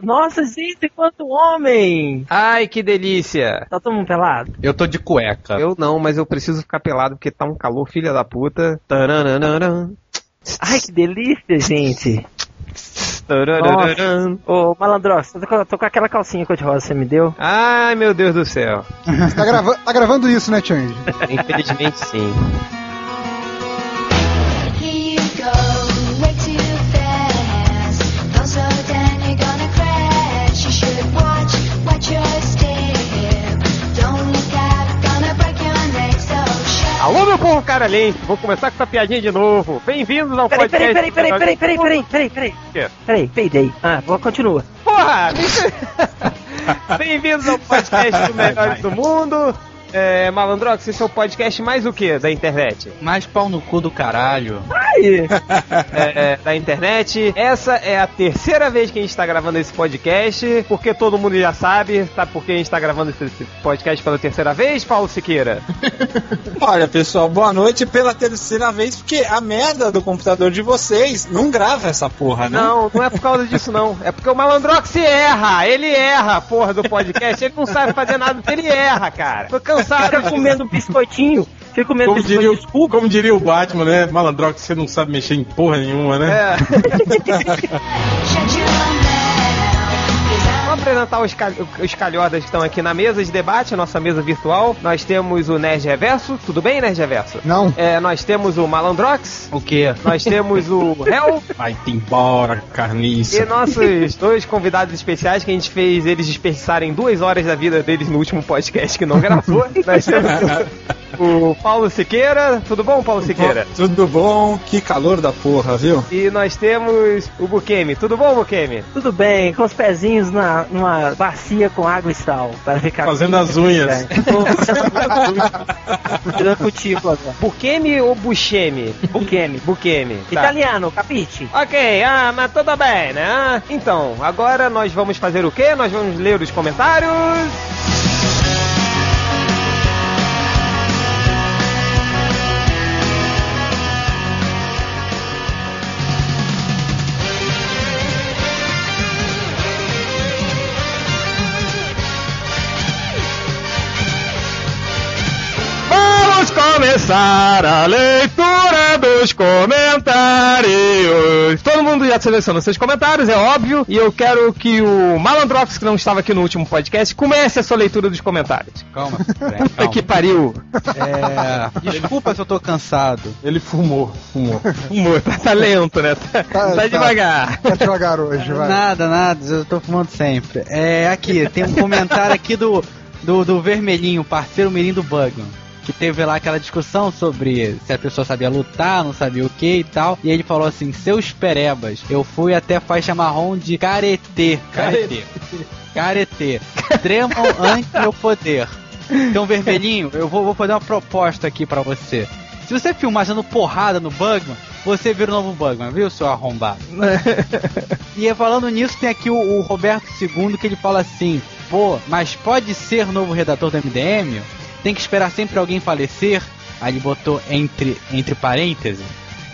Nossa, gente, quanto homem! Ai, que delícia! Tá todo mundo pelado? Eu tô de cueca. Eu não, mas eu preciso ficar pelado porque tá um calor, filha da puta. Tarananaran. Ai, que delícia, gente! Ô, Malandrox, tô, com- tô com aquela calcinha cor-de-rosa que você me deu. Ai, meu Deus do céu. Tá, grava tá gravando isso, né, Change? Infelizmente sim. Povo cara limpo, vou começar com essa piadinha de novo. Bem-vindos ao Peraí, podcast. peraí, peraí, peraí, peraí, peraí, peraí, peraí, peraí. Peraí, peidei. Ah, vou, continua. Porra! Bem-vindos ao podcast do Melhores do Mundo. É, Malandrox, esse é o podcast mais o que da internet? Mais pau no cu do caralho. Aí, É, é, da internet. Essa é a terceira vez que a gente está gravando esse podcast, porque todo mundo já sabe, sabe por que a gente está gravando esse esse podcast pela terceira vez, Paulo Siqueira? Olha, pessoal, boa noite pela terceira vez, porque a merda do computador de vocês não grava essa porra, né? Não, não é por causa disso não. É porque o Malandrox erra, ele erra, porra, do podcast. Ele não sabe fazer nada, ele erra, cara. Tô cansado. fica comendo biscoitinho. Fica comendo Como biscoitinho. diria, o, como diria o Batman, né? Malandrox, você não sabe mexer em porra nenhuma, né? É. apresentar os, cal- os calhordas que estão aqui na mesa de debate, a nossa mesa virtual. Nós temos o Nerd Reverso. Tudo bem, Nerd Reverso? Não. É, nós temos o Malandrox. O quê? Nós temos o Hell. Vai-te embora, E carniça. nossos dois convidados especiais que a gente fez eles desperdiçarem duas horas da vida deles no último podcast que não gravou. Nós temos o, o Paulo Siqueira. Tudo bom, Paulo Siqueira? Tudo bom? Que calor da porra, viu? E nós temos o Bukemi. Tudo bom, Bukemi? Tudo bem, com os pezinhos na, numa bacia com água e sal. Para ficar Fazendo as unhas. Tirando cutícula agora. Bukemi ou Buchemi? Bukemi. Bukemi. Tá. Italiano, capite? Ok, ah, mas tudo bem, né? Então, agora nós vamos fazer o quê? Nós vamos ler os comentários. Começar a leitura dos comentários. Todo mundo já selecionou seus comentários, é óbvio, e eu quero que o Malandrox, que não estava aqui no último podcast, comece a sua leitura dos comentários. Calma, Puta calma. que pariu. É, desculpa se eu tô cansado. Ele fumou, fumou. Fumou, tá, tá lento, né? Tá, Tá- tá tá. devagar. Tá devagar hoje, vai. Nada, nada, eu tô fumando sempre. É, aqui, tem um comentário aqui do, do, do Vermelhinho, parceiro mirim do Bugman. Que teve lá aquela discussão sobre se a pessoa sabia lutar, não sabia o que e tal. E ele falou assim: Seus perebas, eu fui até faixa marrom de caretê. Caretê. Caretê. Tremam ante meu poder. Então, Vermelhinho, eu vou, vou fazer uma proposta aqui pra você. Se você filmar dando porrada no Bugman, você vira o novo Bugman, viu, seu arrombado? E falando nisso, tem aqui o, o Roberto II que ele fala assim: pô, mas pode ser novo redator do MDM? Tem que esperar sempre alguém falecer? Aí ele botou entre, entre parênteses,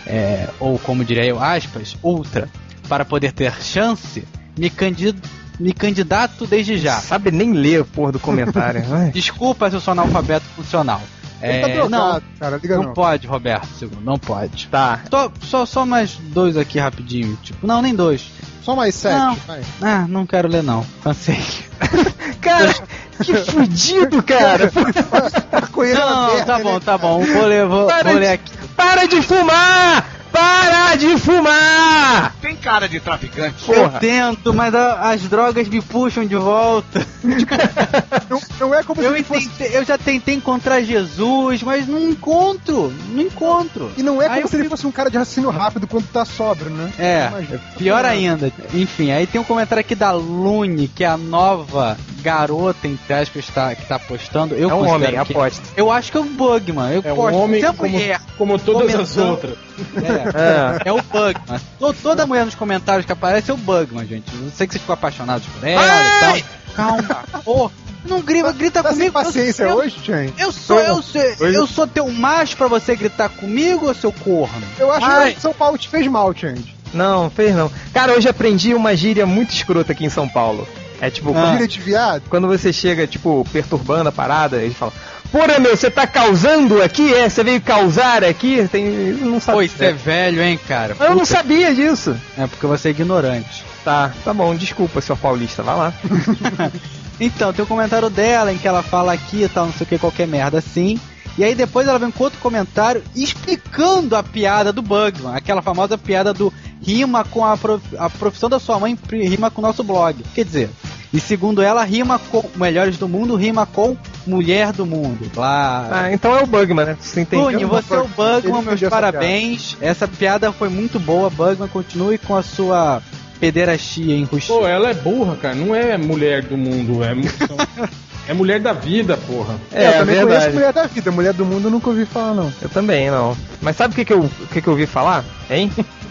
é, ou como diria eu, aspas, ultra, para poder ter chance, me, candid, me candidato desde já. Sabe nem ler porra do comentário. Desculpa se eu sou analfabeto funcional. Tá É, drogado, não, cara, não não. pode, Roberto II, não pode. Tá. Só, só, só mais dois aqui rapidinho, tipo, não, nem dois. Só mais sete, Não. vai. Ah, não quero ler não, cansei. Cara, que fudido, cara. Não, tá né? bom, tá bom. Vou ler, vou, Para vou de- ler aqui. Para de fumar! Para de fumar! Tem cara de traficante. Eu Porra. tento, mas a- as drogas me puxam de volta. Não, não é como Eu, se fosse... tentei- eu já tentei encontrar Jesus, mas não encontro. Não encontro. E não é Aí como eu se ele fico- fosse um cara de raciocínio rápido quando tá sóbrio, né? É, pior ainda. Enfim, aí tem um comentário aqui da Lune, que é a nova garota, entre aspas, que tá, que tá postando. Eu É um homem, que- aposta. Eu acho que é um bug, mano. Eu É um homem é como, mulher, como todas as comentando- outras. É, é o Bugman. To- Toda mulher nos comentários que aparece é o Bugman, gente. Eu sei que vocês ficam apaixonados por ela e tal. Calma, pô. Não grita, grita Tá sem comigo. paciência eu, hoje, Chan? Eu sou, eu sou, eu sou teu macho pra você gritar comigo ou seu corno? Eu acho Ai. que São Paulo te fez mal, Change. Não, fez não. Cara, hoje aprendi uma gíria muito escrota aqui em São Paulo. É tipo, quando, Gíria de viado. quando você chega, tipo, perturbando a parada, ele fala. Porra, meu, você tá causando aqui? É, você veio causar aqui? Tem. eu Não sabia. isso é velho, hein, cara? Eu não Puta- sabia disso. É porque você é ignorante. Tá, tá bom, desculpa, seu paulista, vai lá. Então, tem um comentário dela em que ela fala aqui e tal, não sei o que, qualquer merda assim. E aí depois ela vem com outro comentário explicando a piada do Bugman, aquela famosa piada do rima com a, prof- a profissão da sua mãe, rima com o nosso blog. Quer dizer, e segundo ela, rima com Melhores do Mundo, rima com Mulher do Mundo. Claro. Ah, então é o Bugman, né? Você entendeu? Cunha, você é o Bugman, meus entendeu essa parabéns. Essa piada foi muito boa, Bugman. Continue com a sua pederastia em. Pô, ela é burra, cara. Não é mulher do mundo, é, é mulher da vida, porra. É, eu é também verdade. conheço Mulher da Vida. Mulher do Mundo eu nunca ouvi falar, não. Eu também, não. Mas sabe o que, que, eu, o que, que eu ouvi falar? Hein?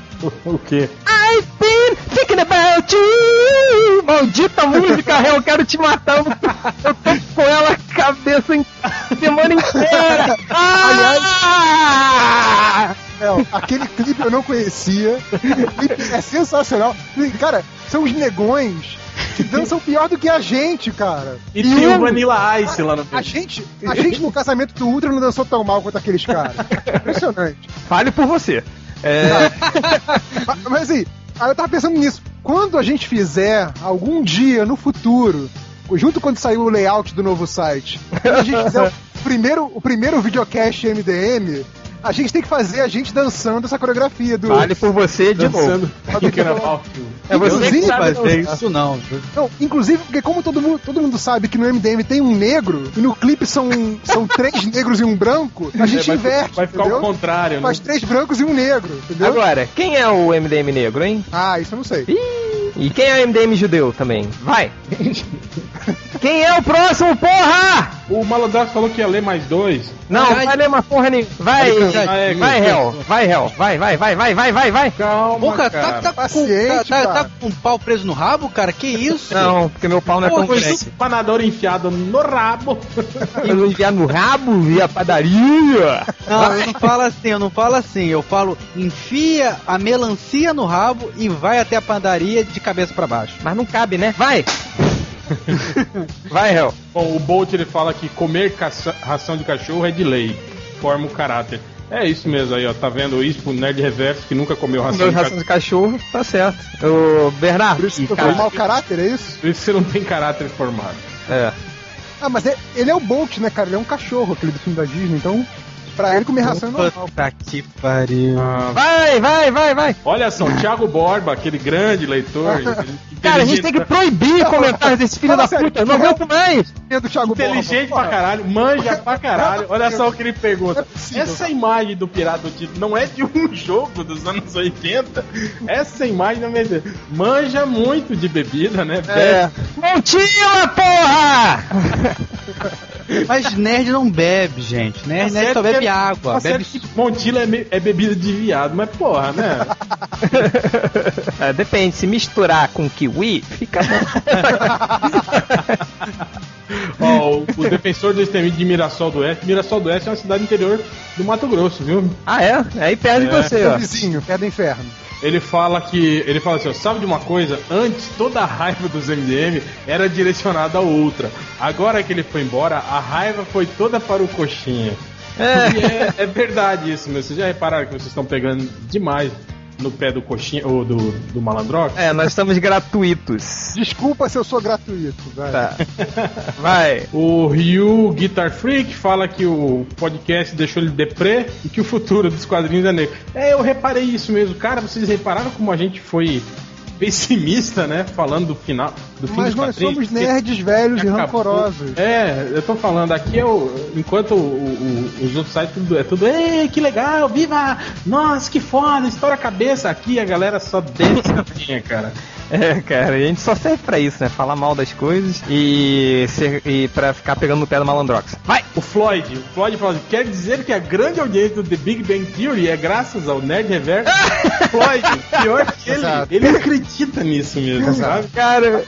O quê? I've been thinking about you! Maldita música, réu, eu quero te matar. Eu tô com ela a cabeça em semana inteira. Ah! É, aquele clipe eu não conhecia. É sensacional. E, Cara, são os negões que dançam pior do que a gente, cara. E tem o Vanilla Ice lá no A gente, a gente no casamento do Ultra não dançou tão mal quanto aqueles caras. Impressionante. Fale por você. É, Mas, assim, aí eu tava pensando nisso. Quando a gente fizer, algum dia no futuro, junto quando sair o layout do novo site, quando a gente fizer o primeiro, o primeiro videocast MDM, a gente tem que fazer a gente dançando essa coreografia do. fale por você de dançando novo. no Carnaval. É você que Inclusive, sabe fazer isso não. Não, inclusive, porque como todo mundo, todo mundo sabe que no MDM tem um negro, e no clipe são, são três negros e um branco, a gente É, vai, inverte. vai ficar entendeu? ao contrário, né? Faz três brancos e um negro, entendeu? Agora, quem é o MDM negro, hein? Ah, isso eu não sei. E quem é o MDM judeu também? Vai! Quem é o próximo, porra? O Malandrax falou que ia ler mais dois. Não, Verdade. vai ler uma porra nenhuma. Vai, vai, é. Hel. Vai, Hel. Vai, vai, vai, vai, vai, vai, vai. Calma, Pô, cara, cara. tá, tá, com, Paciente, tá, tá, tá com um pau preso no rabo, cara? Que isso? Não, porque meu pau não é Pô, foi grande. Panador enfiado no rabo. Enviar no rabo, via padaria. Não, eu não falo assim, eu não falo assim. Eu falo, enfia a melancia no rabo e vai até a padaria de cabeça pra baixo. Mas não cabe, né? Vai! Vai, Hel. Bom, o Bolt ele fala que comer ração de cachorro é de lei, forma o caráter. É isso mesmo aí, ó. Tá vendo isso pro Nerd Reverso que nunca comeu ração de ração cachorro. de cachorro, tá certo. Ô, Bernardo. Por isso que cara, vou mau caráter, é isso? Por isso você não tem caráter formado. É. Ah, mas é- ele é o Bolt, né, cara? Ele é um cachorro, aquele do filme da Disney, então. Pra ele comer ração é normal. Puta que pariu. Vai, vai, vai, vai. Olha só, o Thiago Borba, aquele grande leitor. Cara, a gente tem que proibir comentários desse filho Fala da sério, puta. Não é- aguento mais. É do Thiago Inteligente Borba, pra caralho, manja pra caralho. Olha só o que ele é pergunta. possível, Essa imagem do Pirata do Título não é de um jogo dos anos 80? Essa imagem não é de... manja muito de bebida, né? É. Montila, porra! Mas nerd não bebe, gente. Nerd, Tá nerd certo só bebe é- água. Tá Bebe que Montila é, é bebida de viado, mas porra, né? É, depende, se misturar com kiwi, fica Ó, o, o defensor do extermínio de Mirassol do Oeste. Mirassol do Oeste é uma cidade interior do Mato Grosso, viu? Ah, é? Aí perde É. você, ó. vizinho, pé do inferno. Ele fala que. Ele fala assim, ó, sabe de uma coisa? Antes toda a raiva dos MDM era direcionada ao Ultra. Agora que ele foi embora, a raiva foi toda para o coxinha. É. É, é verdade isso, meu. Vocês já repararam que vocês estão pegando demais no pé do coxinha ou do, do malandrox? É, nós estamos gratuitos. Desculpa se eu sou gratuito, velho. Tá. Vai. O Ryu Guitar Freak fala que o podcast deixou ele deprê e que o futuro dos quadrinhos é negro. É, eu reparei isso mesmo. Cara, vocês repararam como a gente foi pessimista, né? Falando do final do fim Mas nós somos nerds velhos e rancorosos. É, eu tô falando aqui, eu, enquanto o- o- os outros sites tudo, é tudo, ei, que legal, viva! Nossa, que foda, estoura a cabeça. Aqui a galera só desce a linha, cara. É, cara, a gente só serve pra isso, né? Falar mal das coisas e, ser, e pra ficar pegando no pé do Malandrox. Vai! O Floyd, o Floyd fala assim, quer dizer que a grande audiência do The Big Bang Theory é graças ao Nerd Reverso? Floyd, pior que ele, Exato. ele acredita nisso mesmo, sabe? Cara,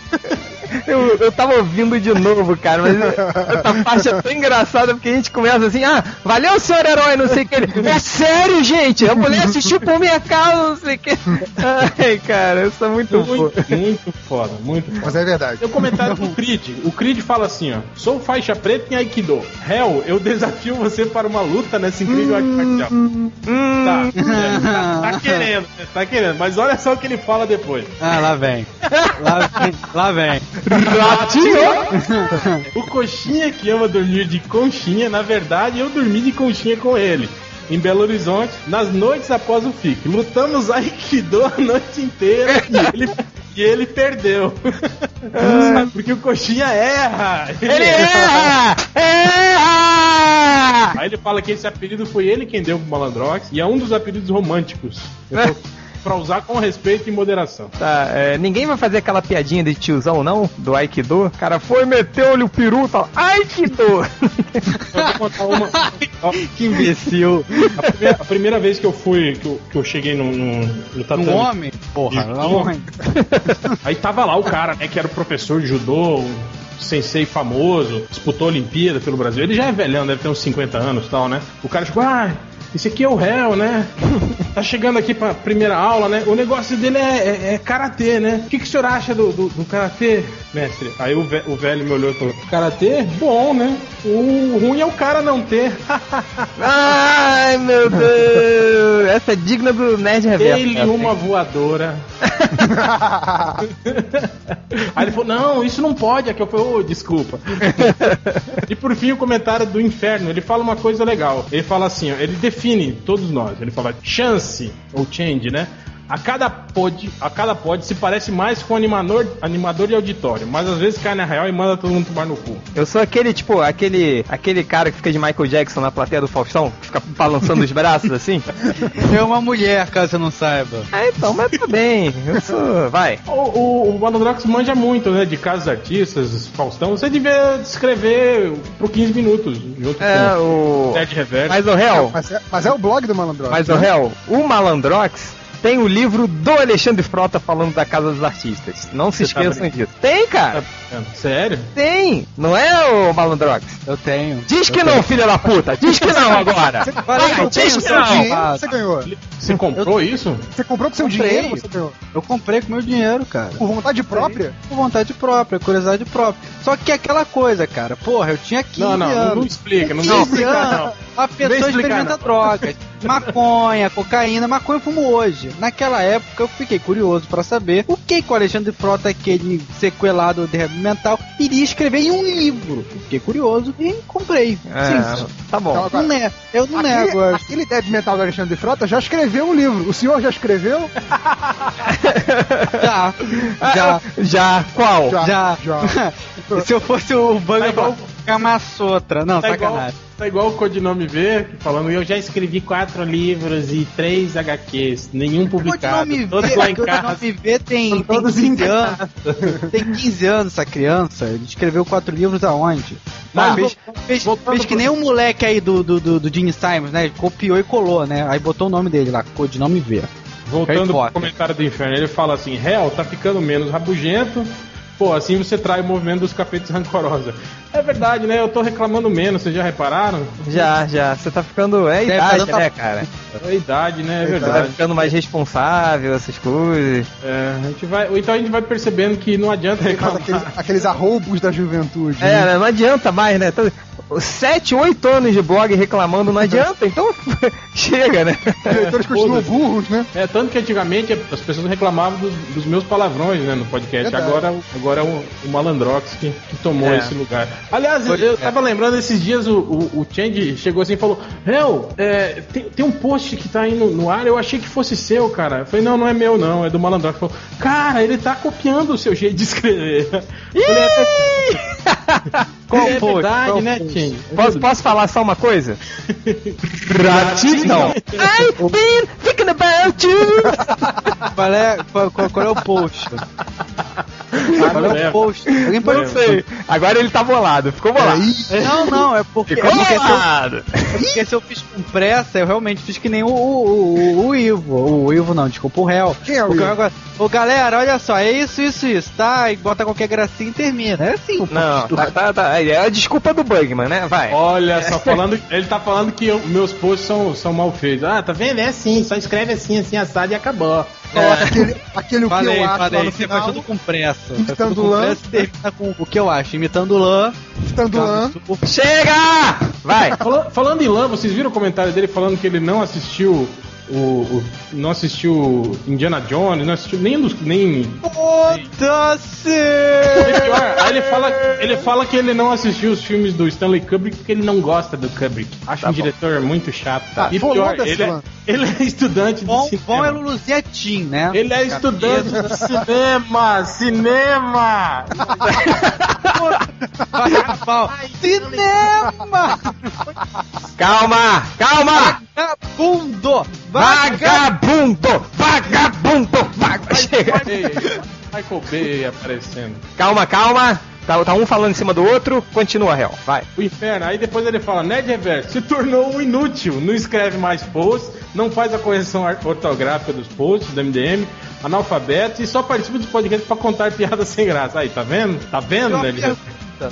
Eu, eu tava ouvindo de novo, cara, mas essa parte é tão engraçada porque a gente começa assim, ah, valeu, senhor herói, não sei o que. Ele, é sério, gente, a mulher assistiu por minha causa, não sei o que. Ai, cara, isso é muito. Muito, muito foda, muito foda. Mas é verdade. Tem um comentário do Creed. O Creed fala assim, ó. Sou faixa preta em Aikido. Hell, eu desafio você para uma luta nessa incrível arte marcial. Tá, tá, tá querendo, né? tá querendo. Mas olha só o que ele fala depois. Ah, lá vem. Lá vem. Lá vem. O coxinha que ama dormir de conchinha, na verdade, eu dormi de conchinha com ele. Em Belo Horizonte, nas noites após o FIC. Lutamos Aikido a noite inteira e ele, e ele perdeu. Porque o coxinha erra. Ele erra! Erra! Aí ele fala que esse apelido foi ele quem deu pro Malandrox e é um dos apelidos românticos. Eu tô- pra usar com respeito e moderação. Tá, é, ninguém vai fazer aquela piadinha de tiozão, não? Do Aikido? O cara foi, meteu-lhe o peru e tal. Aikido! Uma. Que imbecil. A primeira, a primeira vez que eu fui, que eu, que eu cheguei no, no, no tatame. Um homem? Porra, lá um homem. Aí tava lá o cara, né, que era o professor de judô, sensei famoso, disputou a Olimpíada pelo Brasil. Ele já é velhão, deve ter uns 50 anos e tal, né? O cara chegou, ah, esse aqui é o réu, né? Tá chegando aqui pra primeira aula, né? O negócio dele é, é, é karatê, né? O que, que o senhor acha do, do, do karatê, mestre? Aí o, ve- o velho me olhou e falou: Karatê? Bom, né? O ruim é o cara não ter. Ai, meu Deus! Essa é digna do Nerd Reverso. Ele essa, uma voadora. Aí ele falou, não, isso não pode. Aqui eu falei, ô, desculpa. e por fim o comentário do inferno, ele fala uma coisa legal. Ele fala assim, ó, ele define todos nós. Ele fala chance, ou change, né? A cada pod, a cada pod se parece mais com animador, animador de auditório, mas às vezes cai na real e manda todo mundo tomar no cu. Eu sou aquele, tipo, aquele, aquele cara que fica de Michael Jackson na plateia do Faustão, que fica balançando os braços assim. É uma mulher, caso você não saiba. Ah, então, mas tá bem. Eu sou. Vai. O, o, o Malandrox manja muito, né? De casos artistas, Faustão. Você devia descrever por 15 minutos, junto É, com o. Ted Reverso. Mas o réu, Mas é, mas é o blog do Malandro. mas o réu, o Malandrox tem o livro do Alexandre Frota falando da Casa dos Artistas. Não se Você tá esqueçam disso. Tem, cara. Sério? Tem. Não é o Malandrox? Eu tenho. Diz que não, filha da puta. Diz que não agora. Que Vai, eu diz tenho que seu não. dinheiro Ah, você ganhou. Você comprou isso? Você comprou com seu Comprei. dinheiro você ganhou. Eu comprei com meu dinheiro, cara. Por vontade própria? Por vontade própria, curiosidade própria. Só que é aquela coisa, cara. Porra, eu tinha 15 Não, não, anos. não, não explica, não 15 vem explicar, anos, não. A pessoa explicar, experimenta não. drogas. Maconha, cocaína, maconha eu fumo hoje. Naquela época eu fiquei curioso pra saber o que, que o Alexandre Frota, aquele sequelado de mental, iria escrever em um livro. Fiquei curioso e comprei. É, Sim, tá bom. Então, não ne- eu não Aquele, nego. eu- aquele Dead Metal do Alexandre Frota já escreveu um livro. O senhor já escreveu? Já, Já. Já. Qual? já. Já. Se eu fosse o Tá Bang igual- Kama Sotra. Não, Tá igual, sacanagem. tá igual o Codinome V, falando, eu já escrevi quatro livros e três HQs, nenhum publicado, Codinome todos V, lá em Codinome casa. V tem, tem todos 15 em anos. Tem 15 anos essa criança. Ele escreveu quatro livros aonde? Mas Ah, fez, fez, fez que nem o moleque aí do, do, do, do Gene Simons, né? Ele copiou e colou, né? Aí botou o nome dele lá, Codinome V. Voltando pro comentário do inferno, ele fala assim: Réu, tá ficando menos rabugento. Pô, assim você trai o movimento dos capetes rancorosa. É verdade, né? Eu tô reclamando menos, vocês já repararam? Já, já. Você tá ficando. É a Deve idade, fazer né, tá- cara? É a idade, né? É Você tá verdade. ficando mais responsável, essas coisas. É, a gente vai, ou então a gente vai percebendo que não adianta faz reclamar. aqueles, aqueles arroubos da juventude. É, né? né, não adianta mais, né? Tô- Sete, oito anos de blog reclamando não adianta, então chega, né? Os leitores continuam burros, né? É, tanto que antigamente as pessoas reclamavam dos, dos meus palavrões, né, no podcast. Verdade. Agora, agora é o, o Malandrox que, que tomou É. esse lugar. Aliás, Foi- eu tava lembrando esses dias, o, o, o Change chegou assim e falou: Hel, é, tem, tem um post que tá aí no, no ar, eu achei que fosse seu, cara. Eu falei, não, não é meu, não, é do Malandrox. Ele falou, cara, ele tá copiando o seu jeito de escrever. Falei, é, Qual é verdade, Qual né, foi? Posso, posso falar só uma coisa? Gratidão! I've been thinking about you! Qual é, qual- qual é o post? Qual é o lembro. post? Alguém pode Não sei. Agora ele tá bolado. Ficou bolado. Não, não, é porque, Ficou é porque, se eu, bolado. é porque se eu fiz com pressa, eu realmente fiz que nem o, o, o, o Ivo. O Ivo não, desculpa, o réu. Quem é o Ivo? agora- Ô galera, olha só, é isso, isso, isso, tá? E bota qualquer gracinha e termina. É assim o Não, do- tá, tá, tá. É a desculpa do Bugman, né? Vai. Olha só, falando, ele tá falando que eu- meus posts são, são mal feitos. Ah, tá vendo? É assim, só escreve assim, assim, assado e acabou. Coloca aquele, aquele o que Falei, eu acho falei, lá no você final, faz tudo com pressa. Imitando lã. pressa termina com o que eu acho. Imitando lã. estando lã. Chega! Vai. Fala- falando em lã, vocês viram o comentário dele falando que ele não assistiu o, o- não assistiu Indiana Jones, não assistiu nem dos nem Foda-se! E aí ele fala, ele fala que ele não assistiu os filmes do Stanley Kubrick porque ele não gosta do Kubrick. Acha um diretor muito chato. Tá, e foda-se, pior, ele é, ele é estudante de Bom, cinema. bom é Luluzinha Tim, né? Ele é estudante de cinema! Cinema! Cinema! Calma, calma! Vagabundo! Vagabundo! Vagabundo! Vagabundo! Michael Bay aparecendo. Calma, calma. Tá, tá um falando em cima do outro. Continua, réu. Vai. O inferno. Aí depois ele fala, Ned Reverso se tornou um inútil, não escreve mais posts, não faz a correção ortográfica dos posts do MDM, analfabeto e só participa dos podcasts pra contar piadas sem graça. Aí, tá vendo? Tá vendo, Ned Reverso?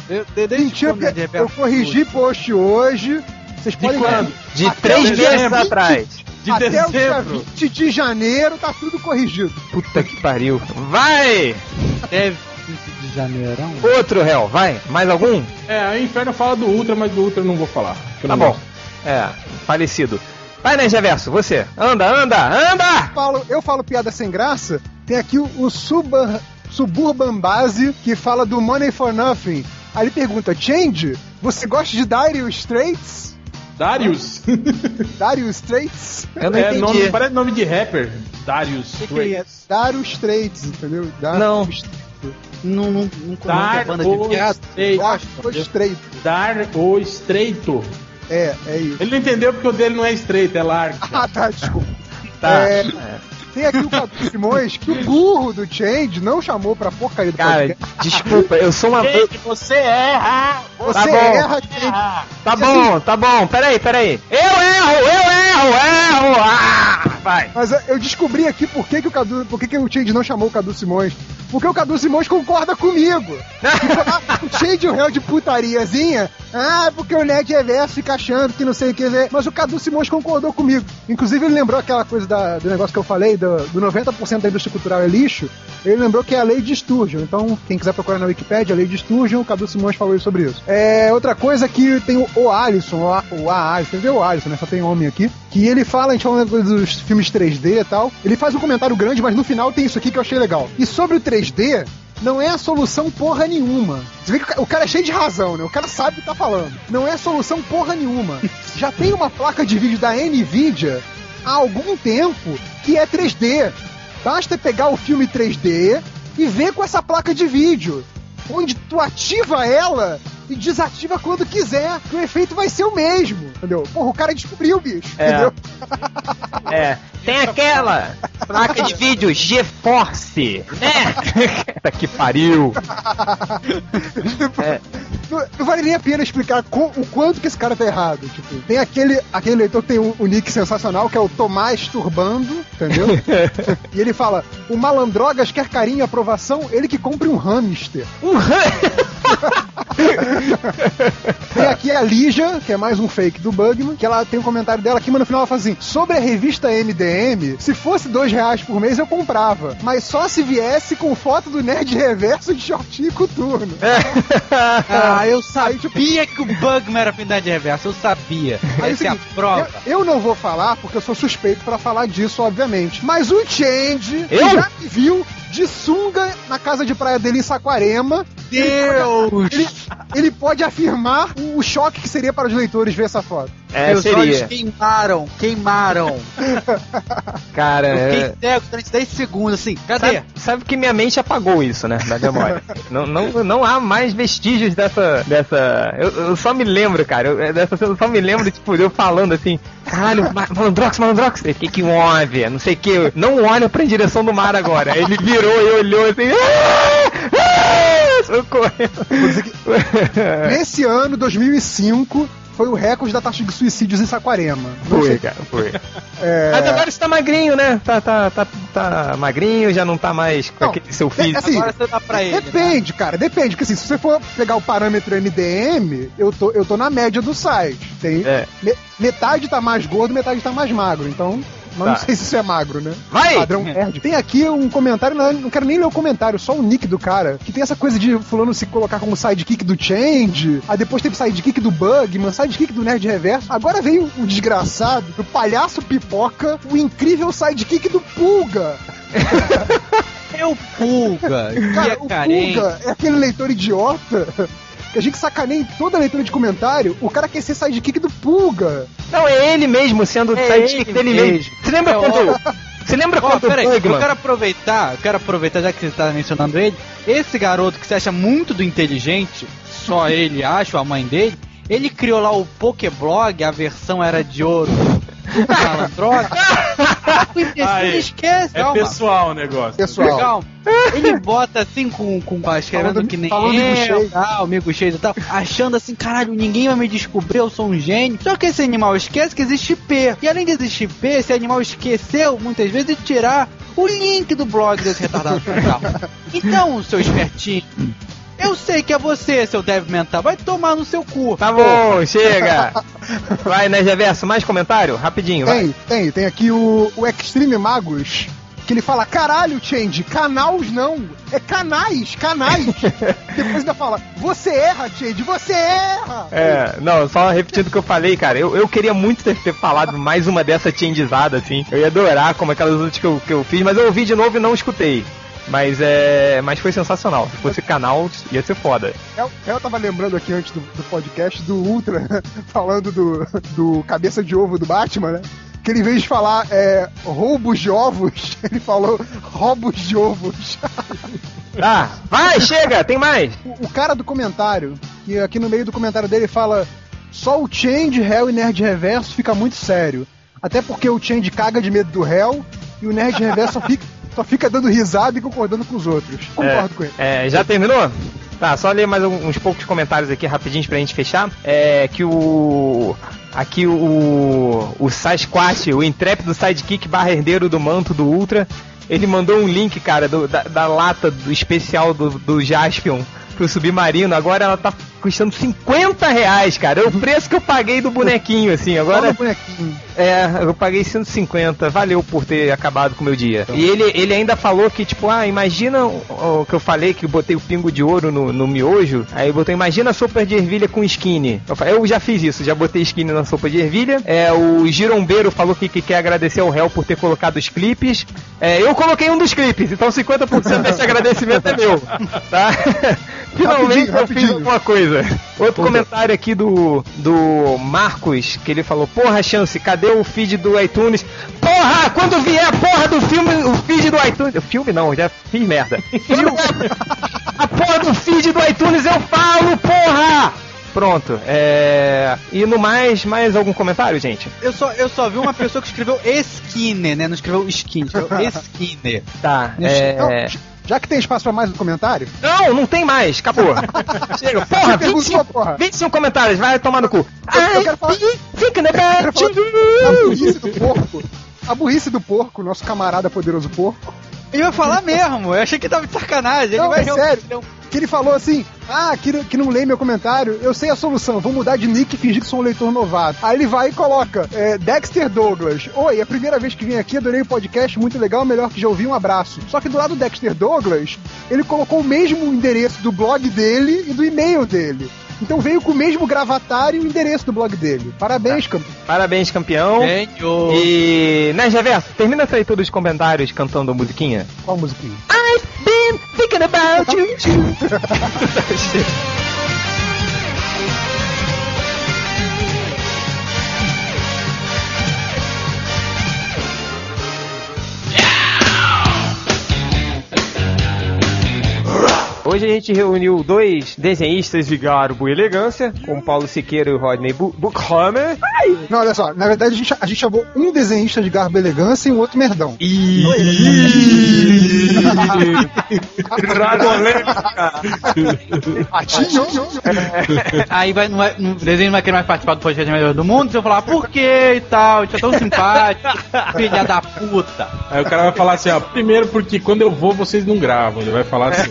Eu- de- de porque eu reverso corrigi post hoje. Vocês De podem quando? De três o dia meses 20 atrás. De Até o dia dezembro. 20 de janeiro tá tudo corrigido. Puta que pariu. Vai! Deve 15 de janeirão. Outro réu, vai. Mais algum? É, o inferno fala do Ultra, mas do Ultra eu não vou falar. eu Tá não bom. gosto. É, falecido. Vai, Nerd Reverso, você. Anda, anda, anda! Falo- eu falo piada sem graça. Tem aqui o, o Suba- Suburban Base que fala do Money for Nothing. Aí ele pergunta: Change, você gosta de Dire Straits? Darius? Dire Straits? Eu não é, entendi. nome, parece nome de rapper. Darius. O que, que é? Dire Straits, entendeu? Dire Não. Straits. Não, não, não conheço a Dar banda o de estreito. Dire Straits. Dar o estreito. É, é isso. Ele não entendeu porque o dele não é estreito, é largo. Ah, tá, desculpa. Tá. É, Tem aqui o Cadu Simões que o burro do Change não chamou pra porcaria do Cara, podcast. desculpa, eu sou uma. eu- você erra! Você tá bom. erra, Change. Tá bom, tá bom, peraí, peraí. Eu erro, eu erro, erro! Ah! Vai. Mas eu descobri aqui por que, que o Cadu, por que, que o Change não chamou o Cadu Simões. Porque o Cadu Simões concorda comigo. o Change, o réu de putariazinha, ah, porque o Ned Reverso fica achando que não sei o que. Mas o Cadu Simões concordou comigo. Inclusive, ele lembrou aquela coisa da- do negócio que eu falei, do, do 90% da indústria cultural é lixo. Ele lembrou que é a lei de Sturgeon. Então, quem quiser procurar na Wikipedia, a lei de Sturgeon, o Cadu Simões falou sobre isso. É, outra coisa que tem o, o Alisson, o, o A Alisson, entendeu? O Alisson, né? Só tem homem aqui. Que ele fala, a gente falando dos filmes 3D e tal. Ele faz um comentário grande, mas no final tem isso aqui que eu achei legal. E sobre o 3D, não é a solução porra nenhuma. Você vê que o ca- o cara é cheio de razão, né? O cara sabe o que tá falando. Não é solução porra nenhuma. Já tem uma placa de vídeo da Nvidia há algum tempo que é 3D. Basta pegar o filme 3D e ver com essa placa de vídeo. Onde tu ativa ela e desativa quando quiser. Que o efeito vai ser o mesmo. Entendeu? Porra, o cara descobriu, bicho. É. Entendeu? É. Tem aquela placa de vídeo GeForce, né? Puta que pariu. É. Não, não vale nem a pena explicar co- o quanto que esse cara tá errado. Tipo, tem aquele, aquele leitor que tem o, o nick sensacional, que é o Tomás Turbando, entendeu? e ele fala: o malandrogas quer carinho e aprovação, ele que compre um hamster. Um Tem aqui a Lígia, que é mais um fake do Bugman, que ela tem um comentário dela aqui, mas no final ela fala assim: sobre a revista MDM, se fosse dois reais por mês eu comprava, mas só se viesse com foto do Nerd Reverso de shortinho e coturno. Ah, eu Aí, tipo, sabia que o Bugman era pintar de reverso, eu sabia. Aí é Essa é a seguinte, prova. Eu, eu não vou falar porque eu sou suspeito pra falar disso, obviamente. Mas o Change Eu? já me viu de sunga na casa de praia dele em Saquarema. Deus! Ele, ele pode afirmar o, choque que seria para os leitores ver essa foto. É, Meus olhos seria. queimaram, queimaram. Cara, Eu é... fiquei cego durante 10 segundos, assim, cadê? Sabe, sabe que minha mente apagou isso, né? Da memória. não, não, não há mais vestígios dessa. dessa. Eu, eu só me lembro, cara. Eu, dessa, eu só me lembro, tipo, eu falando assim, caralho, Ma- Malandrox, Malandrox, o que que move? Não sei o que. Não olha pra direção do mar agora. Ele virou e olhou assim. "Ah! Que nesse ano, 2005, foi o recorde da taxa de suicídios em Saquarema. Não Foi, sei. cara, foi. É, Mas agora você tá magrinho, né? Tá, tá, tá, tá magrinho, já não tá mais com Não, aquele seu filho. assim, Agora você dá pra ele. né? Depende, cara, depende. Porque assim, se você for pegar o parâmetro NDM, eu tô, eu tô na média do site. Tem, É. me- metade tá mais gordo, metade tá mais magro. Então, mas não Tá. sei se isso é magro, né? Vai! Padrão nerd. Tem aqui um comentário, não, não quero nem ler o comentário, só o nick do cara, que tem essa coisa de fulano se colocar como sidekick do Change, aí depois teve sidekick do Bugman, sidekick do Nerd Reverso, agora veio o desgraçado, do palhaço pipoca, o incrível sidekick do Pulga. Eu pulga, que Cara, é o carente. Pulga é aquele leitor idiota que a gente sacaneia em toda a leitura de comentário. O cara quer ser sidekick do Pulga. Não, é ele mesmo sendo o É sidekick ele dele mesmo. mesmo. Você lembra É quando. Você lembra Ó, quando o peraí, eu quero aproveitar, eu quero aproveitar, já que você tá mencionando ele, esse garoto que você acha muito do inteligente, só ele acha, a mãe dele, ele criou lá o Pokéblog, a versão era de ouro o imbecil Aí, esquece, É calma. pessoal o negócio. Pessoal, Calma. Ele bota assim com, com escrevendo Falando- que nem falando amigo eu, cheio. tal, amigo cheio e tal, achando assim, caralho, ninguém vai me descobrir, eu sou um gênio. Só que esse animal esquece que existe P. E além de existir P, esse animal esqueceu muitas vezes de tirar o link do blog desse retardado mental. Então, seu espertinho, eu sei que é você, seu deve mental, vai tomar no seu cu. Tá bom, chega! Vai, né, Reverso, mais comentário? Rapidinho, vai. tem, tem. Tem aqui o, o Extreme Magos. Que ele fala, caralho, Change, canais não, é canais, canais. Depois ainda fala, você erra, Change, você erra. É, não, só repetindo o que eu falei, cara. Eu, eu queria muito ter, ter falado mais uma dessa changeizada, assim. Eu ia adorar, como aquelas outras que eu, que eu fiz, mas eu ouvi de novo e não escutei. Mas é. Mas foi sensacional. Se fosse canal, ia ser foda. Eu, eu tava lembrando aqui antes do, do podcast do Ultra, falando do, do cabeça de ovo do Batman, né? Que ele, em vez de falar é, roubos de ovos, ele falou roubos de ovos. Tá, vai, chega, tem mais. O, o cara do comentário, que aqui no meio do comentário dele fala só o Change, Hell e Nerd Reverso fica muito sério. Até porque o Change caga de medo do Hell e o Nerd Reverso fica, só fica dando risada e concordando com os outros. Concordo com ele. É, já terminou? Tá, só ler mais uns poucos comentários aqui rapidinho pra gente fechar. É que o. Aqui o. O Sasquatch, o intrépido sidekick barra herdeiro do manto do Ultra, ele mandou um link, cara, do- da, da lata do especial do, do Jaspion pro Submarino. Agora ela tá custando 50 reais, cara. É o preço que eu paguei do bonequinho, assim. Agora. bonequinho. É, eu paguei 150, valeu por ter acabado com o meu dia. E ele, ele ainda falou que, tipo, ah, imagina o, o que eu falei, que eu botei o pingo de ouro no, no miojo. Aí eu botei, imagina a sopa de ervilha com skinny. Eu, falei, eu já fiz isso, já botei skinny na sopa de ervilha. É, o Girombeiro falou que, que quer agradecer ao réu por ter colocado os clipes. É, eu coloquei um dos clipes, então 50% desse agradecimento é meu, tá? Finalmente Rapidinho, eu fiz alguma coisa. Outro comentário aqui do, do Marcos, que ele falou, porra, Chance, cadê o feed do iTunes? Porra, quando vier a porra do filme, o feed do iTunes... O filme não, já fiz merda. a porra do feed do iTunes eu falo, porra! Pronto, é... E no mais, mais algum comentário, gente? Eu só, eu só vi uma pessoa que escreveu Skinner, né? Não escreveu skin, escreveu Skinner. Tá, Não, é... já que tem espaço pra mais um comentário, Não, não tem mais, acabou. Chega, porra, Você perguntou, 25, porra. 25 comentários, vai tomar no cu. eu Ai, quero falar- fica eu quero about falar you. a burrice do porco. A burrice do porco, nosso camarada poderoso porco. Ele vai falar mesmo, eu achei que tava de sacanagem. Não, ele vai é realmente- sério. Que ele falou assim: Ah, que, que não lê meu comentário, eu sei a solução, vou mudar de nick e fingir que sou um leitor novato. Aí ele vai e coloca: é, Dexter Douglas. Oi, é a primeira vez que vim aqui, adorei o podcast, muito legal, melhor que já ouvi, um abraço. Só que do lado do Dexter Douglas, ele colocou o mesmo endereço do blog dele e do e-mail dele. Então veio com o mesmo gravatário e o endereço do blog dele. Parabéns, campeão. Parabéns, campeão. Gênio. E, né, Reverso, termina essa leitura dos comentários cantando a musiquinha. Qual musiquinha? I've been thinking about you. hoje a gente reuniu dois desenhistas de garbo e elegância, como Paulo Siqueira e o Rodney Bu- Buchhammer. Não, olha só, na verdade a gente, a gente chamou um desenhista de garbo e elegância e um outro merdão. Atinho. Aí vai, não vai, no desenho não vai querer mais participar do podcast melhor do mundo, você vai falar por quê e tal, a gente é tão simpático, filha da puta. Aí o cara vai falar assim, ó, primeiro porque quando eu vou vocês não gravam. Ele vai falar assim.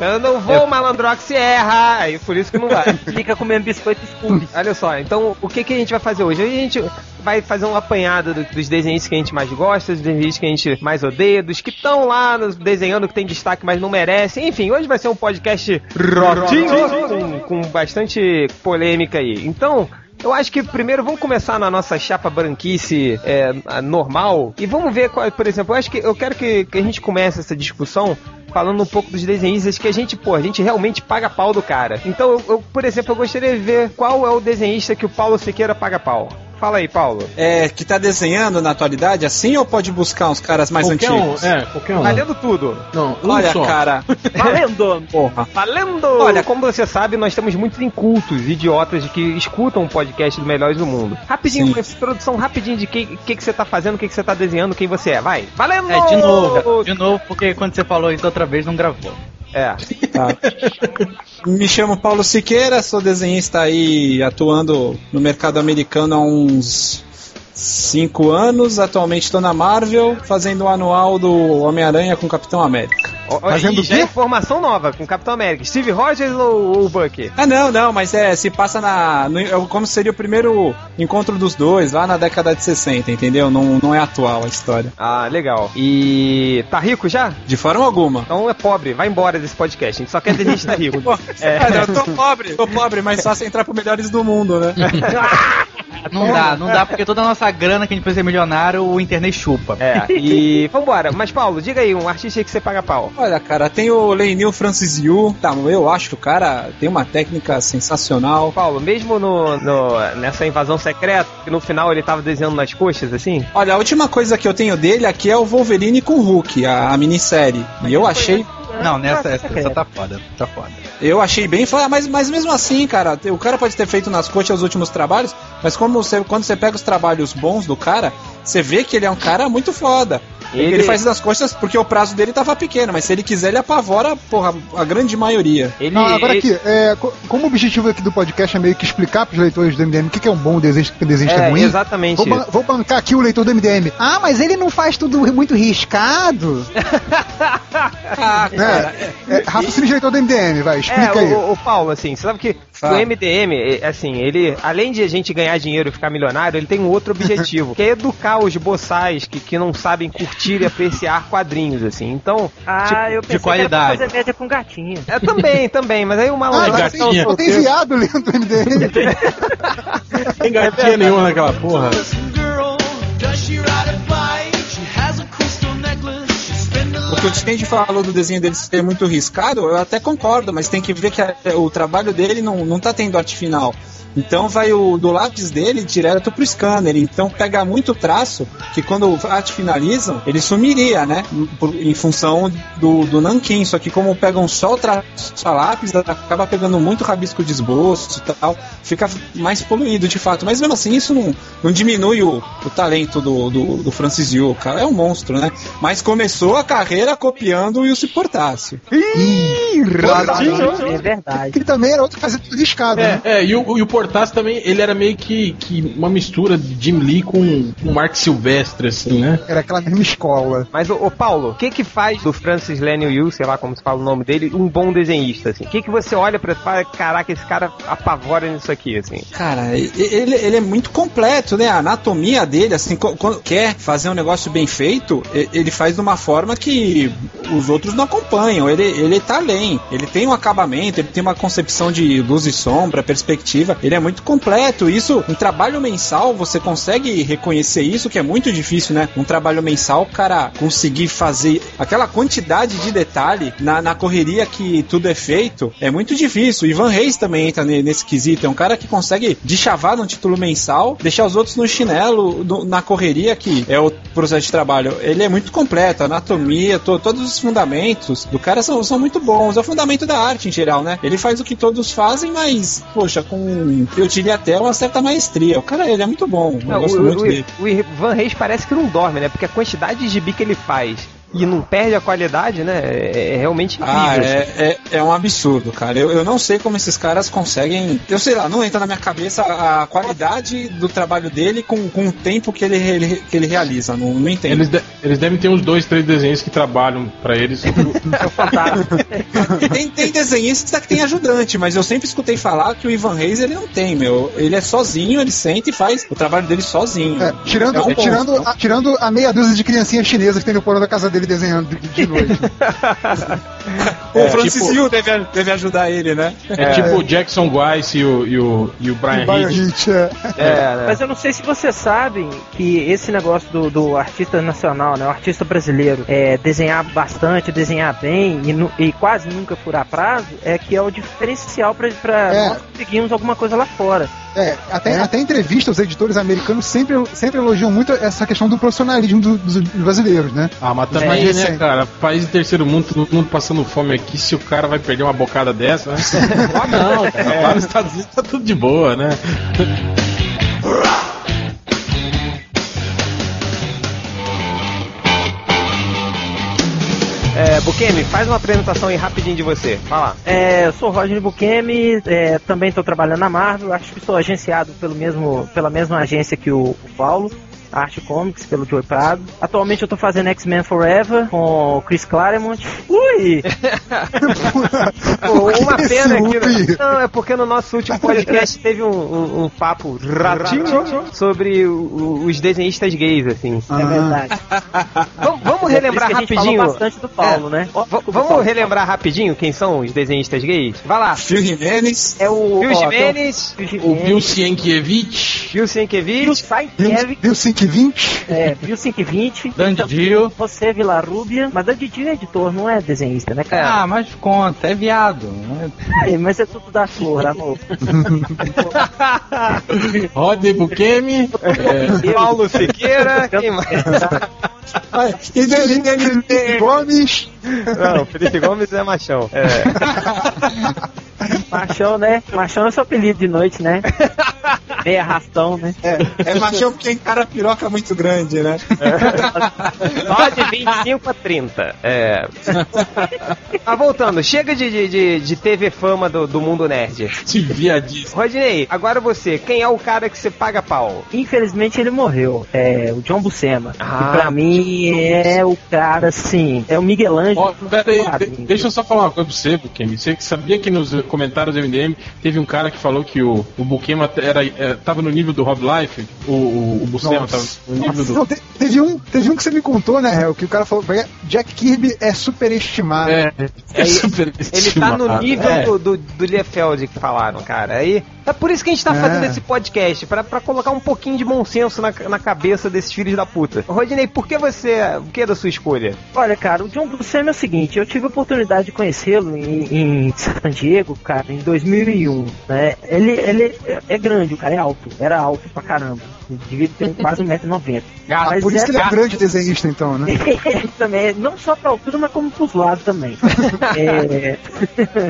Eu vou, o malandrox erra. Aí por isso que não vai. Fica comendo biscoito Scooby. Olha só, então o que, que a gente vai fazer hoje? Hoje a gente vai fazer um apanhado do- dos desenhistas que a gente mais gosta, dos desenhistas que a gente mais odeia, dos que estão lá nos- desenhando que tem destaque, mas não merecem. Enfim, hoje vai ser um podcast rotinho, com, com bastante polêmica aí. Então. Eu acho que primeiro vamos começar na nossa chapa branquice é, normal e vamos ver, qual, por exemplo, eu acho que eu quero que, que a gente comece essa discussão falando um pouco dos desenhistas que a gente, pô, a gente realmente paga pau do cara. Então, eu, eu, por exemplo, eu gostaria de ver qual é o desenhista que o Paulo Siqueira paga pau. Fala aí, Paulo. É, que tá desenhando na atualidade assim ou pode buscar uns caras mais qualquer antigos? um, é, qualquer um. Valendo tudo. Não, um Olha, só. cara, Valendo! porra. Valendo! Olha- como você sabe, nós temos muitos incultos, idiotas que escutam o podcast dos melhores do mundo. Rapidinho, Sim. uma introdução rapidinho de o que, que, que você tá fazendo, o que, que você tá desenhando, quem você é. Vai. Valendo! É, de novo, de novo, porque quando você falou isso outra vez não gravou. É. Tá. Me chamo Paulo Siqueira, sou desenhista aí atuando no mercado americano há uns cinco anos. Atualmente estou na Marvel, fazendo o anual do Homem-Aranha com Capitão América. Fazendo e o já quê? é informação nova com o Capitão América. Steve Rogers ou o Bucky? Ah, não, não, mas é, se passa na. No, é como seria o primeiro encontro dos dois, lá na década de 60, entendeu? Não, não é atual a história. Ah, legal. E tá rico já? De forma alguma. Então é pobre, vai embora desse podcast. A gente só quer dizer que tá rico. Pô, é, eu tô pobre, tô pobre, mas só se entrar pro melhores do mundo, né? Não dá, não dá, porque toda a nossa grana que a gente precisa ser milionário, o internet chupa. É, e vambora. Mas Paulo, diga aí, um artista aí que você paga pau. Olha, cara, tem o Leinil Francis Yu. Tá, eu acho que o cara tem uma técnica sensacional. Paulo, mesmo no, no- nessa invasão secreta, que no final ele tava desenhando nas coxas, assim? Olha, a última coisa que eu tenho dele aqui é o Wolverine com Hulk, a, a minissérie. E eu achei, Não, nessa essa, essa tá foda, tá foda. eu achei bem, ah, mas, mas mesmo assim, cara, o cara pode ter feito nas coxas os últimos trabalhos, mas como você, quando você pega os trabalhos bons do cara, você vê que ele é um cara muito foda. Ele, Ele- faz nas coxas porque o prazo dele tava pequeno, mas se ele quiser, ele apavora, porra, a grande maioria. Ele, Não, agora ele- aqui, é, co- como o objetivo aqui do podcast é meio que explicar pros leitores do MDM o que, que é um bom desenho e o que é um desenho É, ruim, exatamente. Vou, ban- vou bancar aqui o leitor do MDM. Ah, mas ele não faz tudo muito riscado. Ah, cara, né? É, raciocínio de leitor do MDM, vai, É, explica aí. o, o Paulo, assim, você sabe que Fala. o MDM, é, assim, ele, além de a gente ganhar dinheiro e ficar milionário, ele tem um outro objetivo, que é educar os boçais que, que não sabem curtir e apreciar quadrinhos, assim. Então, Ah, Tipo, eu pensei qualidade. que era pra fazer média com gatinho. é também, também, mas aí o Ah, malandro... agora gatinha. tem, tem viado lendo do MDM. Tem gatinha nenhuma naquela porra. O que o Change falou do desenho dele ser muito riscado, eu até concordo, mas tem que ver que a- o trabalho dele não, não tá tendo arte final. Então vai o do lápis dele direto pro scanner. Então pega muito traço que quando a arte finalizam, ele sumiria, né? Por- em função do, do nanquim. Só que como pegam só o traço a lápis, acaba pegando muito rabisco de esboço e tal. Fica mais poluído de fato. Mas mesmo assim, isso não, não diminui o, o talento do, do, do Francis Yu. O cara é um monstro, né? Mas começou a carreira copiando o Wilson Portácio. É verdade. Ele também era outro que fazia tudo né? É, é, e o, e o Portas também, ele era meio que, que uma mistura de Jim Lee com o Mark Silvestre, assim, né? Era aquela mesma escola. Mas, ô, ô, Paulo, o que que faz do Francis Laniel Yu, sei lá como se fala o nome dele, um bom desenhista, assim? O que que você olha pra fala, caraca, esse cara apavora nisso aqui, assim? Cara, ele, ele é muito completo, né? A anatomia dele, assim, quando quer fazer um negócio bem feito, ele faz de uma forma que os outros não acompanham. Ele, ele tá além. Ele tem um acabamento, ele tem uma concepção de luz e sombra, perspectiva. Ele é muito completo. Isso, um trabalho mensal, você consegue reconhecer isso, que é muito difícil, né? Um trabalho mensal, cara conseguir fazer aquela quantidade de detalhe na, na correria que tudo é feito, é muito difícil. Ivan Reis também entra ne- nesse quesito. É um cara que consegue deschavar num título mensal, deixar os outros no chinelo, no- na correria, que é o processo de trabalho. Ele é muito completo, a anatomia, to- todos os os fundamentos do cara são, são muito bons. É o fundamento da arte em geral, né? Ele faz o que todos fazem, mas, poxa, com, eu diria até uma certa maestria. O cara, ele é muito bom. Eu Não, gosto o, muito o- dele. o Ivan Reis parece que não dorme, né? Porque a quantidade de gibi que ele faz e não perde a qualidade, né? É, é realmente incrível. Ah, é, é, é um absurdo, cara. Eu, eu não sei como esses caras conseguem. Eu sei lá, não entra na minha cabeça a qualidade do trabalho dele com, com o tempo que ele, ele- que ele realiza. Não, não entendo. Eles, de- eles devem ter uns dois, três desenhos que trabalham pra eles. É fantástico. Tem, tem desenhista que tem ajudante, mas eu sempre escutei falar que o Ivan Reis ele não tem, meu. Ele é sozinho, ele senta e faz o trabalho dele sozinho. É, tirando, É um tirando, a, tirando a meia dúzia de criancinhas chinesas que tem no porão da casa dele desenhando de, de noite. o é, Francis tipo- deve, deve ajudar ele, né? É, tipo o Jackson Weiss e o, e o, e o Brian Brian Hitch. Hitch, é. É, né? Mas eu não sei se vocês sabem que esse negócio do, do artista nacional, né, o artista brasileiro, é, desenhar bastante, desenhar bem e, nu- e quase nunca furar prazo, é que é o diferencial pra, pra É. nós conseguirmos alguma coisa lá fora. É, até, até em entrevista, os editores americanos sempre, sempre elogiam muito essa questão do profissionalismo do- dos brasileiros, né? Ah, mas É, também, né, recente. cara? País de terceiro mundo, todo mundo passando fome aqui. Se o cara vai perder uma bocada dessa, né? Ah, não, cara. Lá nos Estados Unidos tá tudo de boa, né? Bukemi, faz uma apresentação aí rapidinho de você. Lá. É, eu sou o Roger Bukemi, é, também estou trabalhando na Marvel, acho que sou agenciado pelo mesmo, pela mesma agência que o, o Paulo. Arte Comics, pelo Joey Prado. Atualmente eu tô fazendo X-Men Forever com o Chris Claremont. Ui! Pô, uma pena esse que. ui? Não, é porque no nosso último podcast teve um, um- um papo ratinho sobre o- os desenhistas gays, assim. É verdade. Vamos, vamos É relembrar gente rapidinho. falou bastante do Paulo, né? V- vamos relembrar rapidinho quem são os desenhistas gays? Vai lá. Phil Jimenez. É o. Phil Jimenez, O Bill Sienkiewicz. Bill Bill Sienkiewicz, Sienkiewicz, Viu 520? é, Bill 520. Dandy Dio. Você, Vila Rúbia. Mas Dandy Dio é editor, não é desenhista, né, cara? Ah, mas conta, é viado. né? É, mas é tudo da flor, amor. Rodney Bukemi. É, Paulo Siqueira, quem mais? Ai, e dele- Gomes. Não, Felipe Gomes é machão. É. Machão, né? Machão é seu apelido de noite, né? Meia arrastão, né? É, é machão porque encara a piroca muito grande, né? Só de 25 a 30. É. Mas voltando, chega de, de, de, de TV fama do, do mundo nerd. Esse viadíssimo. Rodney, agora você, quem é o cara que você paga pau? Infelizmente ele morreu. É o John Buscema. Ah, que pra mim é o cara, assim, é o Miguel Ângelo. Ó, pera aí, Quadrinho. de- deixa eu só falar uma coisa pra você, Bukemi. Você que sabia que nos comentários do MDM teve um cara que falou que o, o Bukema era, é, tava no nível do Rob Life? O, o, o Buscema tava no nível do. Não, te- teve, um, teve um que você me contou, né, Hel, que o cara falou Jack Kirby é superestimado. É, é super Ele tá no nível É. do, do, do Liefeld que falaram, cara. Aí, é por isso que a gente tá É. fazendo esse podcast, pra, pra colocar um pouquinho de bom senso na, na cabeça desses filhos da puta. Rodney, por que você. O que é da sua escolha? Olha, cara, o John Buscema é o seguinte, eu tive a oportunidade de conhecê-lo em, em San Diego, cara, em 2001, né? Ele, ele é- grande, o cara é alto, era alto pra caramba. Devia ter quase 1,90m. Ah, Mas por isso que ele é grande desenhista, então, né? também, não só pra altura, mas como pros lados também. É,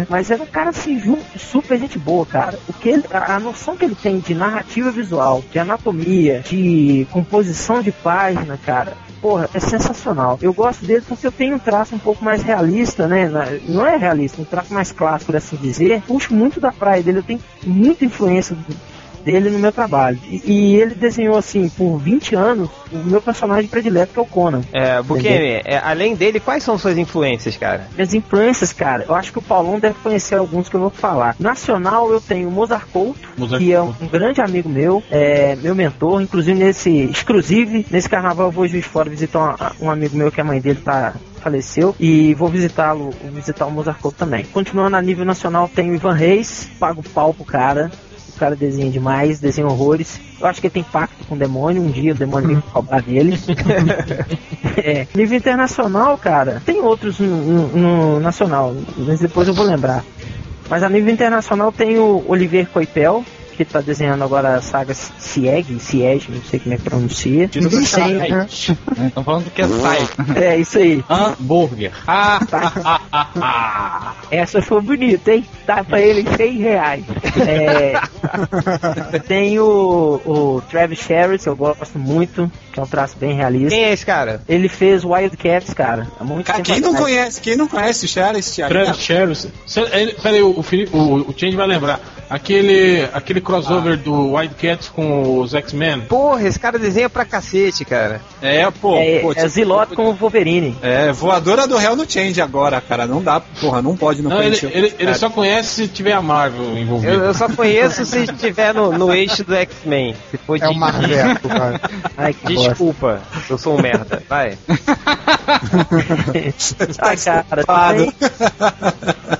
mas era um cara assim, super gente boa, cara. O que ele- a noção que ele tem de narrativa visual, de anatomia, de composição de página, cara. Porra, é sensacional. Eu gosto dele porque eu tenho um traço um pouco mais realista, né? Não é realista, um traço mais clássico, por assim dizer. Puxo muito da praia dele, eu tenho muita influência do- dele no meu trabalho. E, e ele desenhou, assim, por 20 anos, o meu personagem predileto, que é o Conan. É, Bukemi, é, além dele, quais são suas influências, cara? Minhas influências, cara, eu acho que o Paulão deve conhecer alguns que eu vou falar. Nacional, eu tenho o Mozart Couto, Mozart que é um, Couto. um grande amigo meu, é meu mentor, inclusive nesse exclusive, nesse carnaval eu vou Juiz de Fora visitar um, um amigo meu que a mãe dele tá faleceu e vou visitá-lo, vou visitar o Mozart Couto também. Continuando a nível nacional, tenho o Ivan Reis, pago pau pro cara. O cara desenha demais, desenha horrores. Eu acho que ele tem pacto com o demônio. Um dia o demônio vem cobrar dele. É, nível internacional, cara, tem outros no, no- no nacional, mas depois eu vou lembrar. Mas a nível internacional tem o Olivier Coipel, que tá desenhando agora a saga Sieg, Siege, não sei como é que pronuncia. Ninguém sabe, Tem- né? Estão falando que é sai. É isso aí. Hambúrguer. Essa foi bonita, hein? Dá pra ele 100 reais. É, tem o, o Travis que eu gosto muito, que é um traço bem realista. Quem é esse cara? Ele fez Wildcats, cara. Há muito Cara, tempo quem não atrás. conhece, quem não conhece o Charles Thiago? Travis ele- Peraí, o, Felipe- o, o Change vai lembrar. Aquele, aquele crossover do Wildcats com os X-Men. Porra, esse cara desenha pra cacete, cara. É, pô. É, pô, é Zilot com o Wolverine. É, voadora do réu no Change agora, cara. Não dá, porra, não pode não, Não, ele, ele, ele só conhece se tiver a Marvel envolvida. Eu, eu só conheço se estiver no, no eixo do X-Men. Se for É o de- Marveco, cara. Ai. Desculpa, eu sou um merda. Vai. Ah, cara, tem,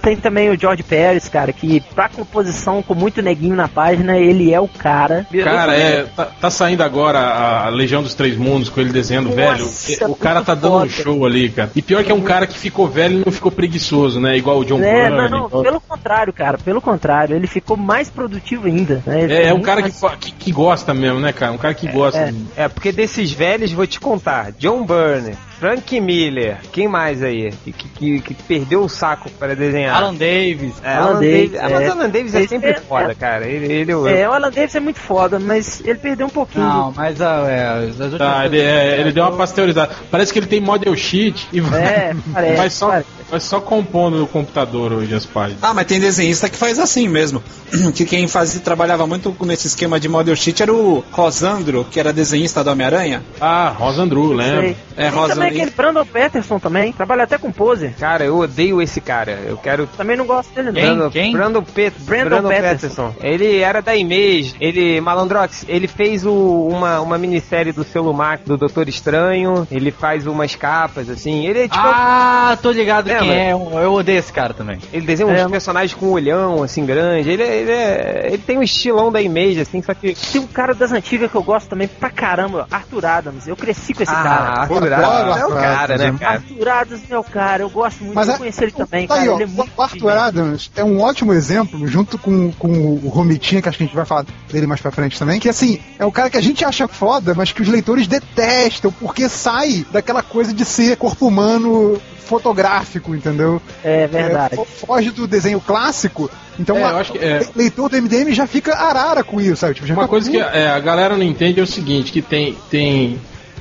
tem também o George Pérez, cara, que pra composição com muito neguinho na página, ele é o cara. Cara, é, tá, tá saindo agora a, Legião dos Três Mundos com ele desenhando velho. Nossa, O cara tá dando um foda. show ali, cara. E pior que é um cara que ficou velho e não ficou preguiçoso, né? Igual o John É, não, não, igual- pelo contrário, cara, pelo contrário, ele ficou mais produtivo ainda. né? É, é um cara que, mais- que, que gosta mesmo, né, cara? Um cara que gosta. é. É, porque desses velhos, vou te contar. John Byrne, Frank Miller, quem mais aí? Que, que, que perdeu o saco para desenhar? Alan Davis. É, Alan Alan, Davis. Davis, Ah, mas é. Alan Davis é sempre é- foda, cara. Ele, ele eu- É, o Alan Davis é muito foda, mas ele perdeu um pouquinho. Não, mas ah, é, as Tá, ele, é, ele deu uma pasteurizada. Parece que ele tem model sheet e vai, É, parece, vai, só, parece. Vai só compondo no computador hoje as páginas. Ah, mas tem desenhista que faz assim mesmo. Que quem fazia, trabalhava muito nesse esquema de model sheet era o Rosandro, que era desenhista do Homem-Aranha. Ah, Rosandru, lembra? Sei. É, Tem Rosa também aquele Brandon Peterson também, trabalha até com pose. Cara, eu odeio esse cara. Eu quero. Também não gosto dele não. Quem? Brandon, Quem? Brandon, Pet Brandon Brandon Peterson. Peterson. Ele era da Image. Ele, Malandrox, ele fez o- uma, uma minissérie do selo Mac do Doutor Estranho. Ele faz umas capas, assim. Ele é tipo. Ah, tô ligado É, quem mas- é. Eu eu odeio esse cara também. Ele desenha uns É. personagens com um olhão, assim, grande. Ele, é- ele, é- ele tem um estilão da Image, assim, só que. Tem um cara das antigas que eu gosto também pra caramba, Arthur Adams. Eu cresci com esse cara. Ah, Pô, Arthur Adams é o cara, né, né? cara? Arthur Adams, meu cara, eu gosto muito. Mas eu é- conheci ele também, Tá cara. aí, ó, ele é muito o Arthur. Adams é um ótimo exemplo, junto com, com o Romitinha, que acho que a gente vai falar dele mais pra frente também, que assim, é o cara que a gente acha foda, mas que os leitores detestam, porque sai daquela coisa de ser corpo humano fotográfico, entendeu? É verdade. É, fo- foge do desenho clássico, então É, a- eu acho que é. o leitor do MDM já fica arara com isso, sabe? Tipo, já Uma coisa que puto. é, a galera não entende é o seguinte, que tem, tem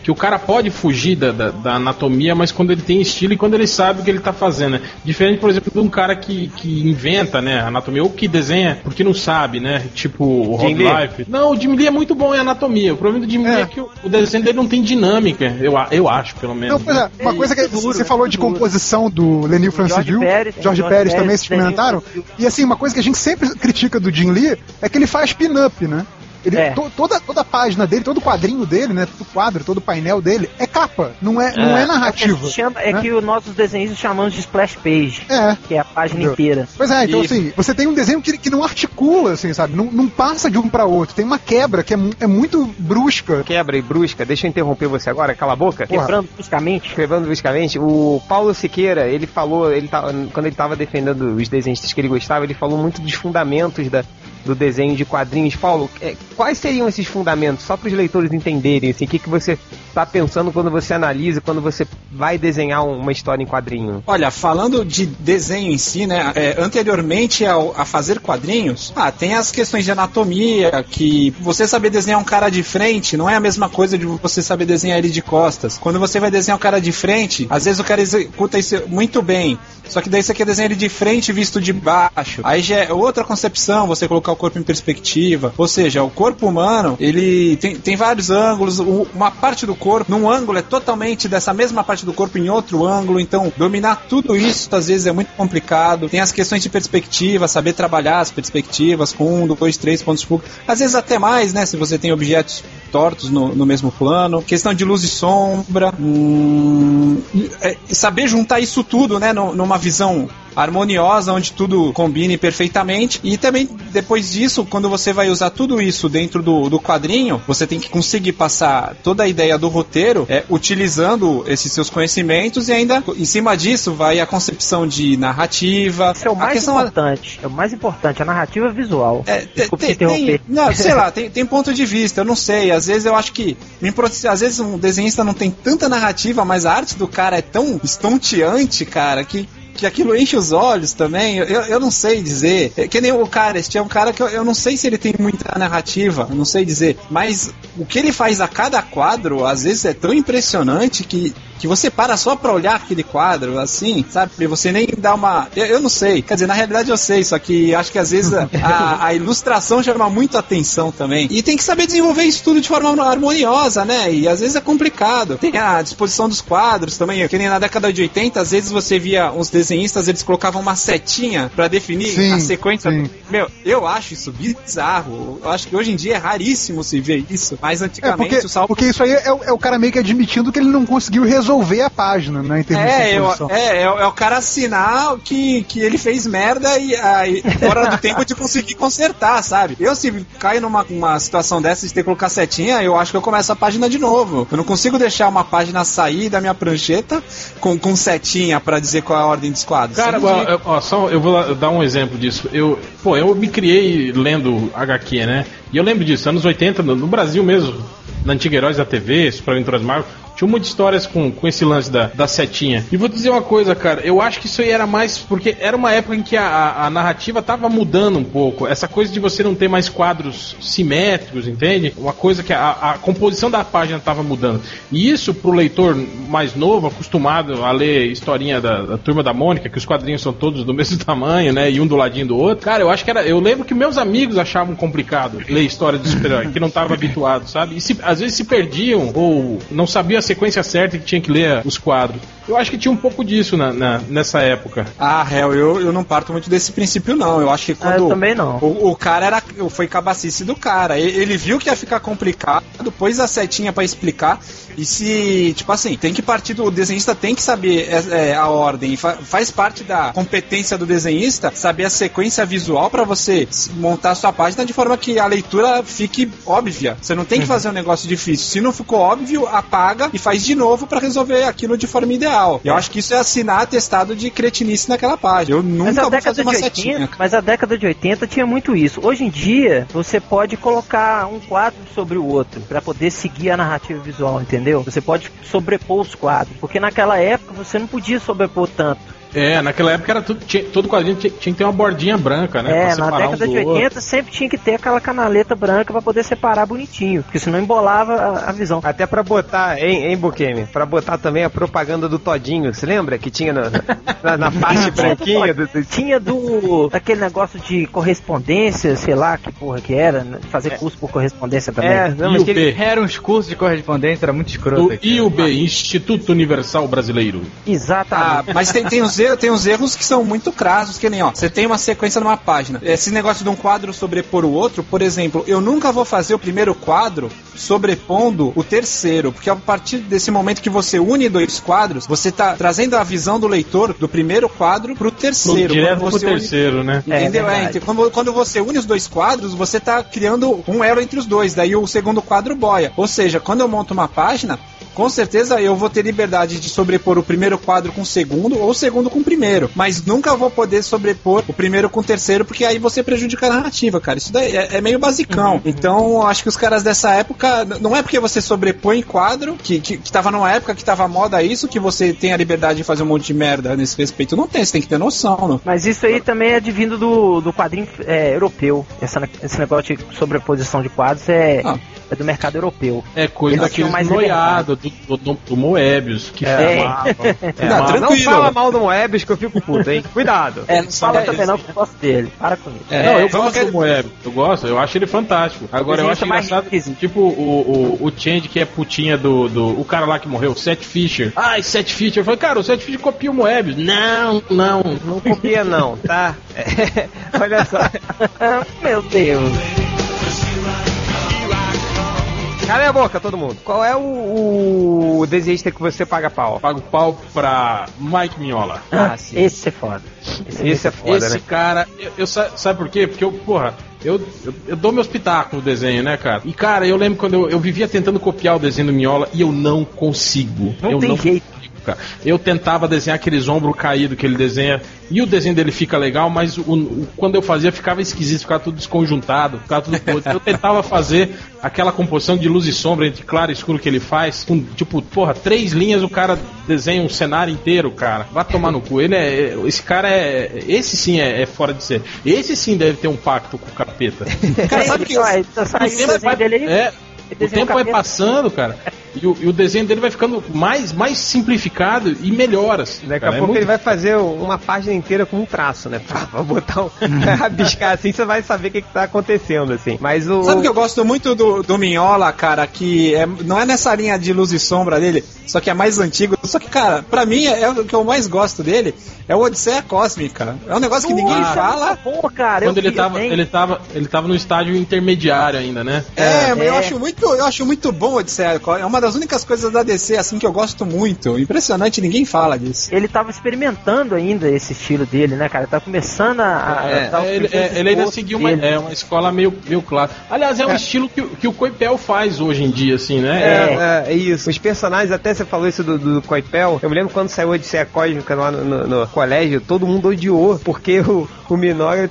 que o cara pode fugir da, da, da anatomia, mas quando ele tem estilo e quando ele sabe o que ele tá fazendo, né? Diferente, por exemplo, de um cara que, que inventa, né, anatomia, ou que desenha porque não sabe, né? Tipo o Lee? Life. Não, o Jim Lee é muito bom em anatomia. O problema do Jim Lee É. é que o, o desenho dele não tem dinâmica, eu, eu acho, pelo menos. Não, pois é, uma Ele coisa que é você falou muito de composição do Lenil Francivil, Pérez, Jorge George Pérez Pérez, também se comentaram. E assim, uma coisa que a gente sempre critica do Jim Lee é que ele faz pin-up, né? Ele, É. to- toda, toda a página dele, todo o quadrinho dele, né? Todo quadro, todo o painel dele é capa, não é, não é É o que, narrativa. chama, é né? que os nossos desenhistas chamamos de splash page, É. que é a página Entendeu? inteira. Pois é, então E- assim, você tem um desenho que, que não articula, assim, sabe? Não, não passa de um pra outro. Tem uma quebra que é, é muito brusca. Quebra e brusca, deixa eu interromper você agora, cala a boca. Porra. Quebrando bruscamente. Escrevendo bruscamente, o Paulo Siqueira, ele falou, ele tá, quando ele estava defendendo os desenhistas que ele gostava, ele falou muito dos fundamentos da, do desenho de quadrinhos. Paulo, é, quais seriam esses fundamentos? Só para os leitores entenderem, assim, o que, que você está pensando quando você analisa, quando você vai desenhar um- uma história em quadrinho? Olha, falando de desenho em si, né? é, anteriormente ao, a fazer quadrinhos, ah, tem as questões de anatomia, que você saber desenhar um cara de frente não é a mesma coisa de você saber desenhar ele de costas. Quando você vai desenhar um cara de frente, às vezes o cara executa isso muito bem. Só que daí você quer desenhar ele de frente visto de baixo. Aí já é outra concepção, você colocar o corpo em perspectiva. Ou seja, o corpo humano, ele tem, tem vários ângulos. uma parte do corpo, num ângulo, é totalmente dessa mesma parte do corpo em outro ângulo. Então, dominar tudo isso às vezes é muito complicado. Tem as questões de perspectiva, saber trabalhar as perspectivas com um, dois, três pontos de fuga. Às vezes até mais, né? Se você tem objetos tortos no, no mesmo plano. Questão de luz e sombra. Hum, é, saber juntar isso tudo, né? nu- numa visão harmoniosa, onde tudo combine perfeitamente. E também, depois disso, quando você vai usar tudo isso dentro do, do quadrinho, você tem que conseguir passar toda a ideia do roteiro é, utilizando esses seus conhecimentos e ainda em cima disso vai a concepção de narrativa. Esse é o mais questão importante. É o mais importante, a narrativa visual. é, Desculpa te interromper. tem- não, sei lá, tem, tem ponto de vista, eu não sei. Às vezes eu acho que. me Às vezes um desenhista não tem tanta narrativa, mas a arte do cara é tão estonteante, cara, que. Que aquilo enche os olhos também, eu, eu não sei dizer. É que nem o cara, este é um cara que eu, eu não sei se ele tem muita narrativa, não sei dizer. Mas o que ele faz a cada quadro, às vezes é tão impressionante que, que você para só pra olhar aquele quadro, assim, sabe? Você nem dá uma. Eu, eu não sei. Quer dizer, na realidade eu sei, só que acho que às vezes a, a- a ilustração chama muito atenção também. E tem que saber desenvolver isso tudo de forma harmoniosa, né? E às vezes é complicado. Tem a disposição dos quadros também, que nem na década de 80, às vezes você via uns desenhistas, eles colocavam uma setinha pra definir Sim, a sequência. sim. Meu, eu acho isso bizarro. Eu acho que hoje em dia é raríssimo se ver isso. Mas É, antigamente porque, o Sal porque isso aí é, é o cara meio que admitindo que ele não conseguiu resolver a página, né, em termos É, de eu- é, é, o- é o cara assinar que, que ele fez merda e aí, fora do tempo de conseguir consertar, sabe? Eu, se caio numa uma situação dessa de ter que colocar setinha, eu acho que eu começo a página de novo. Eu não consigo deixar uma página sair da minha prancheta com, com setinha pra dizer qual é a ordem dos quadros. Cara, ó, ó, só eu vou lá dar um exemplo disso. Eu, pô, eu me criei lendo HQ, né? E eu lembro disso, anos 80, no, no Brasil mesmo, na antiga Heróis da TV, Super Aventuras Marvel, tinha muitas histórias com, com esse lance da, da setinha. E vou dizer uma coisa, cara, eu acho que isso aí era mais porque era uma época em que a, a- narrativa tava mudando um pouco. Essa coisa de você não ter mais quadros simétricos, entende? Uma coisa que a, a composição da página tava mudando. E isso pro leitor mais novo, acostumado a ler historinha da, da turma da Mônica, que os quadrinhos são todos do mesmo tamanho, né? E um do ladinho do outro. Cara, eu acho que era. Eu lembro que meus amigos achavam complicado ler história de super-herói, que não tava habituado, sabe? E se- às vezes se perdiam ou não sabiam sequência certa que tinha que ler os quadros. Eu acho que tinha um pouco disso na, na- nessa época. Ah, Hel, eu, eu não parto muito desse princípio, não. Eu acho que Ah, quando. eu também não. O, o cara era. Foi cabacice do cara. Ele, ele viu que ia ficar complicado, pôs a setinha pra explicar. E se. Tipo assim, tem que partir do. O desenhista tem que saber é, é, a ordem. Fa- faz parte da competência do desenhista saber a sequência visual pra você montar a sua página de forma que a leitura fique óbvia. Você não tem que Uhum. fazer um negócio difícil. Se não ficou óbvio, apaga e faz de novo pra resolver aquilo de forma ideal. Eu acho que isso é assinar atestado de cretinice naquela página. Eu nunca vou fazer uma 80, setinha. mas a década de 80 tinha muito isso. Hoje em dia, você pode colocar um quadro sobre o outro pra poder seguir a narrativa visual, entendeu? Você pode sobrepor os quadros, porque naquela época você não podia sobrepor tanto. É, naquela época era tudo, tinha- todo quadrinho tinha, tinha que ter uma bordinha branca, né? é, pra na década um de outro. 80 sempre tinha que ter aquela canaleta branca pra poder separar bonitinho, porque senão embolava a, a visão. Até pra botar, hein, hein Bukemi? Pra botar também a propaganda do Todinho, você lembra? Que tinha na, na, na parte branquinha do, do- Tinha do daquele negócio de correspondência, sei lá que porra que era, né? fazer curso por correspondência também. É, não, E mas o que? Era uns cursos de correspondência, era muito escroto. Aquilo. IUB, Instituto Universal Brasileiro. Ah, Exatamente. mas tem, tem, os erros, tem os erros que são muito crassos, que nem, ó, você tem uma sequência numa página. Esse negócio de um quadro sobrepor o outro, por exemplo, eu nunca vou fazer o primeiro quadro sobrepondo o terceiro, porque a partir desse momento que você une dois quadros, você tá trazendo a visão do leitor do primeiro quadro pro terceiro. Direto pro você une- terceiro, né? É, Entendeu? É, então, quando, quando você une os dois quadros, você tá criando um elo entre os dois. Daí o segundo quadro boia. Ou seja, quando eu monto uma página, com certeza eu vou ter liberdade de sobrepor o primeiro quadro com o segundo ou o segundo com o primeiro. Mas nunca vou poder sobrepor o primeiro com o terceiro, porque aí você prejudica a narrativa, cara. Isso daí é, é meio basicão. Então, acho que os caras dessa época, não é porque você sobrepõe quadro, que, que, que tava numa época que tava moda isso, que você tem a liberdade de fazer um monte de merda nesse respeito. Não tem, você tem que ter noção, não. Mas isso aí também é advindo do, do quadrinho é, europeu. Essa, esse negócio de sobreposição de quadros é, Ah. É do mercado europeu. É coisa Eles daqueles tinham mais noiados do, do, do Moebius, que É. É, Não, não fala mal do Moebius que eu fico puto, hein? Cuidado. É, não fala é, também não que eu gosto dele. Para com isso. É, não, eu gosto que- do Moebius, eu gosto, eu acho ele fantástico. Agora, eu acho mais engraçado, tipo o, o, o Change, que é putinha do, do. O cara lá que morreu, Seth Fisher. Ai, Seth Fisher. Eu falei, cara, o Seth Fisher copia o Moebius. Não, não. Não copia não, tá? É, olha só. Meu Deus. Cala a boca, todo mundo. Qual é o, o desenhista que você paga pau? Pago pau pra Mike Mignola. Ah, esse é foda. Esse é foda, Esse né? cara, eu, eu sa- sabe por quê? Porque eu, porra, eu, eu, eu dou meus pitacos no desenho, né, cara? E, cara, eu lembro quando eu, eu vivia tentando copiar o desenho do Miola e eu não consigo. Não eu tem jeito. consigo, cara. Eu tentava desenhar aqueles ombros caídos que ele desenha e o desenho dele fica legal, mas o, o- quando eu fazia ficava esquisito, ficava tudo desconjuntado, ficava tudo podre. Eu tentava fazer aquela composição de luz e sombra entre claro e escuro que ele faz, com tipo, porra, três linhas o cara desenha um cenário inteiro, cara. Vai tomar no cu. Ele é. é- Esse cara é. Esse sim é, é fora de ser. Esse sim deve ter um pacto com o capeta. Cara, sabe que Vai, O desenho vai, dele aí. é, o tempo vai passando, cara, e o, e o desenho dele vai ficando mais, mais simplificado e melhor, assim. Daqui cara. a É pouco muito- ele vai fazer uma página inteira com um traço, né? Pra, pra botar um. rabiscar assim, você vai saber o que, que tá acontecendo, assim. Mas o. Sabe que eu gosto muito do, do Minhola, cara, que é- não é nessa linha de luz e sombra dele, só que é mais antigo. Só que, cara, pra mim é, o que eu mais gosto dele é o Odisseia Cósmica. É um negócio que ninguém fala. é muito bom, cara. Quando ele vi, tava, ele, tava, ele tava no estágio intermediário ainda, né? É, mas eu é. acho muito, eu acho muito bom o Odisseia Cósmica. É uma das únicas coisas da DC assim que eu gosto muito. Impressionante, ninguém fala disso. Ele tava experimentando ainda esse estilo dele, né, cara? Tá começando a. a É, É, ele, é, ele ainda seguiu uma, é, uma escola meio, meio clássica. Aliás, é um estilo que, o- que o Coipel faz hoje em dia, assim, né? É, é, é isso. Os personagens, até você falou isso do, do Coipel. Eu me lembro quando saiu a Odisseia Cósmica lá no, no- no colégio, todo mundo odiou, porque o, o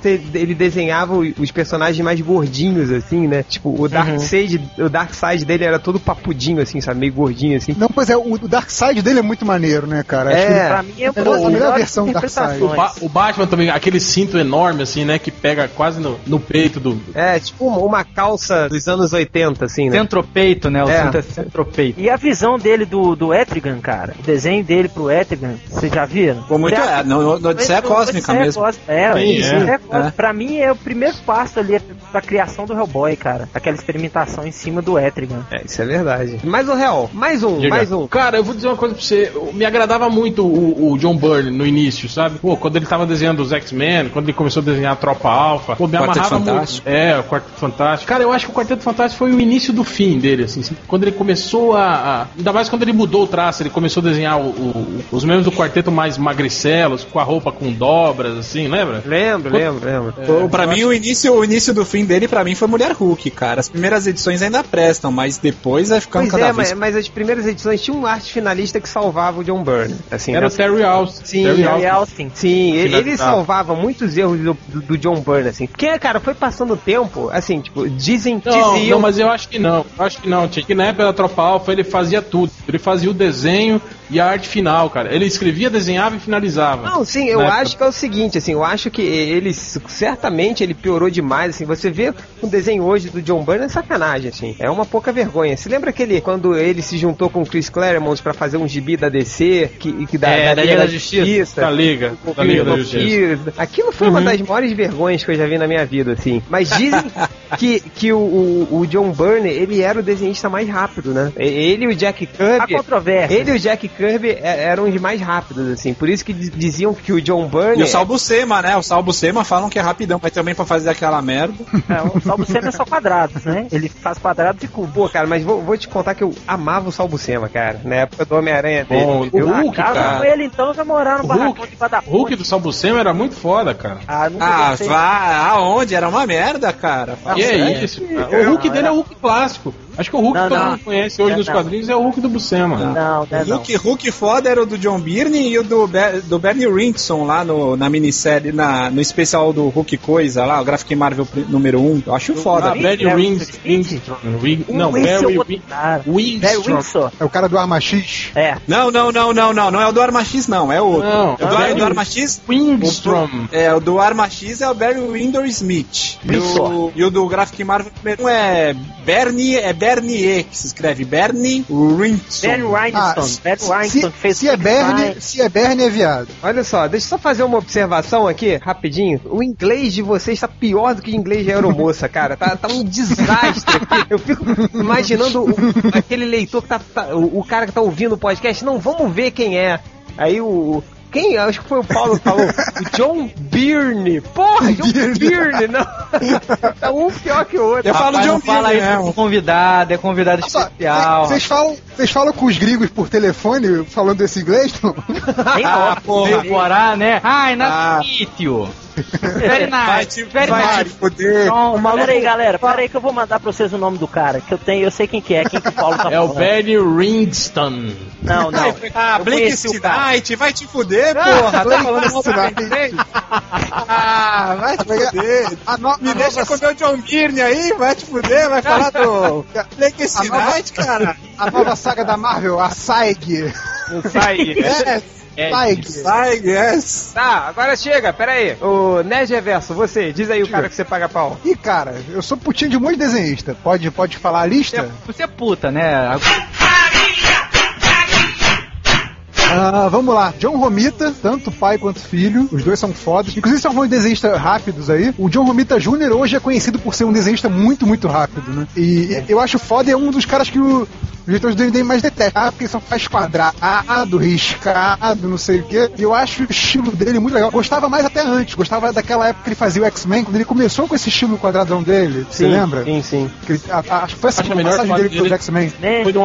te- ele desenhava os personagens mais gordinhos, assim, né? Tipo, o Darkseid, o Darkseid dele era todo papudinho, assim, sabe? Meio gordinho, assim. Não, pois é, o, o Dark Side dele é muito maneiro, né, cara? É. Pra mim é É a melhor versão do Darkseid. O, interpretações. Ba- o Batman também, aquele cinto enorme, assim, né? Que pega quase no, no peito do. É, tipo uma, uma calça dos anos 80, assim, né? Centropeito, né? O É. cinto é centropeito. E a visão dele do, do Etrigan, cara, o desenho dele pro Etrigan, vocês já viram? Ficou muito. É, no, no, no Odisseia No Cósmica Odisseia mesmo. Cósmica, É, Sim, isso, é. Cósmica. É. Pra mim é o primeiro passo ali pra criação do Hellboy, cara. Aquela experimentação em cima do Etrigan. É, isso é verdade. Mais um real, mais um, Diga. mais um. Cara, eu vou dizer uma coisa pra você. Me agradava muito o, o John Byrne no início, sabe? Pô, quando ele tava desenhando os X-Men, quando ele começou a desenhar a Tropa Alpha, pô, me Quarteto amarrava Fantástico. muito. É, o Quarteto Fantástico. Cara, eu acho que o Quarteto Fantástico foi o início do fim dele, assim. Quando ele começou a. a- ainda mais quando ele mudou o traço, ele começou a desenhar o- o- os membros do quarteto mais magricelos, com a roupa com dobras, assim, lembra? Lembro, lembro, lembro. Pô, pra mim, o início, o início do fim dele, pra mim, foi Mulher Hulk, cara. As primeiras edições ainda prestam, mas depois vai ficando Pois cada é, vez mas, mas as primeiras edições tinha um arte finalista que salvava o John Byrne. Assim, Era o nessa- Terry Austin. Sim, Terry Austin. Austin. Sim, ele, ele salvava muitos erros do, do, do John Byrne, assim. Porque, cara, foi passando o tempo, assim, tipo, dizem, Não, diziam... não, mas eu acho que não. Eu acho que não, Tinha Que na época da Tropa Alpha ele fazia tudo. Ele fazia o desenho e a arte final, cara. Ele escrevia, desenhava e finalizava. Não, sim, eu Na acho época- que é o seguinte, assim, eu acho que ele certamente ele piorou demais, assim, você vê um desenho hoje do John Byrne é sacanagem, assim, é uma pouca vergonha. Você lembra aquele quando ele se juntou com o Chris Claremont pra fazer um gibi da DC, que, que da, É, da Liga da Justiça. Da Liga. o Da Liga da Justiça. Aquilo foi uma das maiores vergonhas que eu já vi na minha vida, assim. Mas dizem que, que o, o, o John Byrne, ele era o desenhista mais rápido, né? Ele e o Jack Kirby... controvérsia. Ele e o Jack Kirby é- eram os mais rápidos, assim. Por isso que diz- diziam que o John Byrne... E o Sal Buscema, né? O Sal Buscema falam que é rapidão, mas também pra fazer aquela merda. É, o Salvo sempre é só quadrados, né? Ele faz quadrados e cubos. Pô, cara, mas vou, vou te contar que eu amava o Sal Buscema, cara. Na época do Homem-Aranha dele. Bom, Eu- o Hulk, Casa cara. com ele então vai morar no barracão Hulk, de o Hulk do Salbucema era muito foda, cara. Ah, nunca Ah, gostei. vá, aonde? Era uma merda, cara. Fala que é isso? cara? O Hulk Não, dele é era- o Hulk clássico. Acho que o Hulk Não, que todo não. mundo conhece hoje Não, nos não. quadrinhos é o Hulk do Buscema. Não, não, O não. Hulk, Hulk foda era o do John Byrne e o do, Be- do Bernie Wrightson lá no, na minissérie, na, no especial do Hulk Coisa lá, o Graphic Marvel número 1. Eu acho foda. Ah. Wingstrom. Wing- Não, é Barry. Windsor. É o cara do Arma X. É. Não, não, não, não, não, não é o do Arma X, não, é outro. Não, o do, Barry do Arma X. Wingstrom. É, o do Arma X é o Barry Windor Smith. E o, e o do Graphic Marvel número 1 é Bernie, é Bernie, que se escreve Bernie. Ben Rhinestone. se, ben Rhinestone que fez se é Bernie, se é Bernie é viado. Olha só, deixa eu só fazer uma observação aqui, rapidinho. O inglês de vocês tá pior do que o inglês de aeromoça, cara. Tá, tá um desastre aqui. Eu fico imaginando o- aquele leitor que tá, tá- o, o cara que tá ouvindo o podcast. Não, vamos ver quem é. Aí o. Quem? Acho que foi o Paulo que falou. O John Byrne. Porra, John Byrne, não. Tá um pior que o outro. Eu falo Rapaz, de não um fala mesmo. com convidado, é convidado especial. Vocês falam, vocês falam com os gringos por telefone falando esse inglês? Não? Nem Ah, porra. Demorar, né? Ai, Ah. na sítio. Very Vai nice. te, Very vai nice. te fuder. Então, pera aí, galera, pera aí que eu vou mandar pra vocês o nome do cara, que eu tenho, eu sei quem que é, quem que o Paulo tá É o falando. Benny Ringston. Não, não. Ah, Blink. Night, vai te fuder, porra. Tá falando mal pra Blink mim? Ah, vai te fuder. A, no, Me a deixa nova, comer o John Byrne aí, vai te fuder, vai falar do nova- Night, cara. A nova saga da Marvel, a SAIG. Sai. É, SAIG. sai, yes. Tá, agora chega, pera aí. O Nerd Reverso, você, diz aí o cara que você paga pau. Ih, cara, eu sou putinho de um monte de desenhista. Pode, pode falar a lista? Você é puta, né? Ah, vamos lá. John Romita, tanto pai quanto filho, os dois são fodas. Inclusive são dois desenhistas rápidos aí. O John Romita Jr. hoje é conhecido por ser um desenhista muito, muito rápido, né? E eu acho foda, é um dos caras que o. Os diretores do D&D mais detestam, ah, porque só faz quadrado, riscado, não sei o quê. E eu acho o estilo dele muito legal. Gostava mais até antes, gostava daquela época que ele fazia o X-Men, quando ele começou com esse estilo quadradão dele. Você lembra? Sim, sim. Que ele- a- a- acho que foi essa Acho a melhor passagem dele quadrilha- pros X-Men. Foi do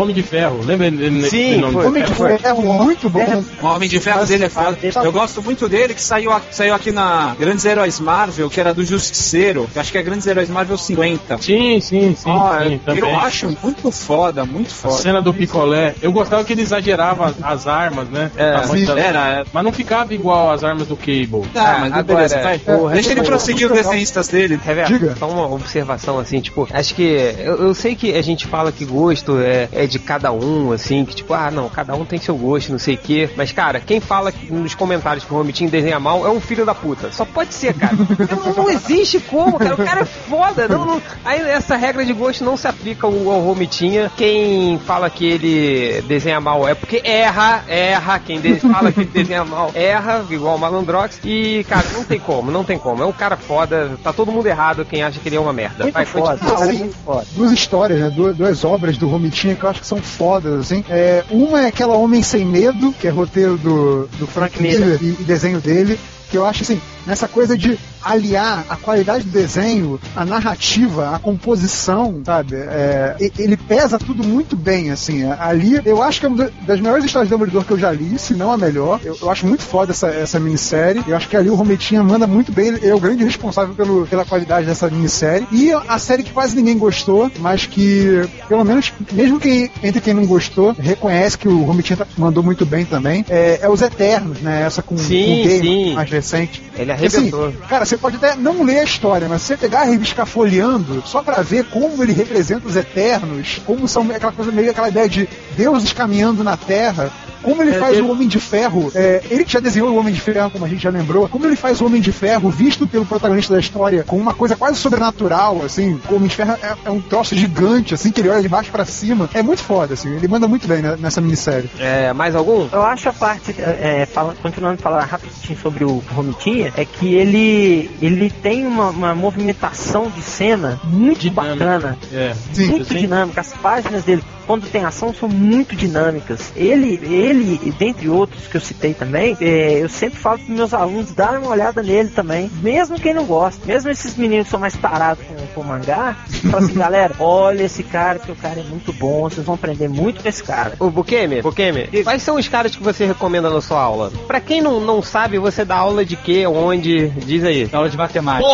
Homem- de Ferro. Lembra dele? Sim, nome? foi. Homem de Ferro, muito bom. O Homem de Ferro dele é foda. Eu gosto muito dele, que saiu, a- saiu aqui na Grandes Heróis Marvel, que era do Justiceiro. Acho que é Grandes Heróis Marvel 50. Sim, sim, sim. Ah, sim eu também. acho muito foda, muito A foda. cena do picolé. Eu gostava que ele exagerava as- as armas, né? É, A sim. da- Era, Mas não ficava igual as armas do Cable. Ah, mas agora, beleza, vai. o Deixa ele prosseguir os desenhistas dele. Reverso, Diga. só uma observação assim, tipo, acho que eu, eu sei que a gente fala que gosto é, é de cada um, assim, que tipo, ah, não, cada um tem seu gosto, não sei o quê. Mas, cara, quem fala nos comentários que o Romitinho desenha mal é um filho da puta. Só pode ser, cara. não, não existe como, cara. O cara é foda. Não, não- Aí essa regra de gosto não se aplica ao, ao Romitinha. Quem fala que ele desenha mal é porque erra, erra. Quem fala que ele desenha mal erra, igual o Malandrox. E, cara, não tem como, não tem como. É um cara foda. Tá todo mundo errado quem acha que ele é uma merda. Muito Vai, foda, cara, Sim. muito foda. duas histórias, né? Duas, duas obras do Romitinha que eu acho que são fodas, assim. É, uma é aquela Homem Sem Medo, que é roteiro do, do Frank Miller e, e desenho dele, que eu acho assim, nessa coisa de aliar a qualidade do desenho, a narrativa, a composição, sabe? É, e- ele pesa tudo muito bem, assim. Ali, eu acho que é uma das melhores histórias de Dumbledore que eu já li, se não a melhor. Eu, eu acho muito foda essa, essa minissérie. Eu acho que ali o Romitinha manda muito bem. Ele é o grande responsável pelo, pela qualidade dessa minissérie. E a série que quase ninguém gostou, mas que, pelo menos, mesmo quem, entre quem não gostou, reconhece que o Romitinha tá- mandou muito bem também. É, é Os Eternos, né? Essa com, Sim, com o Game sim. mais recente. Ele Assim, arrebentou. cara, você pode até não ler a história, mas você pegar e ficar folheando só pra ver como ele representa os Eternos, como são aquela coisa meio aquela ideia de deuses caminhando na Terra. Como ele É, faz ele- o Homem de Ferro, é, ele que já desenhou o Homem de Ferro, como a gente já lembrou, como ele faz o Homem de Ferro visto pelo protagonista da história com uma coisa quase sobrenatural, assim, o Homem de Ferro é, é um troço gigante, assim, que ele olha de baixo pra cima. É muito foda, assim, ele manda muito bem né, nessa minissérie. É, mais algum? Eu acho a parte, é, fala- continuando a falar rapidinho sobre o Romitinha, é que ele, ele tem uma, uma movimentação de cena muito Dinâmica. bacana, É. Sim, muito sim. dinâmica. As páginas dele, quando tem ação, são muito dinâmicas. Ele, ele, e dentre outros que eu citei também, é, eu sempre falo para meus alunos darem uma olhada nele também, mesmo quem não gosta, mesmo esses meninos que são mais tarados com, com mangá, fala assim, galera, olha esse cara, que o cara é muito bom, vocês vão aprender muito com esse cara. O Bukemi, Bukemi, quais são os caras que você recomenda na sua aula? Pra quem não, não sabe, você dá aula de quê, onde? Diz aí. Aula de matemática.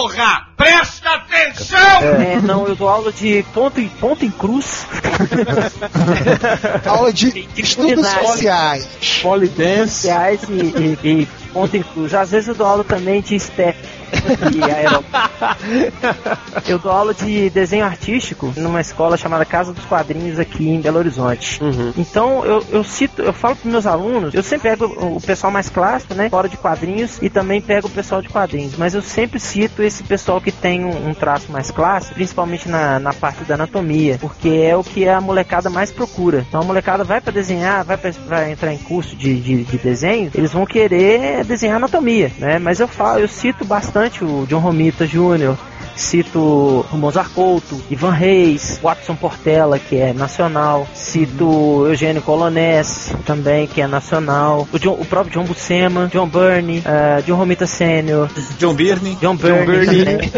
É, não, eu dou aula de ponto em, ponto em cruz. Aula de estudos sociais. Polydance. Reais e, e, e ponto cruz. Às vezes eu dou aula também de step. Eu dou aula de desenho artístico numa escola chamada Casa dos Quadrinhos aqui em Belo Horizonte. Uhum. Então eu, eu cito, eu falo para meus alunos, eu sempre pego o o pessoal mais clássico, né, fora de quadrinhos, e também pego o pessoal de quadrinhos. Mas eu sempre cito esse pessoal que tem um, um traço mais clássico, principalmente na, na parte da anatomia, porque é o que a molecada mais procura. Então a molecada vai para desenhar, vai para entrar em curso de, de, de desenho, eles vão querer desenhar anatomia, né? Mas eu falo, eu cito bastante o John Romita Jr., Cito o Mozart Couto, Ivan Reis, Watson Portela, que é nacional. Cito Eugênio Colonés, também, que é nacional. O, John- o próprio John Buscema, John Burney, eh, John Romita Sr., John Byrne. John Burney, também.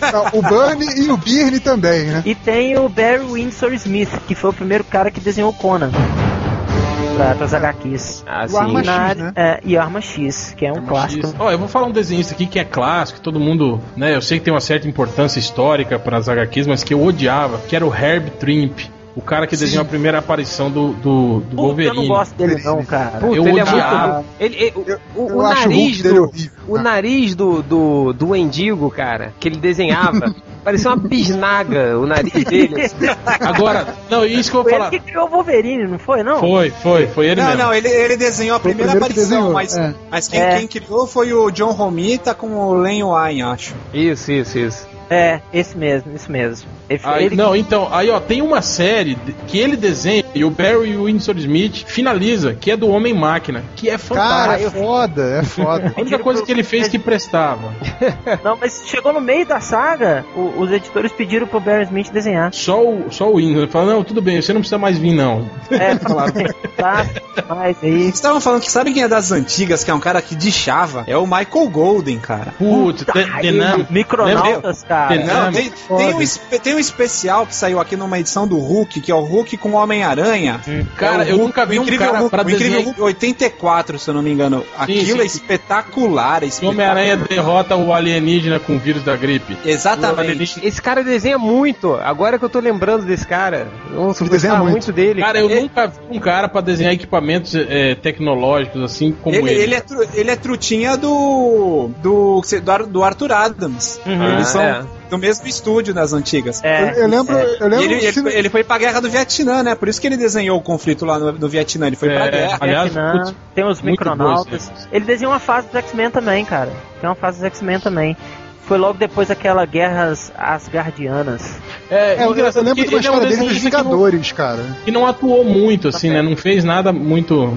Ah, O Bernie e o Birne também, né? E tem o Barry Windsor Smith, que foi o primeiro cara que desenhou o Conan. Pra, pras HQs. Ah, O Arma E, na- X, né? é, e Arma X, que é um clássico. Ó, eu vou falar um desenhista aqui que é clássico, que todo mundo, né? Eu sei que tem uma certa importância histórica para as HQs, mas que eu odiava, que era o Herb Trimp. O cara que desenhou a primeira aparição do, do, do Puta, eu Wolverine. não gosto dele não, cara. Puta, Eu ele é odiava. muito. Ele, ele- o- o, Eu o nariz do. horrível. O nariz do, do, do Endigo, cara, que ele desenhava, parecia uma bisnaga o nariz dele. assim. Agora, não, isso que eu vou Foi ele falar. que criou o Wolverine, não foi, não? Foi, foi, foi ele Não, mesmo. não, ele, ele desenhou a primeira aparição, desenhou, mas, é. mas quem, É. quem criou foi o John Romita com o Len Wine, acho. Isso, isso, isso. É, esse mesmo, esse mesmo. Ele, Aí, ele- não, então, aí ó, tem uma série de- que ele desenha e o Barry Windsor Smith finaliza, que é do Homem Máquina, que é Cara, fantástico. é foda, é foda. A única coisa que ele fez que prestava. Não, mas chegou no meio da saga, o- os editores pediram pro Barry Smith desenhar. Só o, só o Windsor. Ele fala, não, tudo bem, você não precisa mais vir, não. É, falaram, tá, mas aí... Vocês estavam falando que sabe quem é das antigas, que é um cara que deixava? É o Michael Golden, cara. Putz, Puta, The, aí, The Nam- Micronautas, cara. The Não, tem, tem um, tem um especial que saiu aqui numa edição do Hulk, que é o Hulk com o Homem-Aranha. Cara, É o eu Hulk- nunca vi um incrível cara Hulk, pra o incrível desenhar Hulk 84, se eu não me engano. Aquilo sim, é sim. espetacular, é O espetacular. Homem-Aranha derrota o alienígena com o vírus da gripe. Exatamente. alienígena- Esse cara desenha muito. Agora que eu tô lembrando desse cara. Nossa, eu desenha muito. muito dele. Cara, eu Ele- nunca vi um cara pra desenhar equipamentos é, tecnológicos assim como Ele, ele. ele, é tru- ele é trutinha do. do, do, Ar- do Arthur Adams. Uhum. Eles são é. Do mesmo estúdio das antigas. É, eu, eu lembro, é. eu lembro ele, ele, ele foi pra guerra do Vietnã, né? Por isso que ele desenhou o conflito lá no, no Vietnã. Ele foi pra É, guerra. aliás, Vietnã, tem os Micronautas. Ele desenhou uma fase dos X-Men também, cara. Tem uma fase dos X-Men também. Foi logo depois daquela Guerras Asgardianas. É, é, eu, eu lembro que de uma ele é um história dele dos desenhista que não- Vingadores, cara. que não atuou muito, assim, né? Não fez nada muito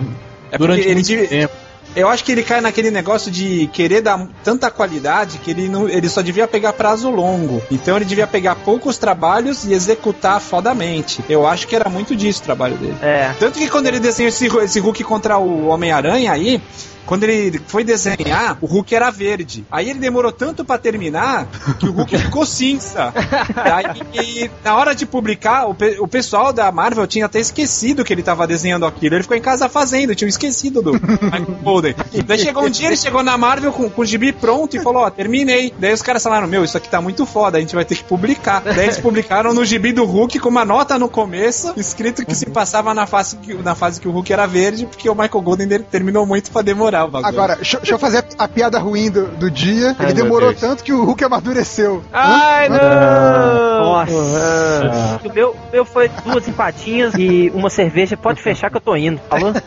É durante ele muito devia- tempo. Eu acho que ele cai naquele negócio de querer dar tanta qualidade que ele, não, ele só devia pegar prazo longo. Então ele devia pegar poucos trabalhos e executar fodamente. Eu acho que era muito disso o trabalho dele. É. Tanto que quando ele desenhou esse, esse Hulk contra o Homem-Aranha aí, quando ele foi desenhar, o Hulk era verde. Aí ele demorou tanto pra terminar que o Hulk ficou cinza. Aí, na hora de publicar, o, pe- o pessoal da Marvel tinha até esquecido que ele tava desenhando aquilo. Ele ficou em casa fazendo, tinham esquecido do Michael Golden. Daí chegou um dia, ele chegou na Marvel com, com o gibi pronto e falou: Ó, terminei. Daí os caras falaram: Meu, isso aqui tá muito foda, a gente vai ter que publicar. Daí eles publicaram no gibi do Hulk com uma nota no começo, escrito que se passava na fase que, na fase que o Hulk era verde, porque o Michael Golden dele terminou muito pra demorar o bagulho. Agora, deixa, deixa eu fazer a, a piada ruim do, do dia. Ai, Ele demorou Deus. tanto que o Hulk amadureceu. Ai, não! Nossa. O meu, meu foi duas empadinhas e uma cerveja. Pode fechar que eu tô indo. Falou?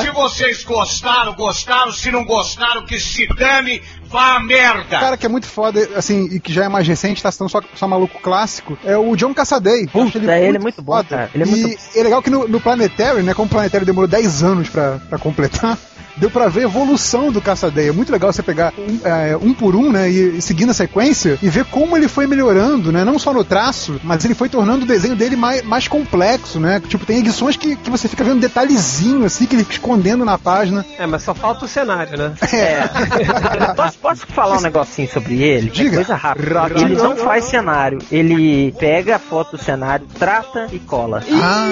Se vocês gostaram, gostaram. Se não gostaram, que se dane, vá a merda. cara que é muito foda, assim, e que já é mais recente, tá sendo só, só maluco clássico, é o John Cassaday. Eu acho Puta, ele é muito bom, cara. Ele é e muito- é legal que no, no Planetary, né, como o Planetary demorou 10 anos pra, pra completar, deu pra ver a evolução do Cassaday. É muito legal você pegar um, é, um por um, né, e, e seguindo a sequência, e ver como ele foi melhorando, né, não só no traço, mas ele foi tornando o desenho dele mais, mais complexo, né, tipo, tem edições que, que você fica vendo detalhezinho, assim, que ele fica escondendo na página. É, mas só falta o cenário, né? É. posso, posso falar um negocinho sobre ele? É Diga. coisa rápida. Ele não faz cenário. Ele pega a foto do cenário, trata e cola. Ah,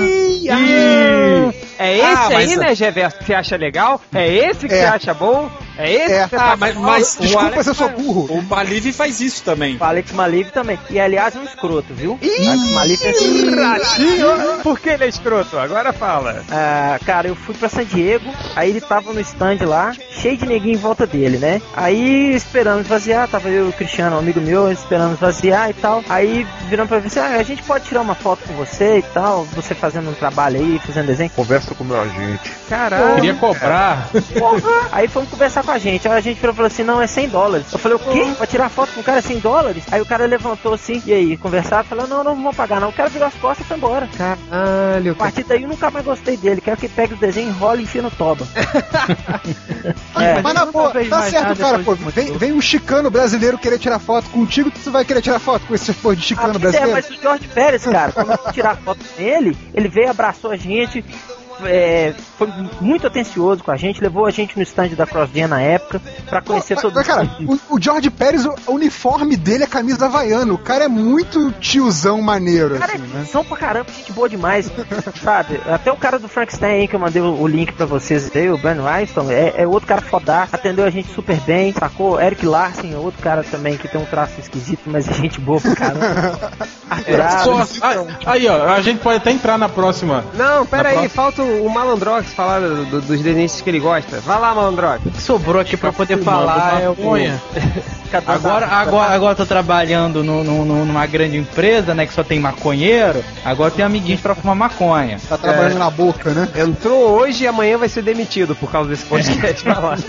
É esse Ah, aí, né, Geverso, que você acha legal? É esse que É. você acha bom? É esse É. que você Ah, tá mas, mas o desculpa Alex se eu sou faz- burro. O Malive faz isso também. O Alex Maliv também. E aliás, é um escroto, viu? Alex Maliv é Ratinho? Por que ele é escroto? Agora fala. Ah, cara, eu fui pra San Diego, aí ele tava no stand lá, cheio de neguinho em volta dele, né? Aí esperando esvaziar, tava eu e o Cristiano, um amigo meu, esperando esvaziar e tal. Aí virando pra mim assim, ah, a gente pode tirar uma foto com você e tal, você fazendo um trabalho aí, fazendo desenho. Conversa com meu agente. Caralho. Queria cobrar. Porra! Aí fomos conversar com com a gente. Aí a gente falou assim: não, é 100 dólares. Eu falei: o quê? Pra tirar foto com o cara é 100 dólares? Aí o cara levantou assim, e aí, conversar, falou: não, não vou pagar não. O cara virou as costas e foi embora. Caralho, A partir daí eu nunca mais gostei dele. Quero que pegue o desenho, enrola e enfia no toba. É, Mas na boa, tá certo, cara, pô. Vem, vem um chicano brasileiro querer tirar foto contigo, tu vai querer tirar foto com esse porra de chicano é, brasileiro? mas o Jorge Pérez, cara, quando eu tirar foto com ele, ele veio, abraçou a gente, é, foi muito atencioso com a gente, levou a gente no stand da CrossGen na época, pra conhecer todo mas, cara, o, o George Pérez, o, o uniforme dele é camisa havaiana. O cara é muito tiozão maneiro, Cara, assim, né? são pra caramba, gente boa demais, sabe? Até o cara do Frankenstein aí, que eu mandei o, o link pra vocês aí, o Brian Weinstein, é, é outro cara foda, atendeu a gente super bem, sacou? Eric Larsen é outro cara também que tem um traço esquisito, mas é gente boa pra caramba. Arthur Só- Adams. ah, aí, ó, a gente pode até entrar na próxima. Não, pera Na aí, próxima- falta o Malandrox falar do- do- dos desenhos que ele gosta. Vai lá, Malandrox. O que sobrou aqui pra poder falar é o. Agora, agora, agora eu tô trabalhando no, no- no- numa grande empresa, né, que só tem maconheiro. Agora tem amiguinhos pra fumar maconha. Tá trabalhando na boca, né? Entrou hoje e amanhã vai ser demitido por causa desse podcast. Vai lá.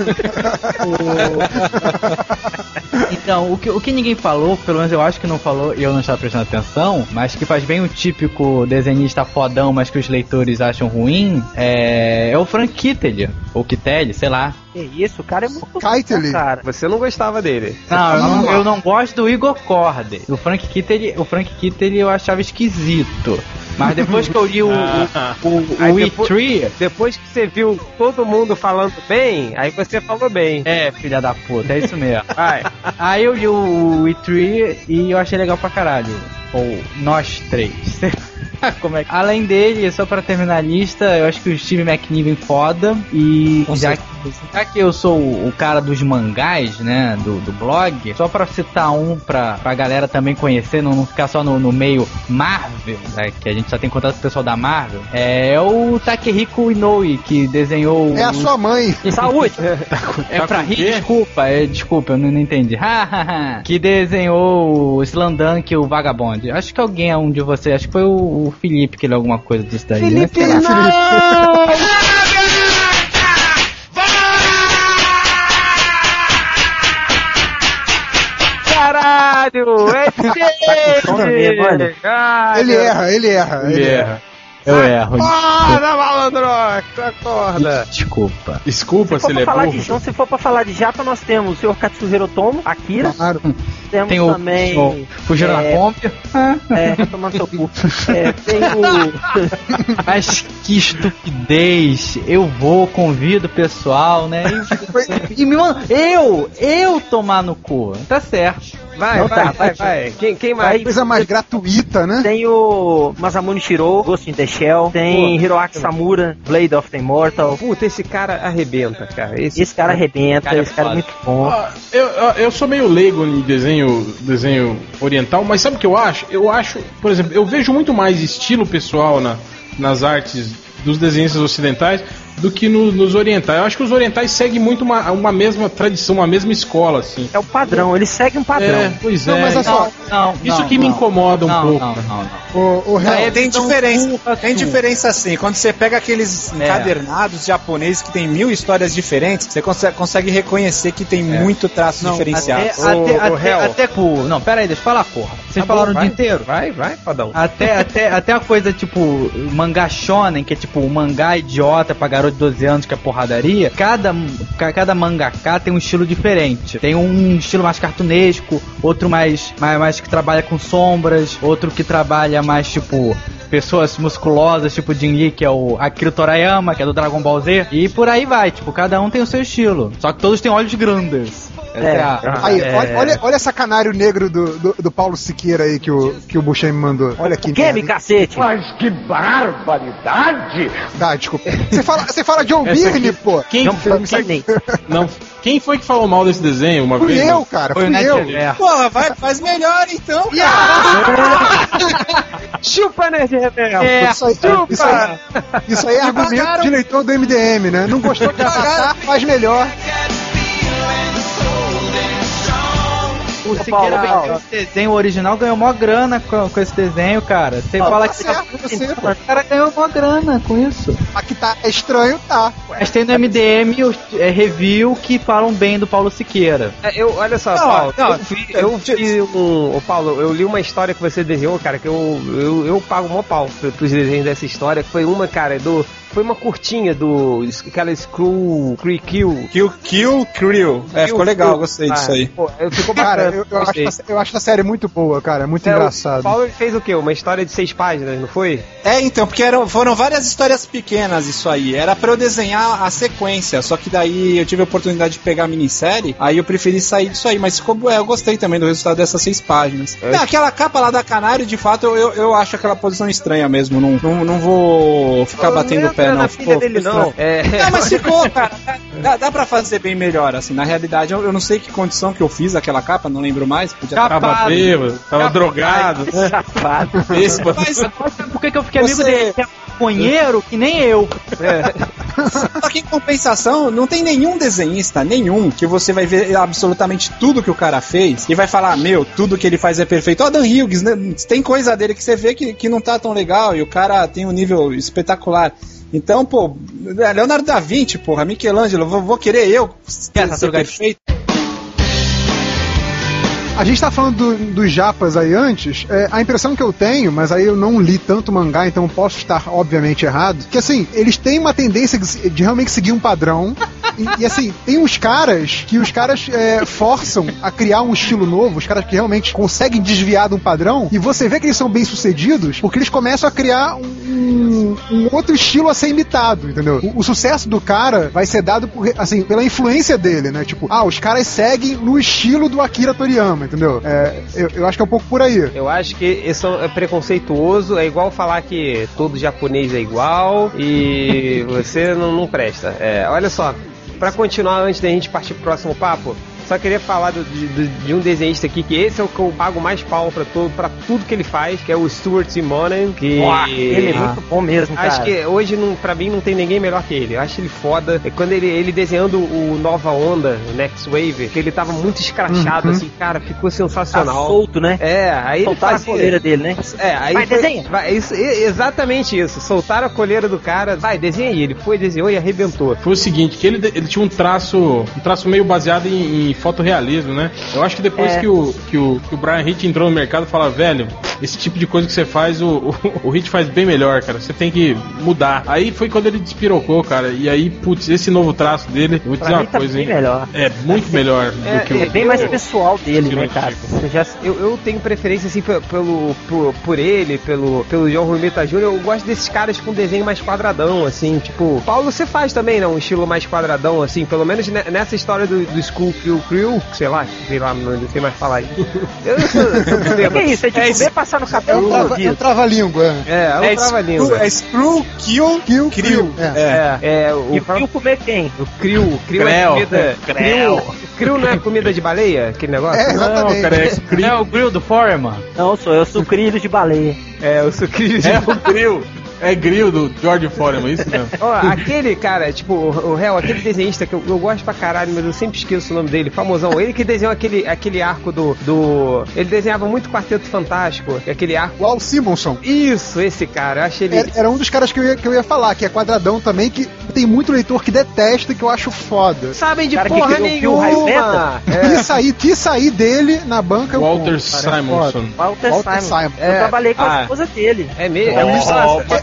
Então, o que, o que ninguém falou, pelo menos eu acho que não falou e eu não estava prestando atenção, mas que faz bem o típico desenhista fodão, mas que os leitores acham ruim, é, é o Frank Kittel, ou Kittel, sei lá. Que isso, o cara é muito Keitel. bom, cara. Você não gostava dele. Não, eu não, eu não gosto do Igor Corder. O Frank Kittel, o Frank Kittel eu achava esquisito. Mas depois que eu li o, o, o, o depois- E-Tree, Depois que você viu todo mundo falando bem, aí você falou bem. é, filha da puta, é isso mesmo. Vai. Aí eu li o E-Tree e eu achei legal pra caralho. Ou nós três. Como é que... Além dele, só pra terminar a lista, eu acho que o Steve McNiven foda. E Com já que, já que eu sou o cara dos mangás, né? Do, do blog, só pra citar um pra, pra galera também conhecer, não, não ficar só no, no meio Marvel, né, que a gente só tem contato com o pessoal da Marvel, é o Takehiko Inoue, que desenhou. É a sua mãe. Saúde! é Tá pra rir, quê? desculpa, é, desculpa, eu não, não entendi. que desenhou o Slandunk e o Vagabond. Acho que alguém é um de vocês, acho que foi o, o Felipe que leu alguma coisa disso daí. né? Sei lá. Caralho! É Toma mesmo, olha. Ele erra, ele erra. Ele erra. Eu erro. Para, Malandrox! Acorda! Desculpa. Desculpa Se se for, ele pra é falar burro. de, então, se for pra falar de japa, nós temos o Sr. Katsuhiro Tomo, Akira, Claro. temos Tem o, também... o Fugiram é, na Kombi. É, no seu cu. É, tem o... Mas que estupidez. Eu vou, convido o pessoal, né? E, e me manda. Eu, eu tomar no cu. Tá certo. Vai, Não vai, tá, vai, vai. vai. Quem, quem mais? Vai. Coisa mais gratuita, né? Tem o Masamune Shiro, Ghost in the Shell. Tem Hiroaki Samura, Blade of the Immortal. Puta, esse cara arrebenta, cara. Esse, Esse cara arrebenta, Cara é esse cara é muito bom. Ah, Eu, eu, eu sou meio leigo em desenho, desenho oriental, mas sabe o que eu acho? Eu acho, por exemplo, eu vejo muito mais estilo pessoal na, nas artes dos desenhistas ocidentais do que no- nos orientais. Eu acho que os orientais seguem muito uma, uma mesma tradição, uma mesma escola, assim. É o padrão, ele segue um padrão. É, pois Não, é. mas é só- Não, Isso não, que me incomoda um não, pouco. Não, não, não. O, o É, real. tem Então, diferença. Tem diferença sim. Quando você pega aqueles encadernados japoneses que tem mil histórias diferentes, você consegue, consegue reconhecer que tem muito traço diferenciado. Até, Ô, até, ô, até, até, pô, não, pera aí, deixa eu falar, porra. Vocês Tá bom, falaram o vai. dia inteiro. Vai, vai, fodão. Até, até, até a coisa tipo mangá shonen, que é tipo um mangá idiota pra garoto de 12 anos que é porradaria. Cada, ca- cada mangaká tem um estilo diferente. Tem um estilo mais cartunesco, outro mais, mais, mais que trabalha com sombras, outro que trabalha mais tipo pessoas musculosas, tipo Jin Lee, que é o Akira Torayama, que é do Dragon Ball Z. E por aí vai, tipo, cada um tem o seu estilo. Só que todos têm olhos grandes. Essa É. é a- Aí, é- olha, olha, olha essa canário negro do, do, do Paulo Siqueira aí que o, que o Buscemi me mandou. Olha aqui. Que, me cacete? Tá, desculpa. Você fala, você fala John aqui- Byrne, pô. Quem, Não, foi, Disney. não, quem foi que falou mal desse desenho uma Fui vez? eu, cara, fui eu. Porra, vai, faz melhor então. Chupa, Nerd Rebel! É, Isso aí, isso aí, isso aí é argumento de leitor do MDM, né? Não gostou de Avatar, faz melhor. O Siqueira vendeu esse desenho original, ganhou mó grana com, com esse desenho, cara. Você Paulo, fala Tá que certo, você, pô. o cara ganhou mó grana com isso. Aqui tá é estranho, tá. Mas tem no MDM os, é, review que falam bem do Paulo Siqueira. É, Eu, olha só, Não, Paulo, não, eu vi, eu vi um. Ô, Paulo, eu li uma história que você desenhou, cara, que eu, eu, eu pago mó pau pro- pros desenhos dessa história, que foi uma, cara, do. Foi uma curtinha do. aquela Screw Cree Kill. Kill, Kill Crew. É, ficou legal, gostei disso aí. Pô, eu- ficou Cara, bacana. eu, eu, acho, eu acho essa série muito boa, cara. É muito É, engraçado. O Paulo fez o quê? Uma história de seis páginas, não foi? É, então, porque eram, foram várias histórias pequenas isso aí. Era pra eu desenhar a sequência, só que daí eu tive a oportunidade de pegar a minissérie, aí eu preferi sair disso aí. Mas ficou, é, eu gostei também do resultado dessas seis páginas. É. Não, aquela capa lá da Canário, de fato, eu, eu, eu acho aquela posição estranha mesmo. Não, não, não vou ficar batendo o pé, entra não. na filha dele, não. É. Não, mas ficou, cara. Dá, dá pra fazer bem melhor, assim. Na realidade, eu, eu não sei que condição que eu fiz aquela capa, não lembro mais. Podia Tava Capado. bêbado, tava Capado. drogado. Safado. Esse, mas, Sabe por que, que eu fiquei amigo Você- dele? Que é maconheiro que nem eu. Só que em compensação, não tem nenhum desenhista, nenhum, que você vai ver absolutamente tudo que o cara fez e vai falar, meu, tudo que ele faz é perfeito. Ó, Dan Hughes, né? Tem coisa dele que você vê que, que não tá tão legal e o cara tem um nível espetacular. Então, pô, Leonardo da Vinci, porra, Michelangelo, vou, vou querer eu ser, ser perfeito. A gente tá falando do- dos japas aí antes, é, a impressão que eu tenho, mas aí eu não li tanto mangá, então posso estar obviamente errado, que assim, eles têm uma tendência de, realmente seguir um padrão. E, e, assim, tem uns caras que os caras é, forçam a criar um estilo novo, os caras que realmente conseguem desviar de um padrão, e você vê que eles são bem sucedidos porque eles começam a criar um, um outro estilo a ser imitado, entendeu? O, o sucesso do cara vai ser dado por, assim, pela influência dele, né? Tipo, ah, os caras seguem no estilo do Akira Toriyama, entendeu? É, eu, eu acho que é um pouco por aí. Eu acho que isso é preconceituoso, é igual falar que todo japonês é igual e você não, não presta. É, olha só, pra continuar antes da gente partir pro próximo papo, só queria falar do- de, de- um desenhista aqui, que esse é o que eu pago mais pau pra, todo, pra tudo que ele faz, que é o Stuart Simonen, que... Uau, ele é muito bom mesmo, cara. Acho que hoje, não, pra mim, não tem ninguém melhor que ele. Eu acho ele foda. É quando ele, ele desenhando o Nova Onda, o Next Wave, que ele tava muito escrachado, Uhum. assim, cara, ficou tá sensacional. solto, né? É, aí ele Soltaram a fazia... coleira dele, né? É, aí Vai, foi- desenha. vai, isso, exatamente isso. Soltaram a colheira do cara. Vai, desenha aí. Ele foi, desenhou e arrebentou. Foi o seguinte, que ele, ele tinha um traço, um traço meio baseado em, em fotorrealismo, né? Eu acho que depois É. que, o, que, o, que o Brian Hitch entrou no mercado, fala, velho, esse tipo de coisa que você faz, o, o, o Hitch faz bem melhor, cara. Você tem que mudar. Aí foi quando ele despirocou, cara. E aí, putz, esse novo traço dele, eu vou dizer Pra uma tá coisa, bem hein? melhor. É muito melhor É, do que o. É bem mais pessoal dele, né, cara? já Eu, eu tenho preferência, assim, pe- pelo, por, por ele, pelo, pelo John Romita Jr. Eu gosto desses caras com desenho mais quadradão, assim. Tipo, Paulo, você faz também, né? Um estilo mais quadradão, assim. Pelo menos ne- nessa história do, do School Crew Crew, sei lá, sei lá, não sei mais falar. Eu sou, eu sou O que é isso? É tipo, É isso. ver passar no É cabelo um é um ouvido. trava-língua. É, é um É trava-língua. É Screw, Kill, Kill, Crew. Crew, é. É. É, é, o E o Fio comer quem? O Krill, Krill é comida. Krill, Krill não é comida de baleia? Aquele negócio? É, exatamente. Não, cara, é Screw. É o grill do Foreman. Não, sou eu, sucrilho de baleia. É, o sucrilho de É o grill. É grill do George Foreman, isso mesmo. Ó, aquele cara, tipo, o o réu, aquele desenhista que eu, eu gosto pra caralho, mas eu sempre esqueço o nome dele, famosão. Ele que desenhou aquele, aquele arco do, do. Ele desenhava muito Quarteto Fantástico, aquele arco. O Al Simonson. Isso, esse cara, eu achei ele. Era, era um dos caras que eu, ia, que eu ia falar, que é quadradão também, que tem muito leitor que detesta, que eu acho foda. Sabem de Cara que porra Raio nenhuma! Que sair, que sair dele na banca eu Walter cara, é Simonson. Walter, Walter Simon. Simon. Eu É. trabalhei com Ah. a esposa dele. É mesmo?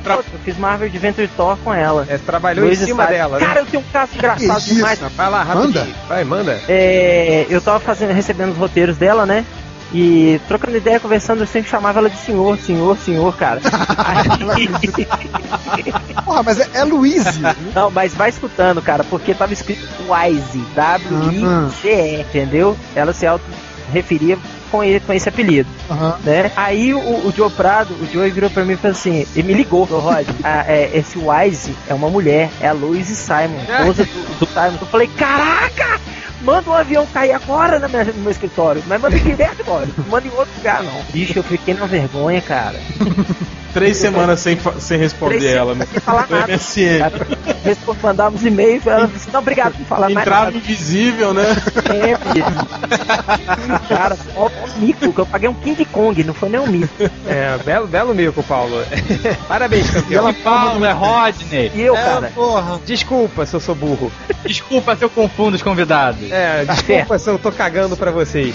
Pra tra- Eu fiz Marvel Adventure Thor com ela. é, trabalhou Luiz em cima dela, né? Cara, eu tenho um caso engraçado Que demais. isso? Vai lá, Manda. rapidinho. Vai, manda. É, eu tava fazendo, recebendo os roteiros dela, né? E trocando ideia, conversando, eu sempre chamava ela de senhor, senhor, senhor, cara. Aí- Porra, mas é, é Luizy. Não, mas vai escutando, cara, porque tava escrito Wise, W-I-C-E, entendeu? Ela se auto-referia com, ele, com esse apelido, Aham. né? Aí o, o Joe Prado, o Joe virou pra mim e falou assim, ele me ligou, falou, Rod, a- é, esse Wise é uma mulher, é a Louise Simon, esposa do, do Simon. Eu falei, caraca! Manda um avião cair agora na minha- no meu escritório, mas manda aqui dentro agora, manda em outro lugar não. Bicho, eu fiquei na vergonha, cara. Três semanas sem, sem responder Três ela, né? Sem falar No nada. MSN. Cara, Responde, mandava os e-mails, ela disse, não, obrigado por falar mais Entrava nada. invisível, né? É, filho. Cara, ó, ó, mico, que eu paguei um King Kong, não foi nem um mico. É, belo, belo mico, Paulo. Parabéns, campeão. Paulo, é Rodney. E eu, É, cara, porra. Desculpa se eu sou burro. Desculpa se eu confundo os convidados. É, desculpa se eu tô cagando pra vocês.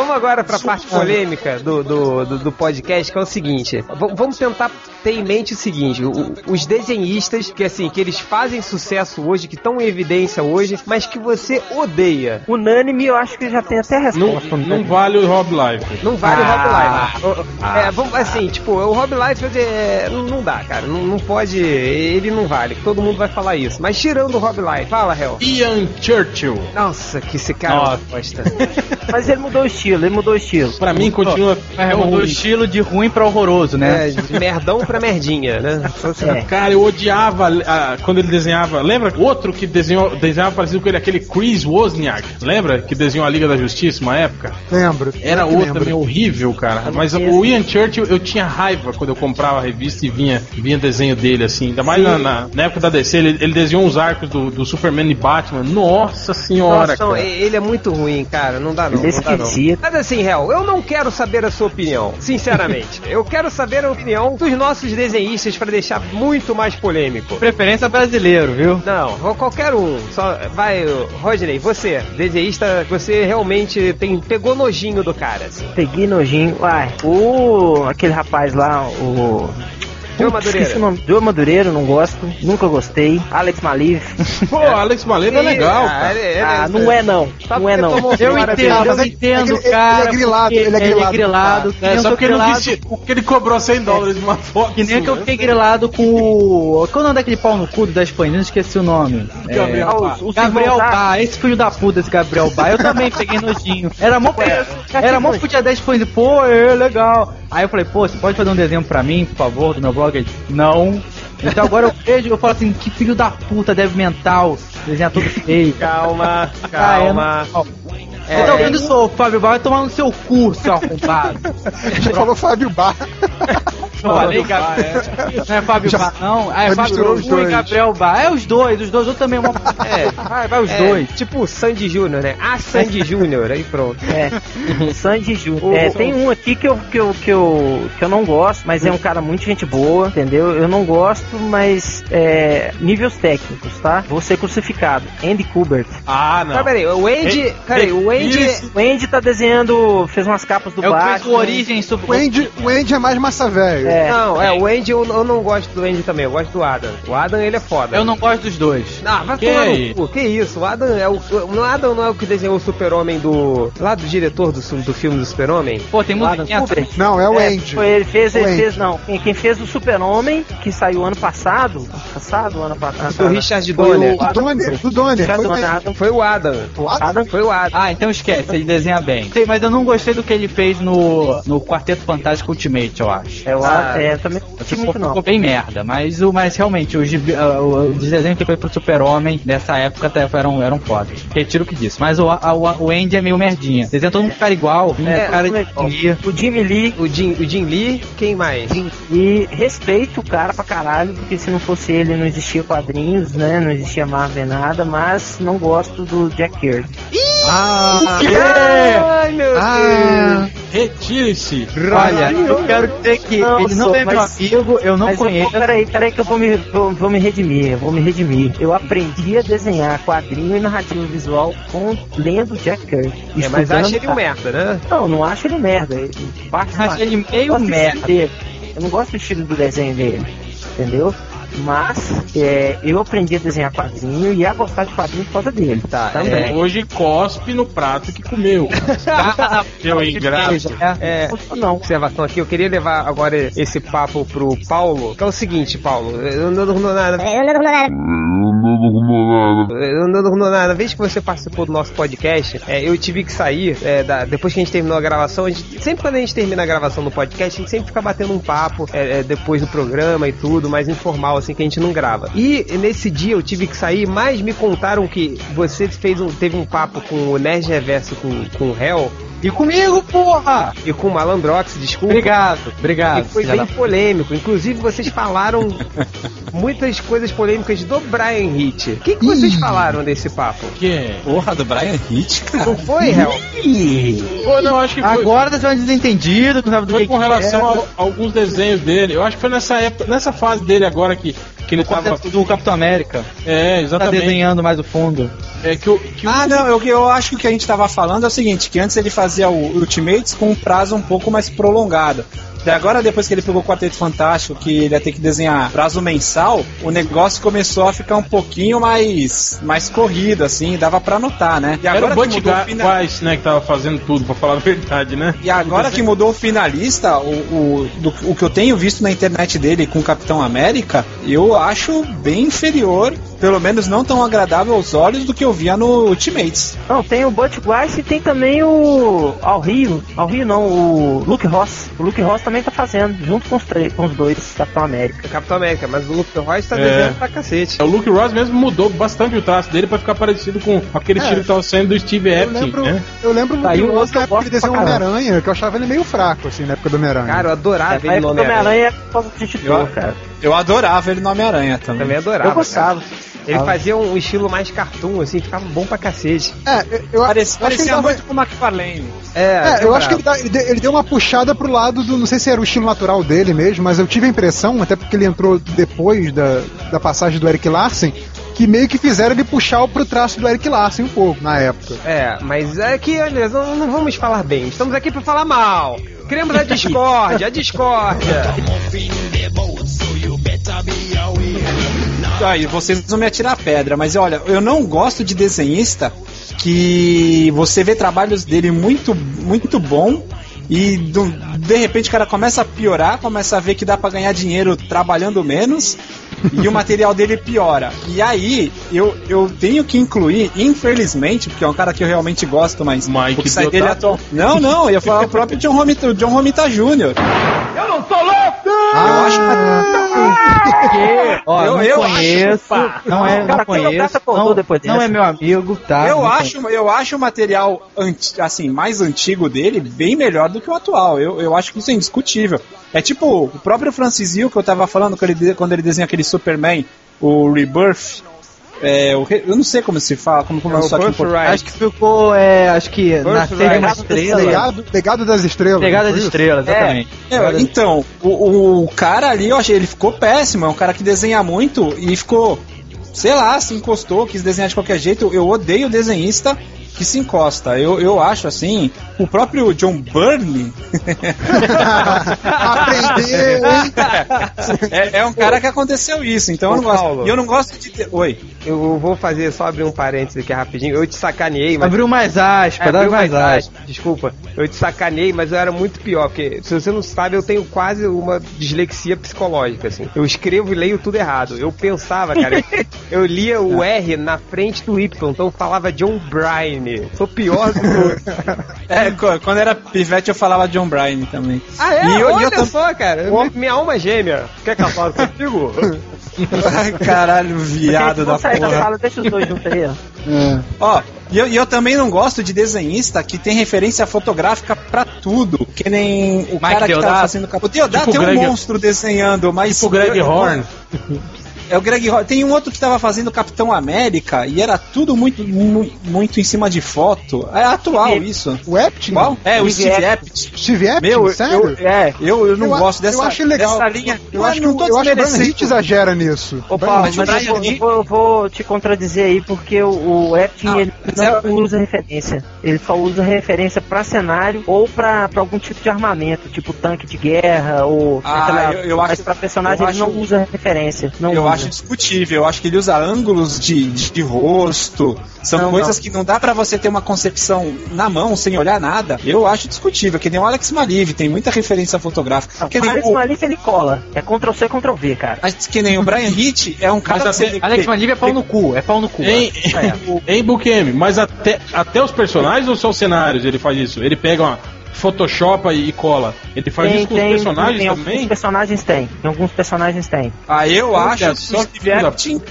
Vamos agora pra parte polêmica do, do, do, do podcast, que é o seguinte. V- vamos tentar ter em mente o seguinte: o- os desenhistas que assim, que eles fazem sucesso hoje, que estão em evidência hoje, mas que você odeia. unânime, eu acho que já tem até Não, resposta. não vale o Rob Life. Não vale Ah. o Rob Life. O- É, vamos, assim, tipo, o Rob Life é, não, não dá, cara. Não, não pode. Ele não vale. Todo mundo vai falar isso. Mas tirando o Rob Life, fala, Hel. Ian Churchill. Nossa, que esse cara Nossa. gosta. Mas ele mudou o estilo, ele mudou o estilo. Pra mim, continua. Tão mudou o estilo de ruim pra horroroso, né? É, de merdão pra merdinha, né? É. Cara, eu odiava ah, quando ele desenhava. Lembra outro que desenhou, desenhava parecido com ele, aquele Chris Wozniak? Lembra? Que desenhou a Liga da Justiça uma época? Lembro. Era outro lembro. também horrível, cara. Eu Mas o Ian Churchill, eu tinha raiva quando eu comprava a revista e vinha, vinha desenho dele, assim. Ainda mais na, na- na época da DC, ele, ele desenhou uns arcos do, do Superman e Batman. Nossa senhora, Nossa, não, cara. ele é muito ruim, cara. Não dá não. Ele é não dá, não. Mas assim, Hel, eu não quero saber a sua opinião, sinceramente. eu quero saber a opinião dos nossos desenhistas pra deixar muito mais polêmico. Preferência brasileiro, viu? Não, qualquer um. Só vai, Rodney, você, desenhista, você realmente tem pegou nojinho do cara, assim. Peguei nojinho. Uai, o. aquele rapaz lá, o. Joe Madureira. Joe Madureira, não gosto. Nunca gostei. Alex Maliv. Pô, Alex Maleta é legal, Ah, cara. ele- ele- ah, não é não. Não é não. tomou Eu entendo, eu entendo, ele- ele cara. é grilado, ele é grilado. grilado. que É, nem eu só porque ele, não grilado- quis, porque ele cobrou 100 dólares de uma foto. Que nem que eu fiquei grilado com o. Qual é o nome daquele pau no cu da Espanha? Não esqueci o nome. É, Gabriel Ah, Gabriel Bá, esse filho da puta, esse Gabriel Bá, eu também peguei nojinho. Era mó, era mó podia 10 pões, pô, é legal. Aí eu falei, pô, você pode fazer um desenho pra mim, por favor, do meu blog? Não. Então agora eu vejo, eu falo assim, que filho da puta, deve mental, desenhar todo feio. Calma, Ah, calma. eu não- Você tá ouvindo isso, Fábio Bá, vai tomar no seu cu, seu arrombado. Já falou Fábio Bar. Não falei, Gabriel. Não é Fábio Já- Bá, não. Ah, é já Fábio Bá e dois. Gabriel Bá. É os dois, os dois, eu também. Uma... É. Vai, vai os É, dois. Tipo o Sandy Júnior, né? A Sandy Júnior, aí pronto. É, Sandy Júnior. É, tem um aqui que eu, que, eu, que, eu, que eu não gosto, mas é um cara muito gente boa, entendeu? Eu não gosto, mas é, níveis técnicos, tá? Vou ser crucificado. Andy Kubert. Ah, não. Peraí, o Andy. Peraí, o Andy. O Andy tá desenhando, fez umas capas do É o fez Batman. o Origem sobre O Andy, o Andy é mais massa velho. É, Não, é, o Andy eu, eu não gosto do Andy também, eu gosto do Adam. O Adam ele é foda. Eu não gosto dos dois. Ah, vai Que tomar aí? no cu. Que isso? O Adam é o. O Adam não é o que desenhou o Super-Homem do. Lá do diretor do, do filme do Super-Homem? Pô, tem Kubert. Não, é o É, Andy. Foi, ele fez, O ele Andy. fez, não. Quem, quem fez o Super-Homem, que saiu ano passado. Passado, ano passado. Do Richard Foi Donner. o Do Donner, do Donner. Richard Foi. Foi o Adam. O Adam? Adam. Foi o Adam. Ah, então esquece, ele desenha bem. Sei, mas eu não gostei do que ele fez no, no Quarteto Fantástico Ultimate, eu acho. É, o Ah, Adam, é, também Ficou, muito não. ficou bem merda, mas, o, mas realmente os, gibi- ah, o- os desenhos que ele fez pro Super-Homem dessa época até eram, eram fodas. Retiro o que disse. Mas o, a- o, o Andy é meio merdinha. Desenha todo mundo ficar igual, É, cara de. O Jimmy Lee O Jim, o Jim Lee, quem mais? E respeito o cara pra caralho, porque se não fosse ele não existia quadrinhos, né? Não existia Marvel nada, mas não gosto do Jack Kirby. Ah, Ai, meu ah, Retire-se. Olha, eu quero dizer que Não, ele não é meu mas- amigo, eu não eu conheço. vou, peraí, peraí que eu vou me, vou, vou me redimir, eu vou me redimir. Eu aprendi a desenhar quadrinho e narrativa visual com lendo Jack Kirby. É, mas acha ele um merda, né? Não, não acho ele merda. Ele Acho ele eu meio merda. Eu não gosto do estilo do desenho dele, entendeu? Mas é, eu aprendi a desenhar quadrinho e a gostar de quadrinho por causa dele. Tá, também. Hoje cospe no prato que comeu. Seu ingrato. É, Não. observação aqui, eu queria levar agora esse papo pro Paulo, que é o seguinte, Paulo, eu não arrumo nada. Eu não arrumo nada. Na vez que você participou do nosso podcast, é, eu tive que sair, é, da- depois que a gente terminou a gravação, a gente, sempre quando a gente termina a gravação do podcast, a gente sempre fica batendo um papo, é, é, depois do programa e tudo, mais informal assim que a gente não grava. E nesse dia eu tive que sair, mas me contaram que você fez um, teve um papo com o Nerd Reverso com, com o Hell E comigo, porra! e com o Malandrox, desculpa. Obrigado, obrigado. E foi bem da- polêmico. Inclusive, vocês falaram muitas coisas polêmicas do Brian Hitch. O que, que vocês falaram desse papo? Que? Porra, do Brian Hitch, cara. Não foi, Hel? Pô, não, acho que foi, Agora tá sendo desentendido, não sabe do foi que com que relação é. a, a alguns desenhos dele. Eu acho que foi nessa época, nessa fase dele agora que, que ele tava. do Capitão América. É, Tá exatamente. desenhando mais o fundo. É que o. Que o- Ah, não, eu, eu acho que o que a gente tava falando é o seguinte, que antes ele fazia o Ultimates com um prazo um pouco mais prolongado. Agora, depois que ele pegou o Quarteto Fantástico, que ele ia ter que desenhar prazo mensal, o negócio começou a ficar um pouquinho mais, mais corrido, assim, dava pra notar, né? E Era agora o que Butch mudou o final- Weiss, né, que tava fazendo tudo, pra falar a verdade, né? E agora que mudou o finalista, o, o, do- o que eu tenho visto na internet dele com o Capitão América, eu acho bem inferior, pelo menos não tão agradável aos olhos do que eu via no Ultimates. Não, tem o Butch Weiss e tem também o. Ao Rio. Ao Rio não, o Luke Ross. O Luke Ross também tá fazendo, junto com os, três, com os dois, Capitão América. Capitão América, mas o Luke Royce tá É. desenhando pra cacete. O Luke Ross mesmo mudou bastante o traço dele pra ficar parecido com aquele É. estilo que tava saindo do Steve Eu Epstein, lembro, né? eu lembro Tá do um Ross outro que na época que desenhou. Homem-Aranha, que eu achava ele meio fraco, assim, na época do Homem-Aranha. Cara, eu adorava É, ele no Homem-Aranha. Homem-Aranha é por causa do editor, Eu- cara. Eu adorava ele no Homem-Aranha também. Também adorava. Eu gostava. cara. Ele fazia um estilo mais cartoon, assim, ficava bom pra cacete. É, eu, Parecia, eu acho que ele parecia dava- muito com o McFarlane. É, É, eu acho que ele, dá- ele de- ele deu uma puxada pro lado do. Não sei se era o estilo natural dele mesmo, mas eu tive a impressão, até porque ele entrou depois da, da passagem do Eric Larsen, que meio que fizeram ele puxar pro traço do Eric Larsen um pouco na época. É, mas é que, olha, não, não vamos falar bem. Estamos aqui pra falar mal. Queremos a discórdia, a discórdia. E vocês vão me atirar pedra, mas olha, eu não gosto de desenhista que você vê trabalhos dele muito, muito bom e do- de repente o cara começa a piorar, começa a ver que dá pra ganhar dinheiro trabalhando menos e o material dele piora. E aí eu, eu tenho que incluir, infelizmente, porque é um cara que eu realmente gosto, mas Mike o que sai dele Deodato. atual. Não, não, eu ia falar o próprio John Romita, John Romita Jr. Ah, Ó, Eu- não eu conheço, não é, não cara que o conheço, não, depois não é meu amigo, tá? Eu Não acho, eu acho o material anti- assim, mais antigo dele bem melhor do que o atual. Eu, eu acho que isso é indiscutível. É tipo o próprio Francis Hill que eu tava falando quando ele, quando ele desenha aquele Superman, o Rebirth. É, o re- eu não sei como se fala, como, É o só aqui. Acho que ficou, é, acho que na Birthright. série uma estrela. legado, legado das estrelas. Foi isso? estrelas, exatamente. É, então, o, o cara ali, eu achei, ele ficou péssimo. É um cara que desenha muito e ficou, sei lá, se encostou, quis desenhar de qualquer jeito. Eu odeio desenhista que se encosta. Eu, eu acho assim, o próprio John Burney Aprendeu, hein? é, é um cara que aconteceu isso, então eu não gosto. Paulo. E eu não gosto de ter. Oi. Eu vou fazer só abrir um parênteses aqui rapidinho. Eu te sacaneei, mas. Abriu mais aspas, É, abriu mais mais aspas. aspas. Desculpa, eu te sacanei, mas eu era muito pior, porque se você não sabe, eu tenho quase uma dislexia psicológica, assim. Eu escrevo e leio tudo errado. Eu pensava, cara, eu, eu lia o R na frente do Y, então eu falava John Bryan. Sou pior do que. É, quando era pivete eu falava John Bryan também. Ah, é? E eu- e eu Olha tam- só, cara, mi- minha alma gêmea. Quer que eu fale contigo? Ai, caralho, viado da sair da porra. sala, deixa os dois juntos aí, ó. Ó, e eu, eu também não gosto de desenhista que tem referência fotográfica pra tudo. Que nem o cara que Deodato. tava fazendo. O Deodato Tipo é um Greg- monstro desenhando, mas. Tipo o Greg eu- eu- Horn. É o Greg. Tem um outro que tava fazendo Capitão América e era tudo muito, mu- muito em cima de foto. É atual isso. O Epting? Qual? É, o Steve Epstein. Steve Epting? Meu, eu, sério? eu, é, eu, eu não Eu gosto dessa, eu acho legal. dessa linha. Eu Mas acho que, não o- eu acho que o Brian. Hitch exagera nisso. Ô, Paulo, Hitch mas eu Brian vou, eu vou- eu vou te contradizer aí, porque o, o Não, ele mas não é- usa referência. Ele só usa referência pra cenário ou pra, pra algum tipo de armamento, tipo tanque de guerra ou. Ah, sei lá, eu- eu mas acho- pra personagem eu ele não acho- usa referência. Não eu usa. acho discutível. Eu acho que ele usa ângulos de, de, de rosto. São Não, coisas não. que não dá pra você ter uma concepção na mão, sem olhar nada. Eu acho discutível. Que nem o Alex Maliv, tem muita referência fotográfica. Não, que nem Alex o, Malif ele cola. É Ctrl C, Ctrl V, cara. mas que nem o Brian Hitch é um cara até- você- Alex Manilha é pau no cu, é pau no cu. Em, É. em Bukemi, mas até, até os personagens ou só os cenários ele faz isso? Ele pega uma, photoshopa e cola. Ele faz isso com os personagens tem, também? Alguns personagens tem. Em alguns personagens tem. Ah, eu Olha acho que só filho da Epting.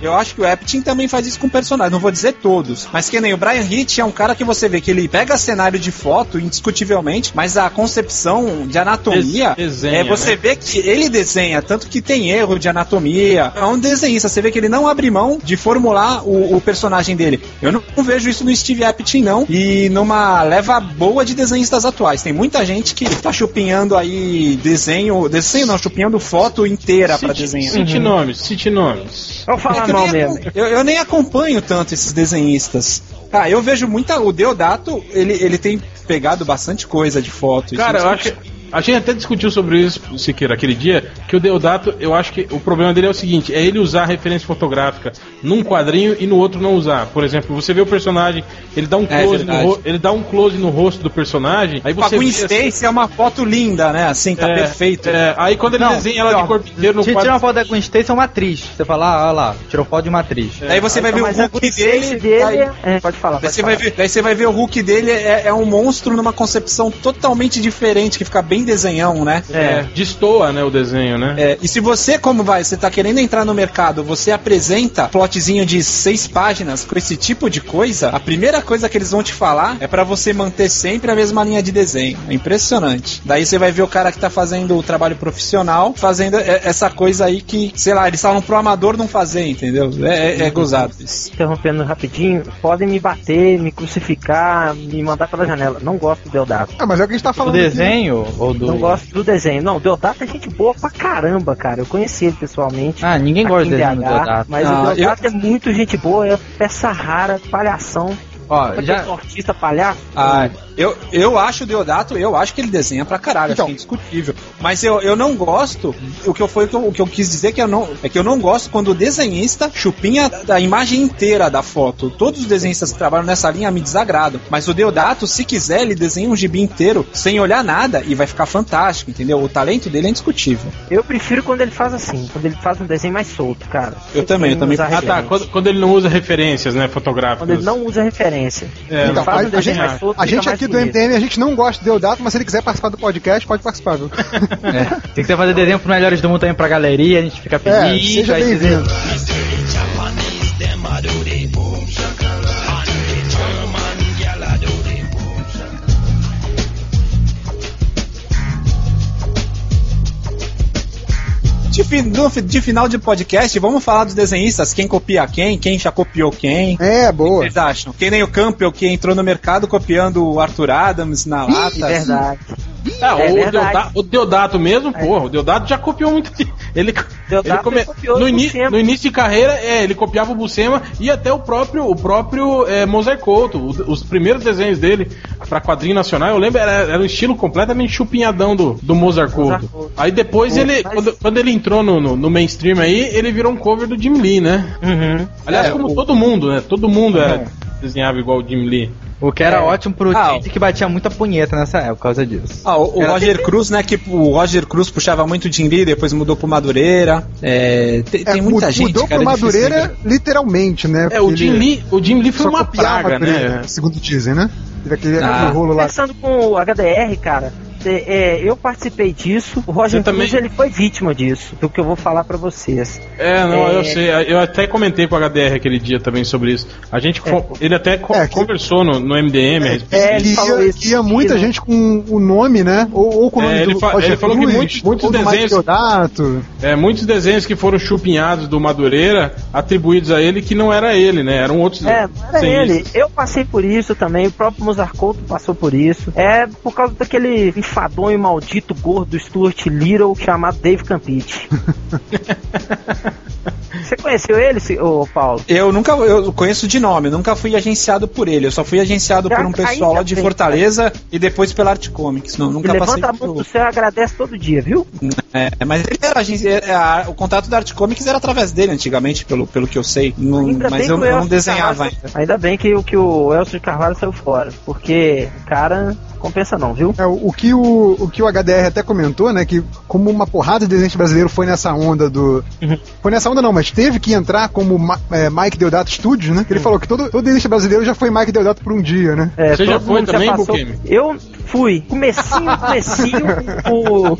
Eu acho que o Epting também faz isso com personagens. Não vou dizer todos, mas que nem o Brian Hitch é um cara que você vê que ele pega cenário de foto, indiscutivelmente, mas a concepção de anatomia Des- desenha, é você né? vê que ele desenha, tanto que tem erro de anatomia. É um desenhista, você vê que ele não abre mão de formular o, o personagem dele. Eu não, não vejo isso no Steve Epting, não. E numa leva boa de desenhistas atuais. Tem muita gente que tá chupinhando aí desenho, desenho não, chupinhando foto inteira pra Cite, desenhar. cite nomes, cite nomes. Vamos falar eu, mal nem mesmo. eu, eu nem acompanho tanto esses desenhistas. Ah, eu vejo muita. O Deodato, ele, ele tem pegado bastante coisa de foto. isso Cara, eu acho. A gente até discutiu sobre isso, Siqueira, aquele dia, que o Deodato, eu acho que o problema dele é o seguinte, é ele usar referência fotográfica num quadrinho e no outro não usar. Por exemplo, você vê o personagem, ele dá um É close, no, verdade. ro- ele dá um close no rosto do personagem, aí a você Gwen vê- Stacy é uma foto linda, né? Assim, tá é, perfeito. é, aí quando ele Não, desenha ela ó, de corpo inteiro no Se quadro. tirar uma foto da Gwen Stacy é uma atriz. Você fala, ah, olha lá, tirou foto de uma atriz. Daí você vai ver o a Hulk dele. Aí- é, pode falar. Daí Pode você, falar. vai ver, daí você vai ver o Hulk dele é, é um monstro numa concepção totalmente diferente, que fica bem desenhão, né? É, destoa, né, o desenho, né? É, e se você, como vai, você tá querendo entrar no mercado, você apresenta plotzinho de seis páginas com esse tipo de coisa, a primeira coisa que eles vão te falar é pra você manter sempre a mesma linha de desenho. É impressionante. Daí você vai ver o cara que tá fazendo o trabalho profissional fazendo é, essa coisa aí que, sei lá, eles falam pro amador não fazer, entendeu? É, é, é gozado isso. Interrompendo rapidinho, podem me bater, me crucificar, me mandar pela janela. Não gosto do Deodato. Ah, mas é o que a gente tá Do falando. aqui. desenho ou do. Não gosto do desenho. Não, o Deodato é gente boa pra caramba, cara. Eu conheci ele pessoalmente. Ah, ninguém gosta do desenho do BH, Deodato. Mas Ah, o Deodato é muito gente boa, é peça rara, palhação. Ó, Já... já. artista palhaço. Ah, eu, eu acho o Deodato, eu acho que ele desenha pra caralho, Então. acho que é indiscutível. Mas eu, eu não gosto, o que eu foi o que eu, o que eu quis dizer que eu não, é que eu não gosto quando o desenhista chupinha a imagem inteira da foto. Todos os desenhistas que trabalham nessa linha me desagradam. Mas o Deodato, se quiser, ele desenha um gibi inteiro sem olhar nada e vai ficar fantástico, entendeu? O talento dele é indiscutível. Eu prefiro quando ele faz assim, quando ele faz um desenho mais solto, cara. Eu também, eu também. Ah, tá. Quando, quando ele não usa referências, né, fotográficas. Quando ele não usa referência. É, Então, a- a gente- A gente aqui do. MDM, a gente não gosta do Deodato, mas se ele quiser participar do podcast, pode participar, viu? É, tem que ser fazer desenho pro Melhores do Mundo também pra galeria, a gente fica É, feliz. seja vai dizer- bem-vindo. De, de final de podcast, vamos falar dos desenhistas, quem copia quem, quem já copiou quem. É, boa. que vocês acham? Que nem o Campbell que entrou no mercado copiando o Arthur Adams na lata. É verdade. Ah, É o. Deodato, o Deodato mesmo, porra, o Deodato já copiou muito. Ele, ele come- copiou no, ini- no início de carreira, é, ele copiava o Buscema e até o próprio, o próprio é, Mozart Couto. Os primeiros desenhos dele pra quadrinho nacional, eu lembro, era, era um estilo completamente chupinhadão do, do Mozart Couto. Couto. Aí depois Pô, ele, mas- quando, quando ele entrou no, no, no mainstream aí, ele virou um cover do Jim Lee, né? Uhum. Aliás, É, como o- todo mundo, né? Todo mundo era, desenhava igual o Jim Lee. O que era É. ótimo pro Ah, Tite que batia muita punheta nessa época, por causa disso. Ah, o, o Roger Cruz, né? Que o Roger Cruz puxava muito Jim Lee, depois mudou pro Madureira. É, tem, tem É, muita mu- gente. Mudou cara, pro é difícil Madureira, lembrar. literalmente, né? É, o Jim Lee, o Jim Lee foi uma praga, Madureira, né? Segundo dizem, né? Teve aquele, Ah. aquele rolo lá. Conversando com o HDR, cara, é, é, eu participei disso. O Roger Você também? Cruz, ele foi vítima disso, do que eu vou falar pra vocês. É, não, É. eu sei. Eu até comentei com o HDR aquele dia também sobre isso. A gente, fo- ele até co- É, que- conversou no, no MDM a É, disso. ele falou ia, isso. que ia muita Ele- gente com o nome, né? Ou, ou com o É, nome ele do fa- Roger ele falou que Cruz, muitos- muitos Mike desenhos-. É, muitos desenhos que foram chupinhados do Madureira, atribuídos a ele, que não era ele, né? Eram outros É, não era ele. Eu passei por isso também, o próprio Mozart Couto passou por isso. É por causa daquele enfadonho maldito gordo do Stuart Little chamado Dave Campite. Você conheceu ele, ô Paulo? Eu nunca, eu conheço de nome, nunca fui agenciado por ele. Eu só fui agenciado por um Ainda pessoal lá de bem. Fortaleza e depois pela Art Comics. Não, nunca passei levanta a mão pro céu e agradece todo dia, viu? É, mas ele era agência, é, a- o contato da Art Comics era através dele antigamente, pelo, pelo que eu sei. Não- mas eu, o eu não desenhava Carvalho- ainda. Ainda bem que, o- que o Elcio de Carvalho saiu fora, porque o cara compensa não, viu? É, o, o que o, o que o HDR até comentou, né? Que como uma porrada de desenhos brasileiro foi nessa onda do. Uhum. Foi nessa onda não, mas teve que entrar como Ma- é, Mike Deodato Studios, né? Que ele falou que todo, todo desenho brasileiro já foi Mike Deodato por um dia, né? É, Você já foi também, Bukemi? Eu fui. Comecinho, comecinho, o...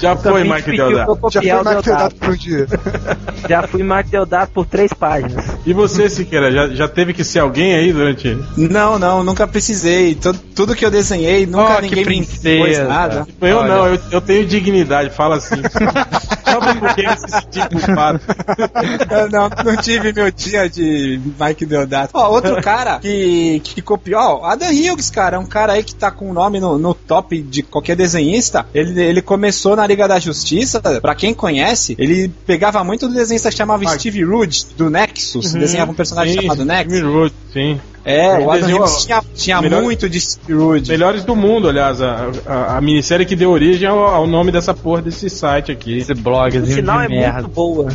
Já o foi, Mike Deodato. Já foi Mike Deodato. Deodato por um dia. Já fui Mike Deodato por três páginas. E você, Siqueira, já, já teve que ser alguém aí durante. Não, não, nunca precisei. Tu- tudo que eu desenhei, nunca Oh, ninguém me impôs nada. Eu Olha. não, eu, eu tenho dignidade, fala assim. Só pra porque se sentir culpado. Eu não, não tive meu dia de Mike Deodato. Ó, outro cara que, que copiou, ó, Adam Hughes, cara, é um cara aí que tá com o nome no, no top de qualquer desenhista. Ele, ele começou na Liga da Justiça, pra quem conhece, ele pegava muito do desenhista que chamava Steve Rude, do Nexus, desenhava um personagem Sim, chamado Nexus. Jimmy Root, sim. É, o Adam Hughes tinha, tinha melhor- muito de Steve Rude. Melhores do mundo, aliás, a, a, a minissérie que deu origem ao, ao nome dessa porra desse site aqui. Esse O blogzinho sinal de é merda. muito boa.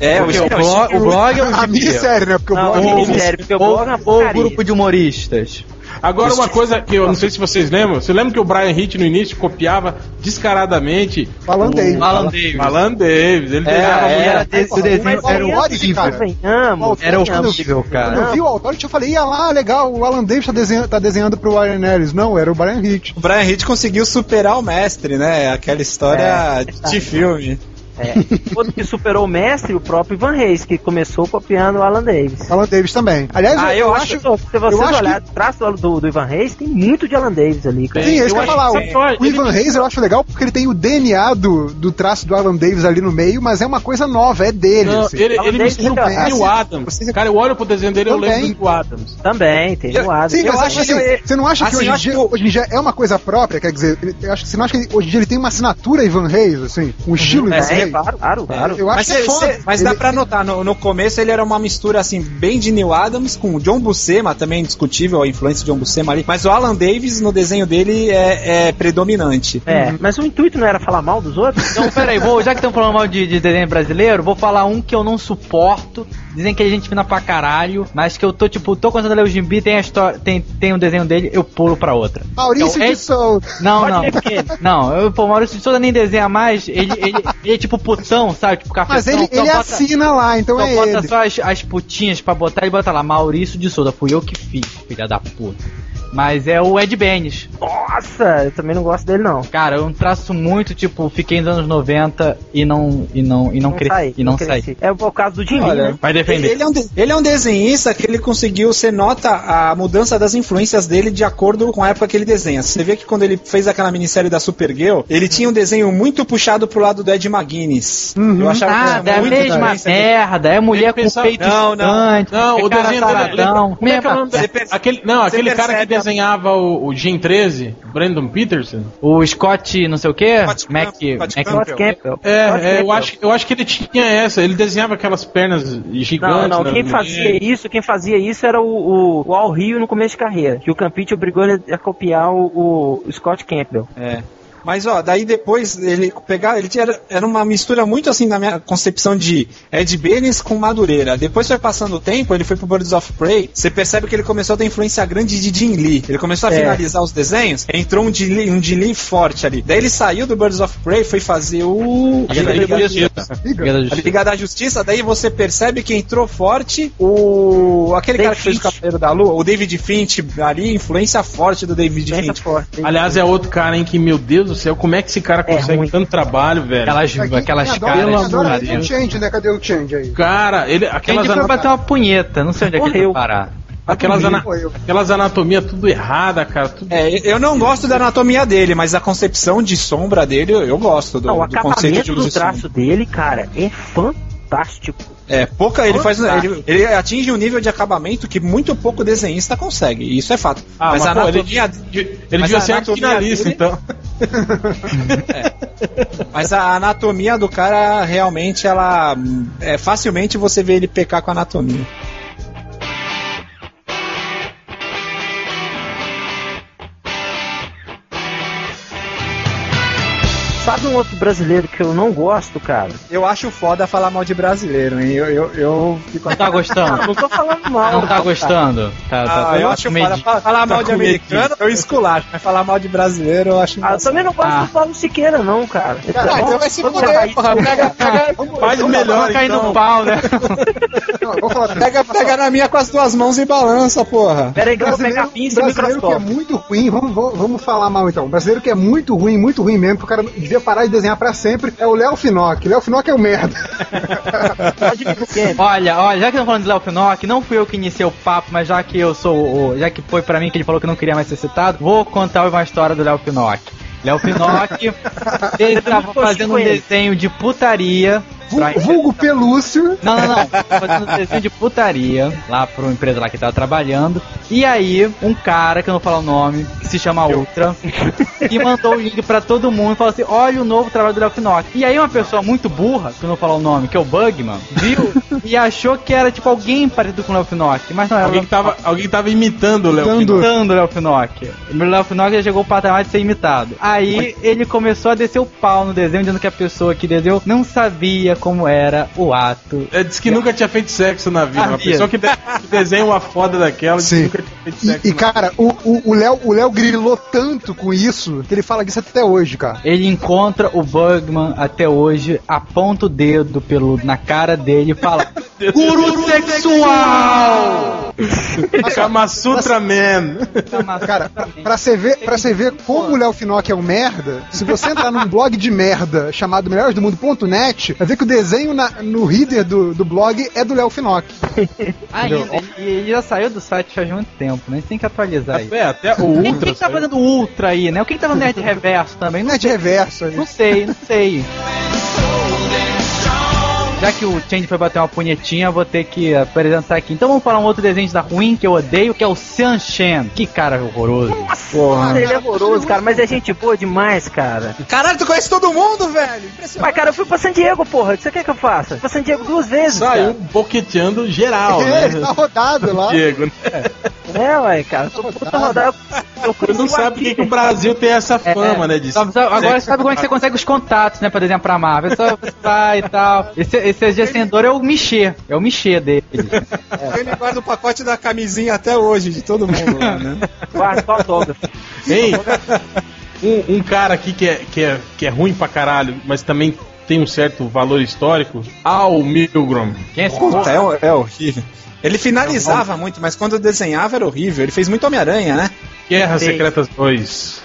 É, Porque o, Steve- blog, o blog é um A minissérie, né? Porque o Não, blog. a minissérie, porque o blog é uma grupo de humoristas. Agora, uma coisa que eu não sei se vocês lembram. Você lembra que o Brian Hitch no início copiava descaradamente Alan Davis. o Alan Davis. Alan Davis. Ele É, desenhava é, muito. Era desse, o desenho era aí, horrível, Era horrível, Quando cara. eu vi o Authority, eu falei, ia lá, legal, o Alan Davis tá desenhando, tá desenhando pro Warren Ellis. Não, era o Brian Hitch. O Brian Hitch conseguiu superar o mestre, né? Aquela história É, de filme. É. Outro que superou o mestre, o próprio Ivan Reis, que começou copiando o Alan Davis. Alan Davis também. Aliás, Ah, eu, eu, acho. acho, se vocês acho olharem o traço do, do, Ivan Reis, tem muito de Alan Davis ali, cara. Sim, é isso que eu ia falar. que O, o Ivan Reis eu acho legal porque ele tem o DNA do, do traço do Alan Davis ali no meio, mas é uma coisa nova, é dele. Não, assim. ele, ele mistura reconhece. o Neil Adams. Cara, eu olho pro desenho dele e eu lembro do Adams. Também, tem Eu- o Adam. Sim, eu mas acho assim, que você não acha que assim, hoje eu em, acho dia, que o- hoje em dia é uma coisa própria? Quer dizer, ele- eu acho que você não acha que hoje em dia ele tem uma assinatura Ivan Reis, assim? Um estilo Ivan é, claro, claro, claro. Eu acho Mas, que é cê- foda. cê- mas dá Ele- pra notar, no, no começo ele era uma mistura assim, bem de Neil Adams com o John Buscema, também discutível a influência de John Buscema ali, mas o Alan Davis no desenho dele é, é predominante. É, mas o intuito não era falar mal dos outros? Então, peraí, vou, já que estão falando mal de, de desenho brasileiro, vou falar um que eu não suporto. Dizem que a gente fina pra caralho, mas que eu tô, tipo, tô começando a ler o Jimbi, tem a história, tem, tem um desenho dele, eu pulo pra outra. Maurício Então, de Souza. Não, não. Não, eu, pô, Maurício de Souza nem desenha mais, ele, ele, ele é tipo putão, sabe? Tipo cafetão. Mas ele, só ele bota- assina lá, então só é bota ele. só as, as putinhas pra botar e bota lá, Maurício de Souza, fui eu que fiz, filha da puta. Mas é o Ed Benes. Nossa, eu também não gosto dele, não. Cara, é um traço muito, tipo, fiquei nos anos 90 e não, e não, e não, cresci. saí, e não cresci. saí. É o caso do Jim Lee, Olha, né? Vai defender. Ele é, um de- ele é um desenhista que ele conseguiu, você nota a mudança das influências dele de acordo com a época que ele desenha. Você vê que quando ele fez aquela minissérie da Supergirl, ele tinha um desenho muito puxado pro lado do Ed McGuinness. Eu achava que Ah, tinha da muito mesma influência dele. merda, é mulher com pensava- peito Não, não. Não, é o desenho dele. Como é que é mesma- Aquele, não, aquele cara que a- desenhava o, o Jim 13, Brandon Peterson. O Scott, não sei o que, Scott Mac, Mac, Scott Campbell. É, Scott é, eu, acho, eu acho que ele tinha essa. Ele desenhava aquelas pernas gigantes. Não, não, né, quem fazia isso, quem fazia isso era o, o, o Al Rio no começo de carreira. Que o Campite obrigou ele a copiar o, o Scott Campbell. É. Mas ó, daí depois ele pegar, ele tinha, era uma mistura muito assim na minha concepção de Ed Benes com Madureira. Depois foi passando o tempo, ele foi pro Birds of Prey, você percebe que ele começou a ter influência grande de Jim Lee. Ele começou a É. finalizar os desenhos, entrou um Jim Lee, um Jim Lee forte ali. Daí ele saiu do Birds of Prey, foi fazer o Liga da Liga da Justiça. Liga da a Justiça. Liga da Justiça, daí você percebe que entrou forte o. aquele cara que fez o. Cavaleiro da Lua, o David Finch ali, influência forte do David Finch. Aliás, é outro cara, hein, que, meu Deus do céu, como é que esse cara consegue ruim. tanto trabalho, velho? Aquelas, Quem- aquelas adora- caras. quem adora de Deus. Change, né? Cadê o Change aí? Cara, ele, aquelas, foi ana- bater uma punheta, não sei onde é que ele foi parar. aquelas, ana- aquelas anatomias tudo errada, cara. Tudo... É, eu não gosto da anatomia dele, mas a concepção de sombra dele eu, eu gosto do, Não, o do conceito de acabamento luz do e sombra. traço dele, cara, é fantástico. É, pouca, ele faz, ele, ele atinge um nível de acabamento que muito pouco desenhista consegue, e isso é fato. Ah, mas, mas, a pô, ele, anatomia, ele devia ser finalista, então. mas a anatomia do cara realmente ela é facilmente você vê ele pecar com a anatomia. Sabe um outro brasileiro que eu não gosto, cara? Eu acho foda falar mal de brasileiro, hein? Eu, eu, eu fico. Não tá gostando? Não tô falando mal. Não tá gostando? Tá, tá, Ah, tá eu acho foda. de- Fa- Falar mal de americano, eu esculacho. Mas falar mal de brasileiro, eu acho. Ah, eu também não gosto Ah. do Paulo Siqueira, não, cara. Ah, então vai se Vamos fuder, porra. Pega, pega, Faz o melhor, cair então. no pau, né? Não, falar pega, pega na minha com as duas mãos e balança, porra. Pera aí que eu vou brasileiro, pegar pinça e brasileiro que é microscópio. muito ruim, vamos, vamos, vamos falar mal então. Brasileiro que é muito ruim, muito ruim mesmo, que o cara devia parar de desenhar pra sempre, é o Léo Finock. Léo Finock é o merda. Pro quê? Olha, olha, já que estamos falando de Léo Finock, não fui eu que iniciei o papo, mas já que eu sou o. Já que foi pra mim que ele falou que não queria mais ser citado, vou contar uma história do Léo Finock. Léo Finock, ele tava fazendo um desenho de putaria. Vulgo, vulgo Pelúcio. Não, não, não. Fazendo um desenho de putaria lá pra uma empresa lá que tava trabalhando. E aí, um cara, que eu não vou falar o nome, que se chama Ultra, e mandou o link pra todo mundo e falou assim: olha o novo trabalho do Léo Finock. E aí, uma pessoa muito burra, que eu não vou falar o nome, que é o Bugman, viu e achou que era tipo alguém parecido com o Léo Finock. Mas não era o Alguém que tava, alguém tava imitando o Léo Imitando. O Léo Finock. O Léo Finock já chegou ao patamar de ser imitado. Aí ele começou a descer o pau no desenho, dizendo que a pessoa que desenhou não sabia como era o ato. É, diz que nunca tinha feito sexo na vida. Uma pessoa que, de- que desenha uma foda daquela diz que Sim. nunca tinha feito E, sexo e, na cara, o, Léo o Léo grilou tanto com isso que ele fala disso até hoje, cara. Ele encontra o Bugman até hoje, aponta o dedo pelo, na cara dele e fala: Guru sexual! Kama Sutra Man. Cara, pra, pra você ver, pra você ver como o Léo Finock é um merda, se você entrar num blog de merda chamado melhoresdomundo.net, vai ver que o desenho na- no reader do, do blog é do Léo Finock. Ainda, ele, ele já saiu do site faz muito tempo, né? A gente tem que atualizar isso. É, até o Ultra. quem que tá fazendo Ultra aí, né? O que que tá no Nerd Reverso também? Não, é de reverso aí. não sei, não sei. Já que o Change foi bater uma punhetinha, eu vou ter que apresentar aqui. Então vamos falar um outro desenho da ruim que eu odeio, que é o Sean Shen. Que cara horroroso. Porra, ele é horroroso, cara, mas é gente boa demais, cara. Caralho, tu conhece todo mundo, velho. Impressionante. Mas, cara, eu fui pra San Diego, porra. O que você quer que eu faça? Fui pra San Diego duas vezes, Saiu cara. boqueteando geral, É, né? ele tá rodado lá. Diego, né? É, ué, cara. Tô puta rodada. Eu Você não sabe por que o Brasil tem essa fama, né? De Sabe- sabe- agora sabe como é que você consegue os contatos, né, pra desenhar pra Marvel. É só vai e tal. Esse, esse agenciador é o Michê. É o Michê dele. Ele guarda o pacote da camisinha até hoje, de todo mundo lá, né? Guarda o autógrafo. Ei, um, um cara aqui que é, que, é, que é ruim pra caralho, mas também tem um certo valor histórico, Al Milgrom. Quem é esse Puta, é, é horrível. Ele finalizava muito, mas quando desenhava era horrível. Ele fez muito Homem-Aranha, né? Guerras Sei. Secretas 2.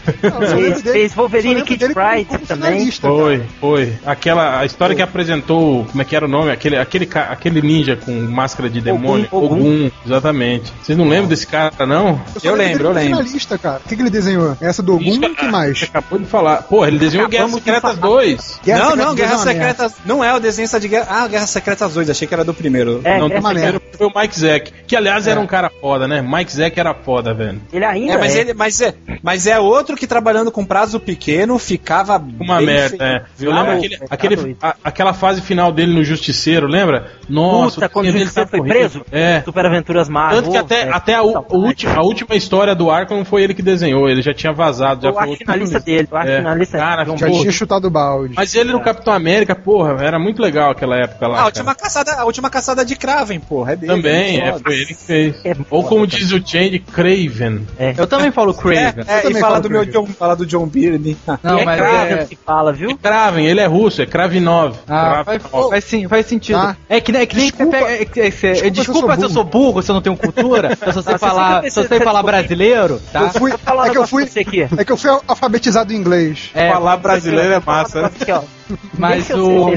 Fez, fez Wolverine Kid Pride também. Foi, cara. foi. Aquela a história que apresentou, como é que era o nome? Aquele, aquele, aquele ninja com máscara de demônio. Ogum. Ogum, exatamente. Vocês não lembram desse cara, não? só Eu lembro eu lembro. finalista, cara. O que, que ele desenhou? Essa do Ogum e o que mais? Acabou de falar. Pô, ele desenhou Acabamos de Secretas falar. 2. Guerra não, Secreta não, Guerra é. Secretas. Não é o desenho de Guerra. Ah, Guerra Secretas 2, achei que era do primeiro. É, não, é, o primeiro foi o Mike Zack. Que aliás era um cara foda, né? Mike Zack era foda, velho. Ele ainda É, mas, é. ele, mas, é, mas é outro que trabalhando com prazo pequeno ficava Uma bem merda, feio. é. Eu Ah, lembro tá aquele, aquele, a- aquela fase final dele no Justiceiro, lembra? Nossa, Puta, o quando o Justiceiro tava foi preso? É. Super Aventuras Marvel. Tanto que até, é, até a, última, a última história do arco não foi ele que desenhou, ele já tinha vazado. Já Eu foi finalista finalista. dele. Eu acho É. finalista Cara, John Já Porra. tinha chutado o balde. Mas ele no Capitão América, porra, era muito legal aquela época lá. Ah, a cara. última, caçada, a última caçada de Kraven, porra. É dele. Também, muito é, foi ele que fez. É Ou como cara. diz o Change, Craven. Eu também falo Craven. É, é, e também fala falo do meu Kraven. John, fala do John Beard. Não, é mas Kraven é. que fala, viu? Kraven, ele é russo, é Kravinov. Ah, faz, Kravinov. faz, sim, faz sentido. Tá. É que, nem- é que nem você Desculpa- pega. é que- é você- desculpa desculpa, se eu sou burro, se eu não tenho cultura, se eu só sei Ah, você falar, se eu sei falar desculpa. brasileiro, tá? Eu fui, falar é que eu fui, você é que eu fui alfabetizado em inglês. É, Falar brasileiro é massa, né? Mas o,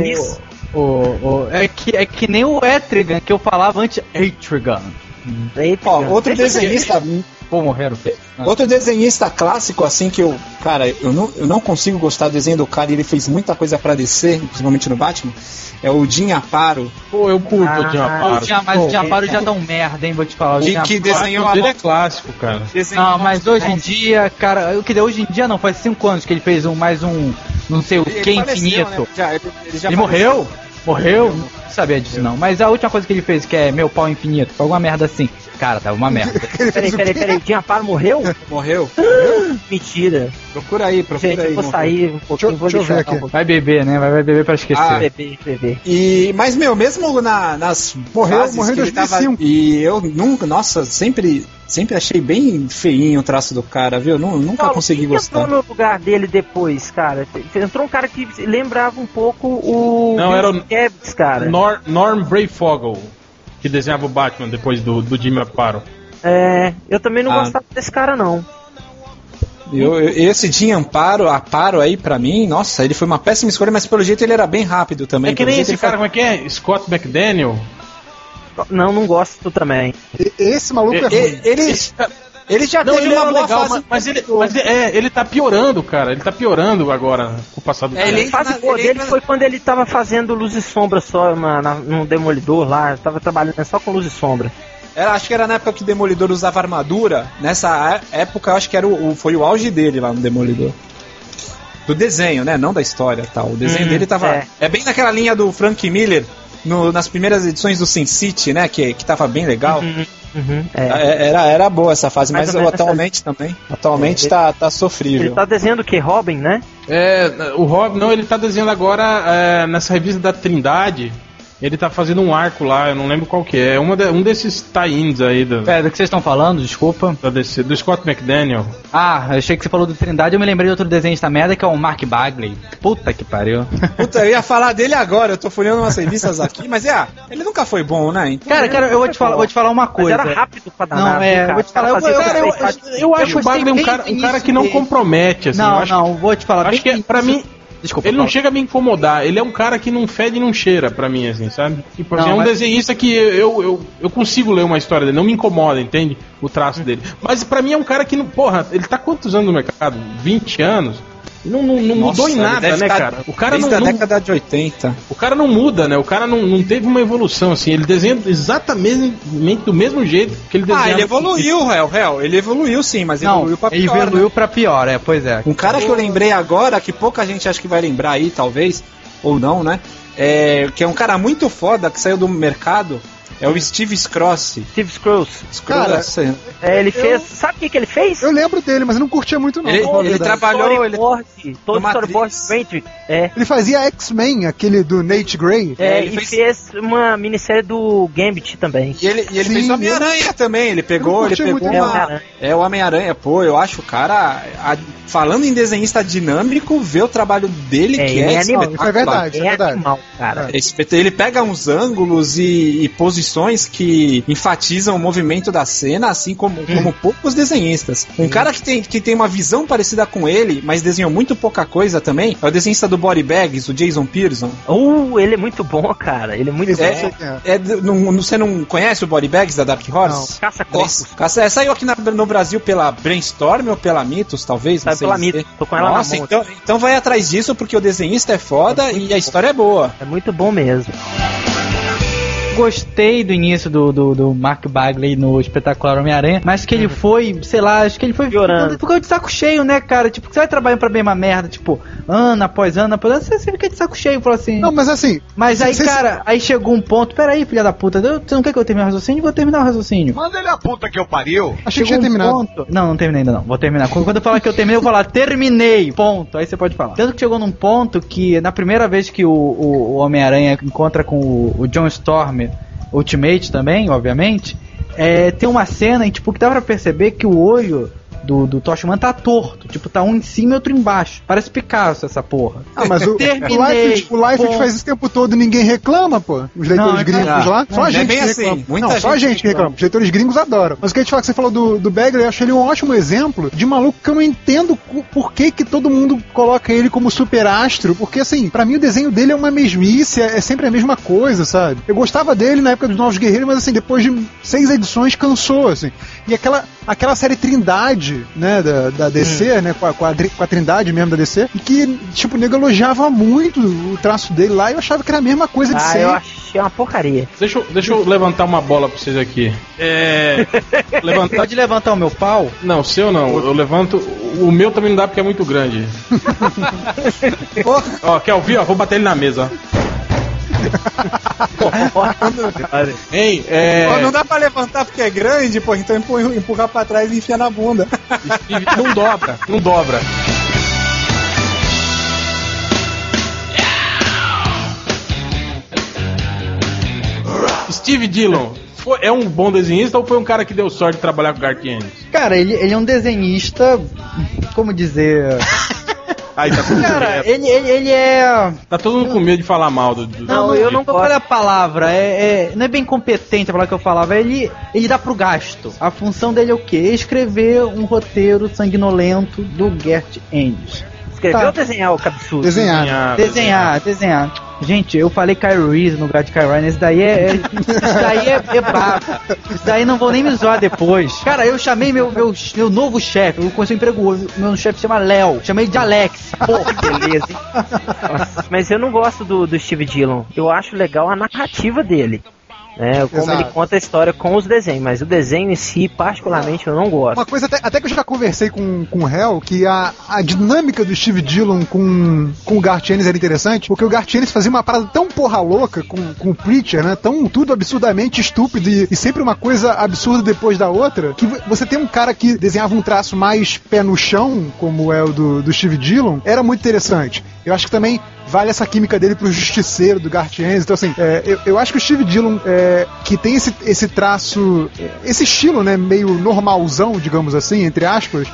o, o- é, que, é que nem o Etrigan que eu falava antes Etrigan. Ó, outro desenhista, Pô, morreram. Ah. outro desenhista clássico, assim, que eu, cara, eu não, eu não consigo gostar do desenho do cara e ele fez muita coisa pra descer, principalmente no Batman, é o Jim Aparo, Pô, eu curto Ah, o Jim Aparo. Mas o Pô, Diaparo já dá um merda, hein? Vou te falar. O que, Jim que Aparo- desenhou a dele é clássico, cara. desenhou Não, mas hoje em dia, cara, o que deu hoje em dia não, faz cinco anos que ele fez um mais um, não sei o Ele que infinito. né? Já, ele, ele já Ele faleceu. Morreu? Morreu? Não sabia disso não. Mas a última coisa que ele fez, que é meu pau infinito, foi alguma merda assim. Cara, tava uma merda. Peraí, peraí, peraí. Jim Amparo morreu? Morreu? Mentira. Procura aí, procura Gente, aí. eu vou sair um pouquinho, vou deixa eu deixar ver um aqui. pouquinho. Vai beber, né? Vai, vai beber pra esquecer. Ah, Beber, beber. E, mas, meu, mesmo na- nas Morreu- morreu em que ele tava- 2005. e eu nunca, nossa, sempre, sempre achei bem feinho o traço do cara, viu? Nu- nunca Paulo, consegui quem gostar. entrou no lugar dele depois, cara? Entrou um cara que lembrava um pouco o. Não, era o- Kevs, cara. Nor- Norm Brayfogle, que desenhava o Batman depois do, do Jimmy Aparo. É, eu também não Ah. gostava desse cara, não. Eu, eu- esse Jim Amparo, Aparo aí pra mim, nossa, ele foi uma péssima escolha, mas pelo jeito ele era bem rápido também. É que nem esse cara, como é que é? Scott McDaniel. Não, não gosto também. Esse maluco é, É, ruim. Ele, ele, já Não, teve ele uma era boa legal, fase. mas, ele, mas é, ele tá piorando, cara. Ele tá piorando agora com o passar do É, tempo. A fase boa ele dele foi quando ele tava fazendo luz e sombra só na, na, num demolidor lá, tava trabalhando só com luz e sombra. Era, acho que era na época que o Demolidor usava armadura. Nessa é- época, eu acho que era o, o- foi o auge dele lá no Demolidor. Do desenho, né? Não da história tal. O desenho Hum, dele tava. é. É. bem naquela linha do Frank Miller. No- nas primeiras edições do Sin City, né? Que, que tava bem legal. Uhum, é. É, Era, era boa essa fase, Mais mas atualmente também. Atualmente É, tá, tá Ele sofrível. tá desenhando o que? Robin, né? É, o Rob, não, ele tá desenhando agora é, nessa revista da Trindade. Ele tá fazendo um arco lá, eu não lembro qual que é. Uma de- um desses tie-ins aí do, Pera, do que vocês estão falando, desculpa. da DC, do Scott McDaniel. Ah, eu achei que você falou do Trindade, eu me lembrei de outro desenho da merda que é o Mark Bagley. Puta que pariu. Puta, eu ia falar dele agora, eu tô folhando umas revistas aqui, mas é, ele nunca foi bom, né? Então, Cara, cara, eu vou te falar, vou te falar uma Mas coisa. era rápido pra danar. Não, é, viu, vou te falar, eu- eu- Cara, eu, eu acho o Bagley um bem cara, um cara que não dele. compromete, assim. não, acho, não, vou te falar. acho bem que pra início- mim. Desculpa, Ele não chega a me incomodar, ele é um cara que não fede e não cheira pra mim, assim, sabe? Tipo, Não, é um mas- desenhista que eu, eu, eu consigo ler uma história dele, não me incomoda, entende? O traço dele. Mas pra mim é um cara que não. Porra, ele tá quantos anos no mercado? 20 anos? Não, não, não Nossa, mudou em nada, né, cara? O cara não, Desde a não- década de 80. o cara não muda, né? O cara não, não teve uma evolução, assim. Ele desenha exatamente do mesmo jeito que ele desenhava. Ah, ele evoluiu, réu, réu. Ele evoluiu sim, mas Não, evoluiu pra ele pior, evoluiu né? pra pior, é, pois é. Um cara que eu lembrei agora, que pouca gente acha que vai lembrar aí, talvez, ou não, né? É, que é um cara muito foda que saiu do mercado, é o Steve Scrossi. Steve Scrolls. Cara. É, ele fez. Sabe o que, que ele fez? Eu lembro dele, mas eu não curtia muito não. Ele- ele verdade. trabalhou- ele- todo storyboard. É. Ele fazia X-Men, aquele do Nate Gray. É, ele e fez- fez... uma minissérie do Gambit também. E ele, e ele Sim, fez o Homem-Aranha também. Ele pegou, ele pegou É, uma. É o Homem-Aranha, pô, eu acho o cara. a- falando em desenhista dinâmico, ver o trabalho dele É, que ele é, é animal. é verdade, é É verdade. animal, cara. É Ele pega uns ângulos e, e posições que enfatizam o movimento da cena, assim como, como poucos desenhistas. Um cara que tem, que tem uma visão parecida com ele, mas desenhou muito pouca coisa também, é o desenhista do Body Bags, o Jason Pearson. Uh, ele é muito bom, cara. Ele é muito Ele bom. é. É, não- não- você não conhece o Body Bags da Dark Horse? Caça corpos. Caça- é, saiu aqui na- no Brasil pela Brainstorm ou pela Mitos, talvez? não Saiu sei pela. Mitos, tô com ela na Nossa, mão então, então vai atrás disso porque o desenhista é foda e a história é boa. É muito bom mesmo. Gostei do início do, do, do Mark Bagley no espetacular Homem-Aranha, mas que ele foi, sei lá, acho que ele foi Piorando. ficando- ficou de saco cheio, né, cara? Tipo, você vai trabalhando pra mesma merda, tipo, ano após ano após ano, você, você fica de saco cheio, falou assim. Não, mas assim, mas aí, cara, aí chegou um ponto, peraí, filha da puta, eu- você não quer que eu termine o raciocínio? Vou terminar o raciocínio. Manda ele a puta que eu pariu. achei que tinha um terminado. ponto. Não, não terminei ainda não. Vou terminar. Quando quando eu falar que eu terminei, eu vou falar terminei. Ponto. Aí você pode falar. Tanto que chegou num ponto que na primeira vez que o, o- o Homem-Aranha encontra com o, o John Storm Ultimate também, obviamente, é, tem uma cena em tipo que dá pra perceber que o olho do, do Toshman tá torto. Tipo, tá um em cima e outro embaixo. Parece Picasso essa porra. Ah, mas o, o Terminei. Liefeld, o Liefeld faz isso o tempo todo e ninguém reclama, pô. Os leitores Não, é gringos lá. Só Não, a é gente bem que assim, reclama. muita não, só a gente que reclama. Os leitores gringos adoram. Mas o que a gente fala que você falou do, do Bagley, eu achei ele um ótimo exemplo de maluco que eu não entendo por que, que todo mundo coloca ele como super astro. Porque, assim, pra mim o desenho dele é uma mesmice, é é sempre a mesma coisa, sabe? Eu gostava dele na época dos Novos Guerreiros, mas, assim, depois de seis edições cansou, assim. E aquela, aquela série Trindade, né, da, da DC, né, com a, com, a, com a Trindade mesmo da DC, e que, tipo, o nego elogiava muito o traço dele lá e eu achava que era a mesma coisa de Ah, sempre. eu achei uma porcaria. Deixa, eu- deixa eu levantar uma bola pra vocês aqui. É. levantar. Pode levantar o meu pau? Não, o seu não. Eu levanto. O meu também não dá porque é muito grande. ó, quer ouvir? Ó, vou bater ele na mesa. Hein, é. Pô, não dá pra levantar porque é grande, pô, então empurra- empurrar pra trás e enfia na bunda. Steve, não dobra, não dobra. Steve Dillon foi- é um bom desenhista ou foi um cara que deu sorte de trabalhar com Garth Ennis? Cara, ele, ele é um desenhista. Como dizer. Aí tá tudo Cara, ele, ele, ele é. Tá todo mundo com medo de falar mal do. do- Não, eu não Qual é gosto. a palavra? É, é- não é bem competente a palavra que eu falava. Ele, ele dá pro gasto. A função dele é o quê? Escrever um roteiro sanguinolento do Gert Ennis. Escreveu Tá. ou desenhar o cabeçudo? Desenhar. Desenhar, Desenhar, desenhar. Gente, eu falei Kyrie Reese no lugar de Kyrie Ryan. Isso daí é. é- isso daí é, é. Isso daí não vou nem me zoar depois. Cara, eu chamei meu, meu, meu novo chefe. Eu consegui um emprego. hoje. Meu chefe se chama Léo. Chamei de Alex. Pô, que beleza, hein? Nossa, Mas eu não gosto do, do Steve Dillon. Eu acho legal a narrativa dele. Né, como Exato. ele conta a história com os desenhos, mas o desenho em si, particularmente, eu não gosto. Uma coisa até, até que eu já conversei com, com o Hell, que a, a dinâmica do Steve Dillon com, com o Garth Ennis era interessante, porque o Garth Ennis fazia uma parada tão porra louca com, com o Preacher, né? Tão tudo absurdamente estúpido e, e sempre uma coisa absurda depois da outra, que vo- você tem um cara que desenhava um traço mais pé no chão, como é o do, do Steve Dillon, era muito interessante. Eu acho que também vale essa química dele pro justiceiro do Garth Ennis. Então, assim, é, eu, eu acho que o Steve Dillon, é, que tem esse, esse traço, é, esse estilo, né, meio normalzão, digamos assim, entre aspas,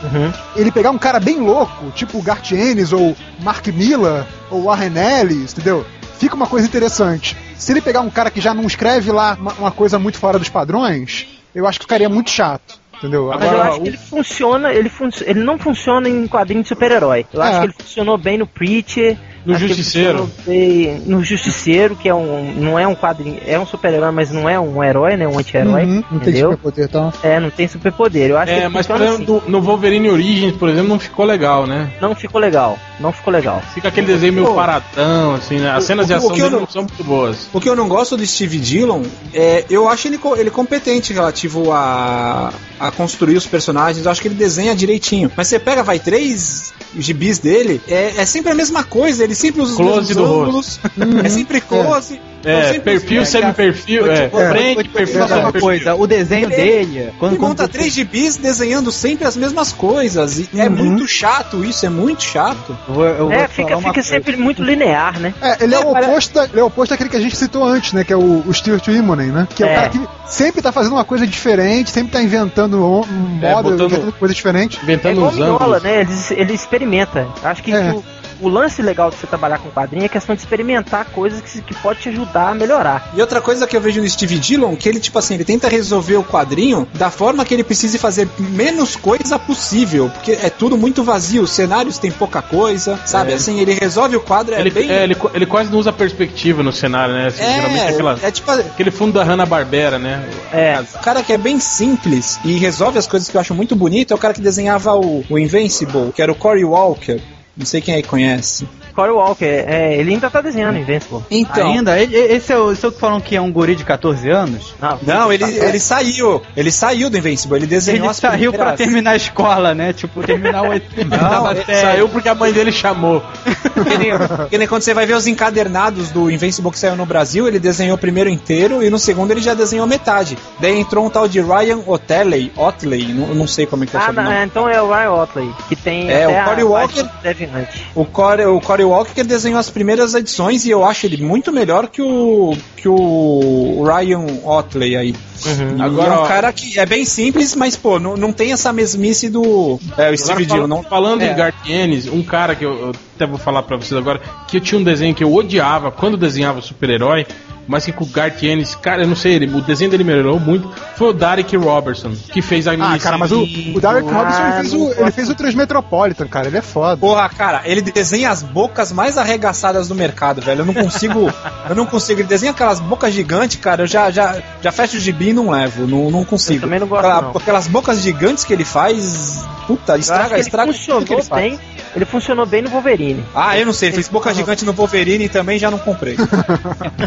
ele pegar um cara bem louco, tipo o Garth Ennis, ou Mark Miller, ou Warren Ellis, entendeu? Fica uma coisa interessante. Se ele pegar um cara que já não escreve lá uma, uma coisa muito fora dos padrões, eu acho que ficaria muito chato. Entendeu? Mas eu Agora, acho que ele funciona, ele, fun ele não funciona em quadrinho de super-herói. Eu É. acho que ele funcionou bem no Preacher. No que Justiceiro. bem No Justiceiro, que é um. não é um quadrinho. É um super-herói, mas não é um herói, né? Um anti-herói. Uhum, não tem entendeu? superpoder, então. É, não tem superpoder. Eu acho que É, ele mas por exemplo, assim. do- no Wolverine Origins, por exemplo, não ficou legal, né? Não ficou legal. Não ficou legal. Fica aquele desenho meio Pô. paradão, assim, né? As cenas de o- o ação que eu dele não- não são muito boas. O que eu não gosto do Steve Dillon é. Eu acho ele, ele competente relativo a, a construir os personagens. Eu acho que ele desenha direitinho. Mas você pega, vai, três gibis dele, é, é sempre a mesma coisa. Ele sempre usa os Close mesmos do ângulos. é sempre close. É, sempre perfil, os- semi-perfil, é, frente, perfil, uma coisa, o desenho Ele- dele, quando, Ele monta quando três gibis desenhando sempre as mesmas coisas. E é muito chato isso, é muito chato. eu vou, eu vou É, fica, fica sempre muito linear, né? É, ele é, É, o oposto da- ele é o oposto daquele que a gente citou antes, né? Que é o, o Stuart Immonen, né? Que é, o É. cara que sempre tá fazendo uma coisa diferente, sempre tá inventando um É, moda, botando- inventando coisa diferente. É Inventando igual uns Mignola, ângulos. né? Ele, ele experimenta. Acho que É. o, o lance legal de você trabalhar com quadrinho é a questão de experimentar coisas que, que pode te ajudar a melhorar. E outra coisa que eu vejo no Steve Dillon, que ele, tipo assim, ele tenta resolver o quadrinho da forma que ele precise fazer menos coisa possível, porque é tudo muito vazio, os cenários tem pouca coisa, sabe? É. Assim, ele resolve o quadro, é Ele, bem... é, ele, ele quase não usa perspectiva no cenário, né? Assim, geralmente é aquela, é, é tipo, aquele fundo da Hanna-Barbera, né? É. o cara que é bem simples e resolve as coisas que eu acho muito bonito é o cara que desenhava o, o Invincible, que era o Corey Walker. Não sei quem aí conhece. Corey Walker, é, ele ainda tá desenhando Invincible. Então, Ainda? Ele- esse é o, esse é o que falam que é um guri de 14 anos? Não, não, ele, ele saiu. Ele saiu do Invincible, ele desenhou Ele as saiu pra terminar a escola, né? Tipo, terminar o Não, saiu porque a mãe dele chamou. Que nem, que nem quando você vai ver os encadernados do Invincible que saiu no Brasil, ele desenhou o primeiro inteiro e no segundo ele já desenhou metade. Daí entrou um tal de Ryan Otley, Otley, não, não sei como é que é o Ah, é, então é o Ryan Otley, que tem É, até o Corey a Walker- parte do Deviante. O Corey, o Corey Walker desenhou as primeiras edições e eu acho ele muito melhor que o que o Ryan Otley aí. Uhum. Agora é um cara que é bem simples, mas pô, não, não tem essa mesmice do é, o Steve fala- Não, falando é. em Garth Ennis, um cara que eu, eu até vou falar pra vocês agora, que eu tinha um desenho que eu odiava quando desenhava super-herói, mas que com o Garth Ennis, cara, eu não sei, ele, o desenho dele melhorou muito, foi o Derek Robertson, que fez a Ah, cara, mas o, o Derek Ah, Robinson ele fez, o, ele fez o Transmetropolitan, cara. Ele é foda. Porra, cara, ele desenha as bocas mais arregaçadas do mercado, velho. Eu não consigo. eu não consigo. Ele desenha aquelas bocas gigantes, cara. Eu já, já, já fecho o gibi e não levo. Não, não consigo. Eu também não gosto, Aquela- não. Aquelas bocas gigantes que ele faz. Puta, estraga, que estraga ele tudo que funcionou ele faz. bem. Ele funcionou bem no Wolverine. Ah, eu não sei. Ele fez boca gigante no Wolverine e também já não comprei.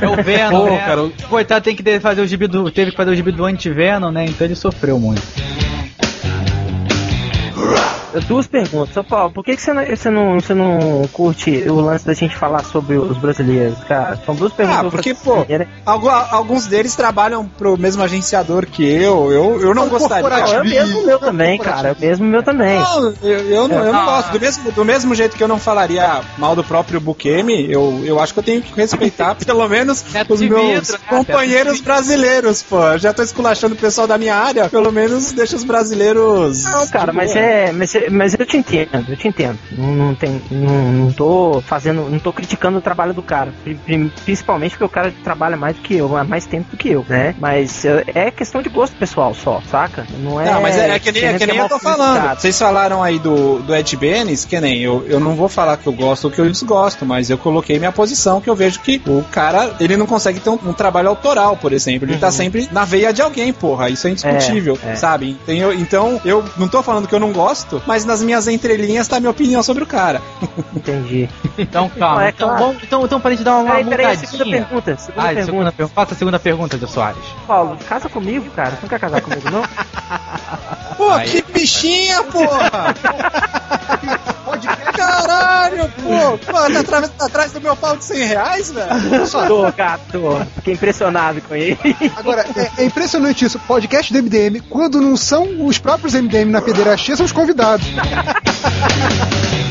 É o Venom, Pô, cara, o- Coitado, tem que fazer o gibi do, teve que fazer o gibi do anti-Venom, né? Então ele sofreu muito. Duas perguntas. Ô, Paulo, por que, que você, não, você, não, você não curte o lance da gente falar sobre os brasileiros, cara? São duas perguntas. Ah, porque, pô, algu- alguns deles trabalham pro mesmo agenciador que eu. Eu, eu não gostaria. Não, é o mesmo meu também, cara. É o mesmo meu também. Não, eu, eu não, eu não Ah. gosto. Do mesmo, do mesmo jeito que eu não falaria mal do próprio Bukemi, eu, eu acho que eu tenho que respeitar pelo menos os meus vidro, né? companheiros brasileiros, pô. Eu Já tô esculachando o pessoal da minha área, pelo menos deixa os brasileiros. Não, cara, mas é, mas é. Mas eu te entendo, eu te entendo. Não, não tem. Não, não tô fazendo. Não tô criticando o trabalho do cara. Pri- pri- Principalmente porque o cara trabalha mais do que eu, há mais tempo do que eu, né? Mas é é questão de gosto pessoal só, saca? Não é. Não, mas é, é que nem, é que nem eu tô falando. Vocês falaram aí do, do Ed Benes, que nem eu, eu não vou falar que eu gosto ou que eu desgosto, mas eu coloquei minha posição que eu vejo que o cara, ele não consegue ter um, um trabalho autoral, por exemplo. Ele tá sempre na veia de alguém, porra. Isso é indiscutível, É, é. sabe? Então eu, então eu não tô falando que eu não gosto, mas nas minhas entrelinhas tá a minha opinião sobre o cara. Entendi. Então, calma. Não, é então, claro. vamos, então, então, pra gente dar uma Peraí, peraí, segunda pergunta. Segunda Ah, pergunta. segunda. Faça a segunda pergunta, Jô Soares. Paulo, casa comigo, cara. Você não quer casar comigo, não? Pô, Aí. que bichinha, porra! Caralho, pô! Pô, tá atrás, tá atrás do meu pau de 100 reais, velho? tô, cara, tô. Fiquei impressionado com ele. Agora, é, é impressionante isso. Podcast do MDM, quando não são os próprios MDM na pederastia, são os convidados.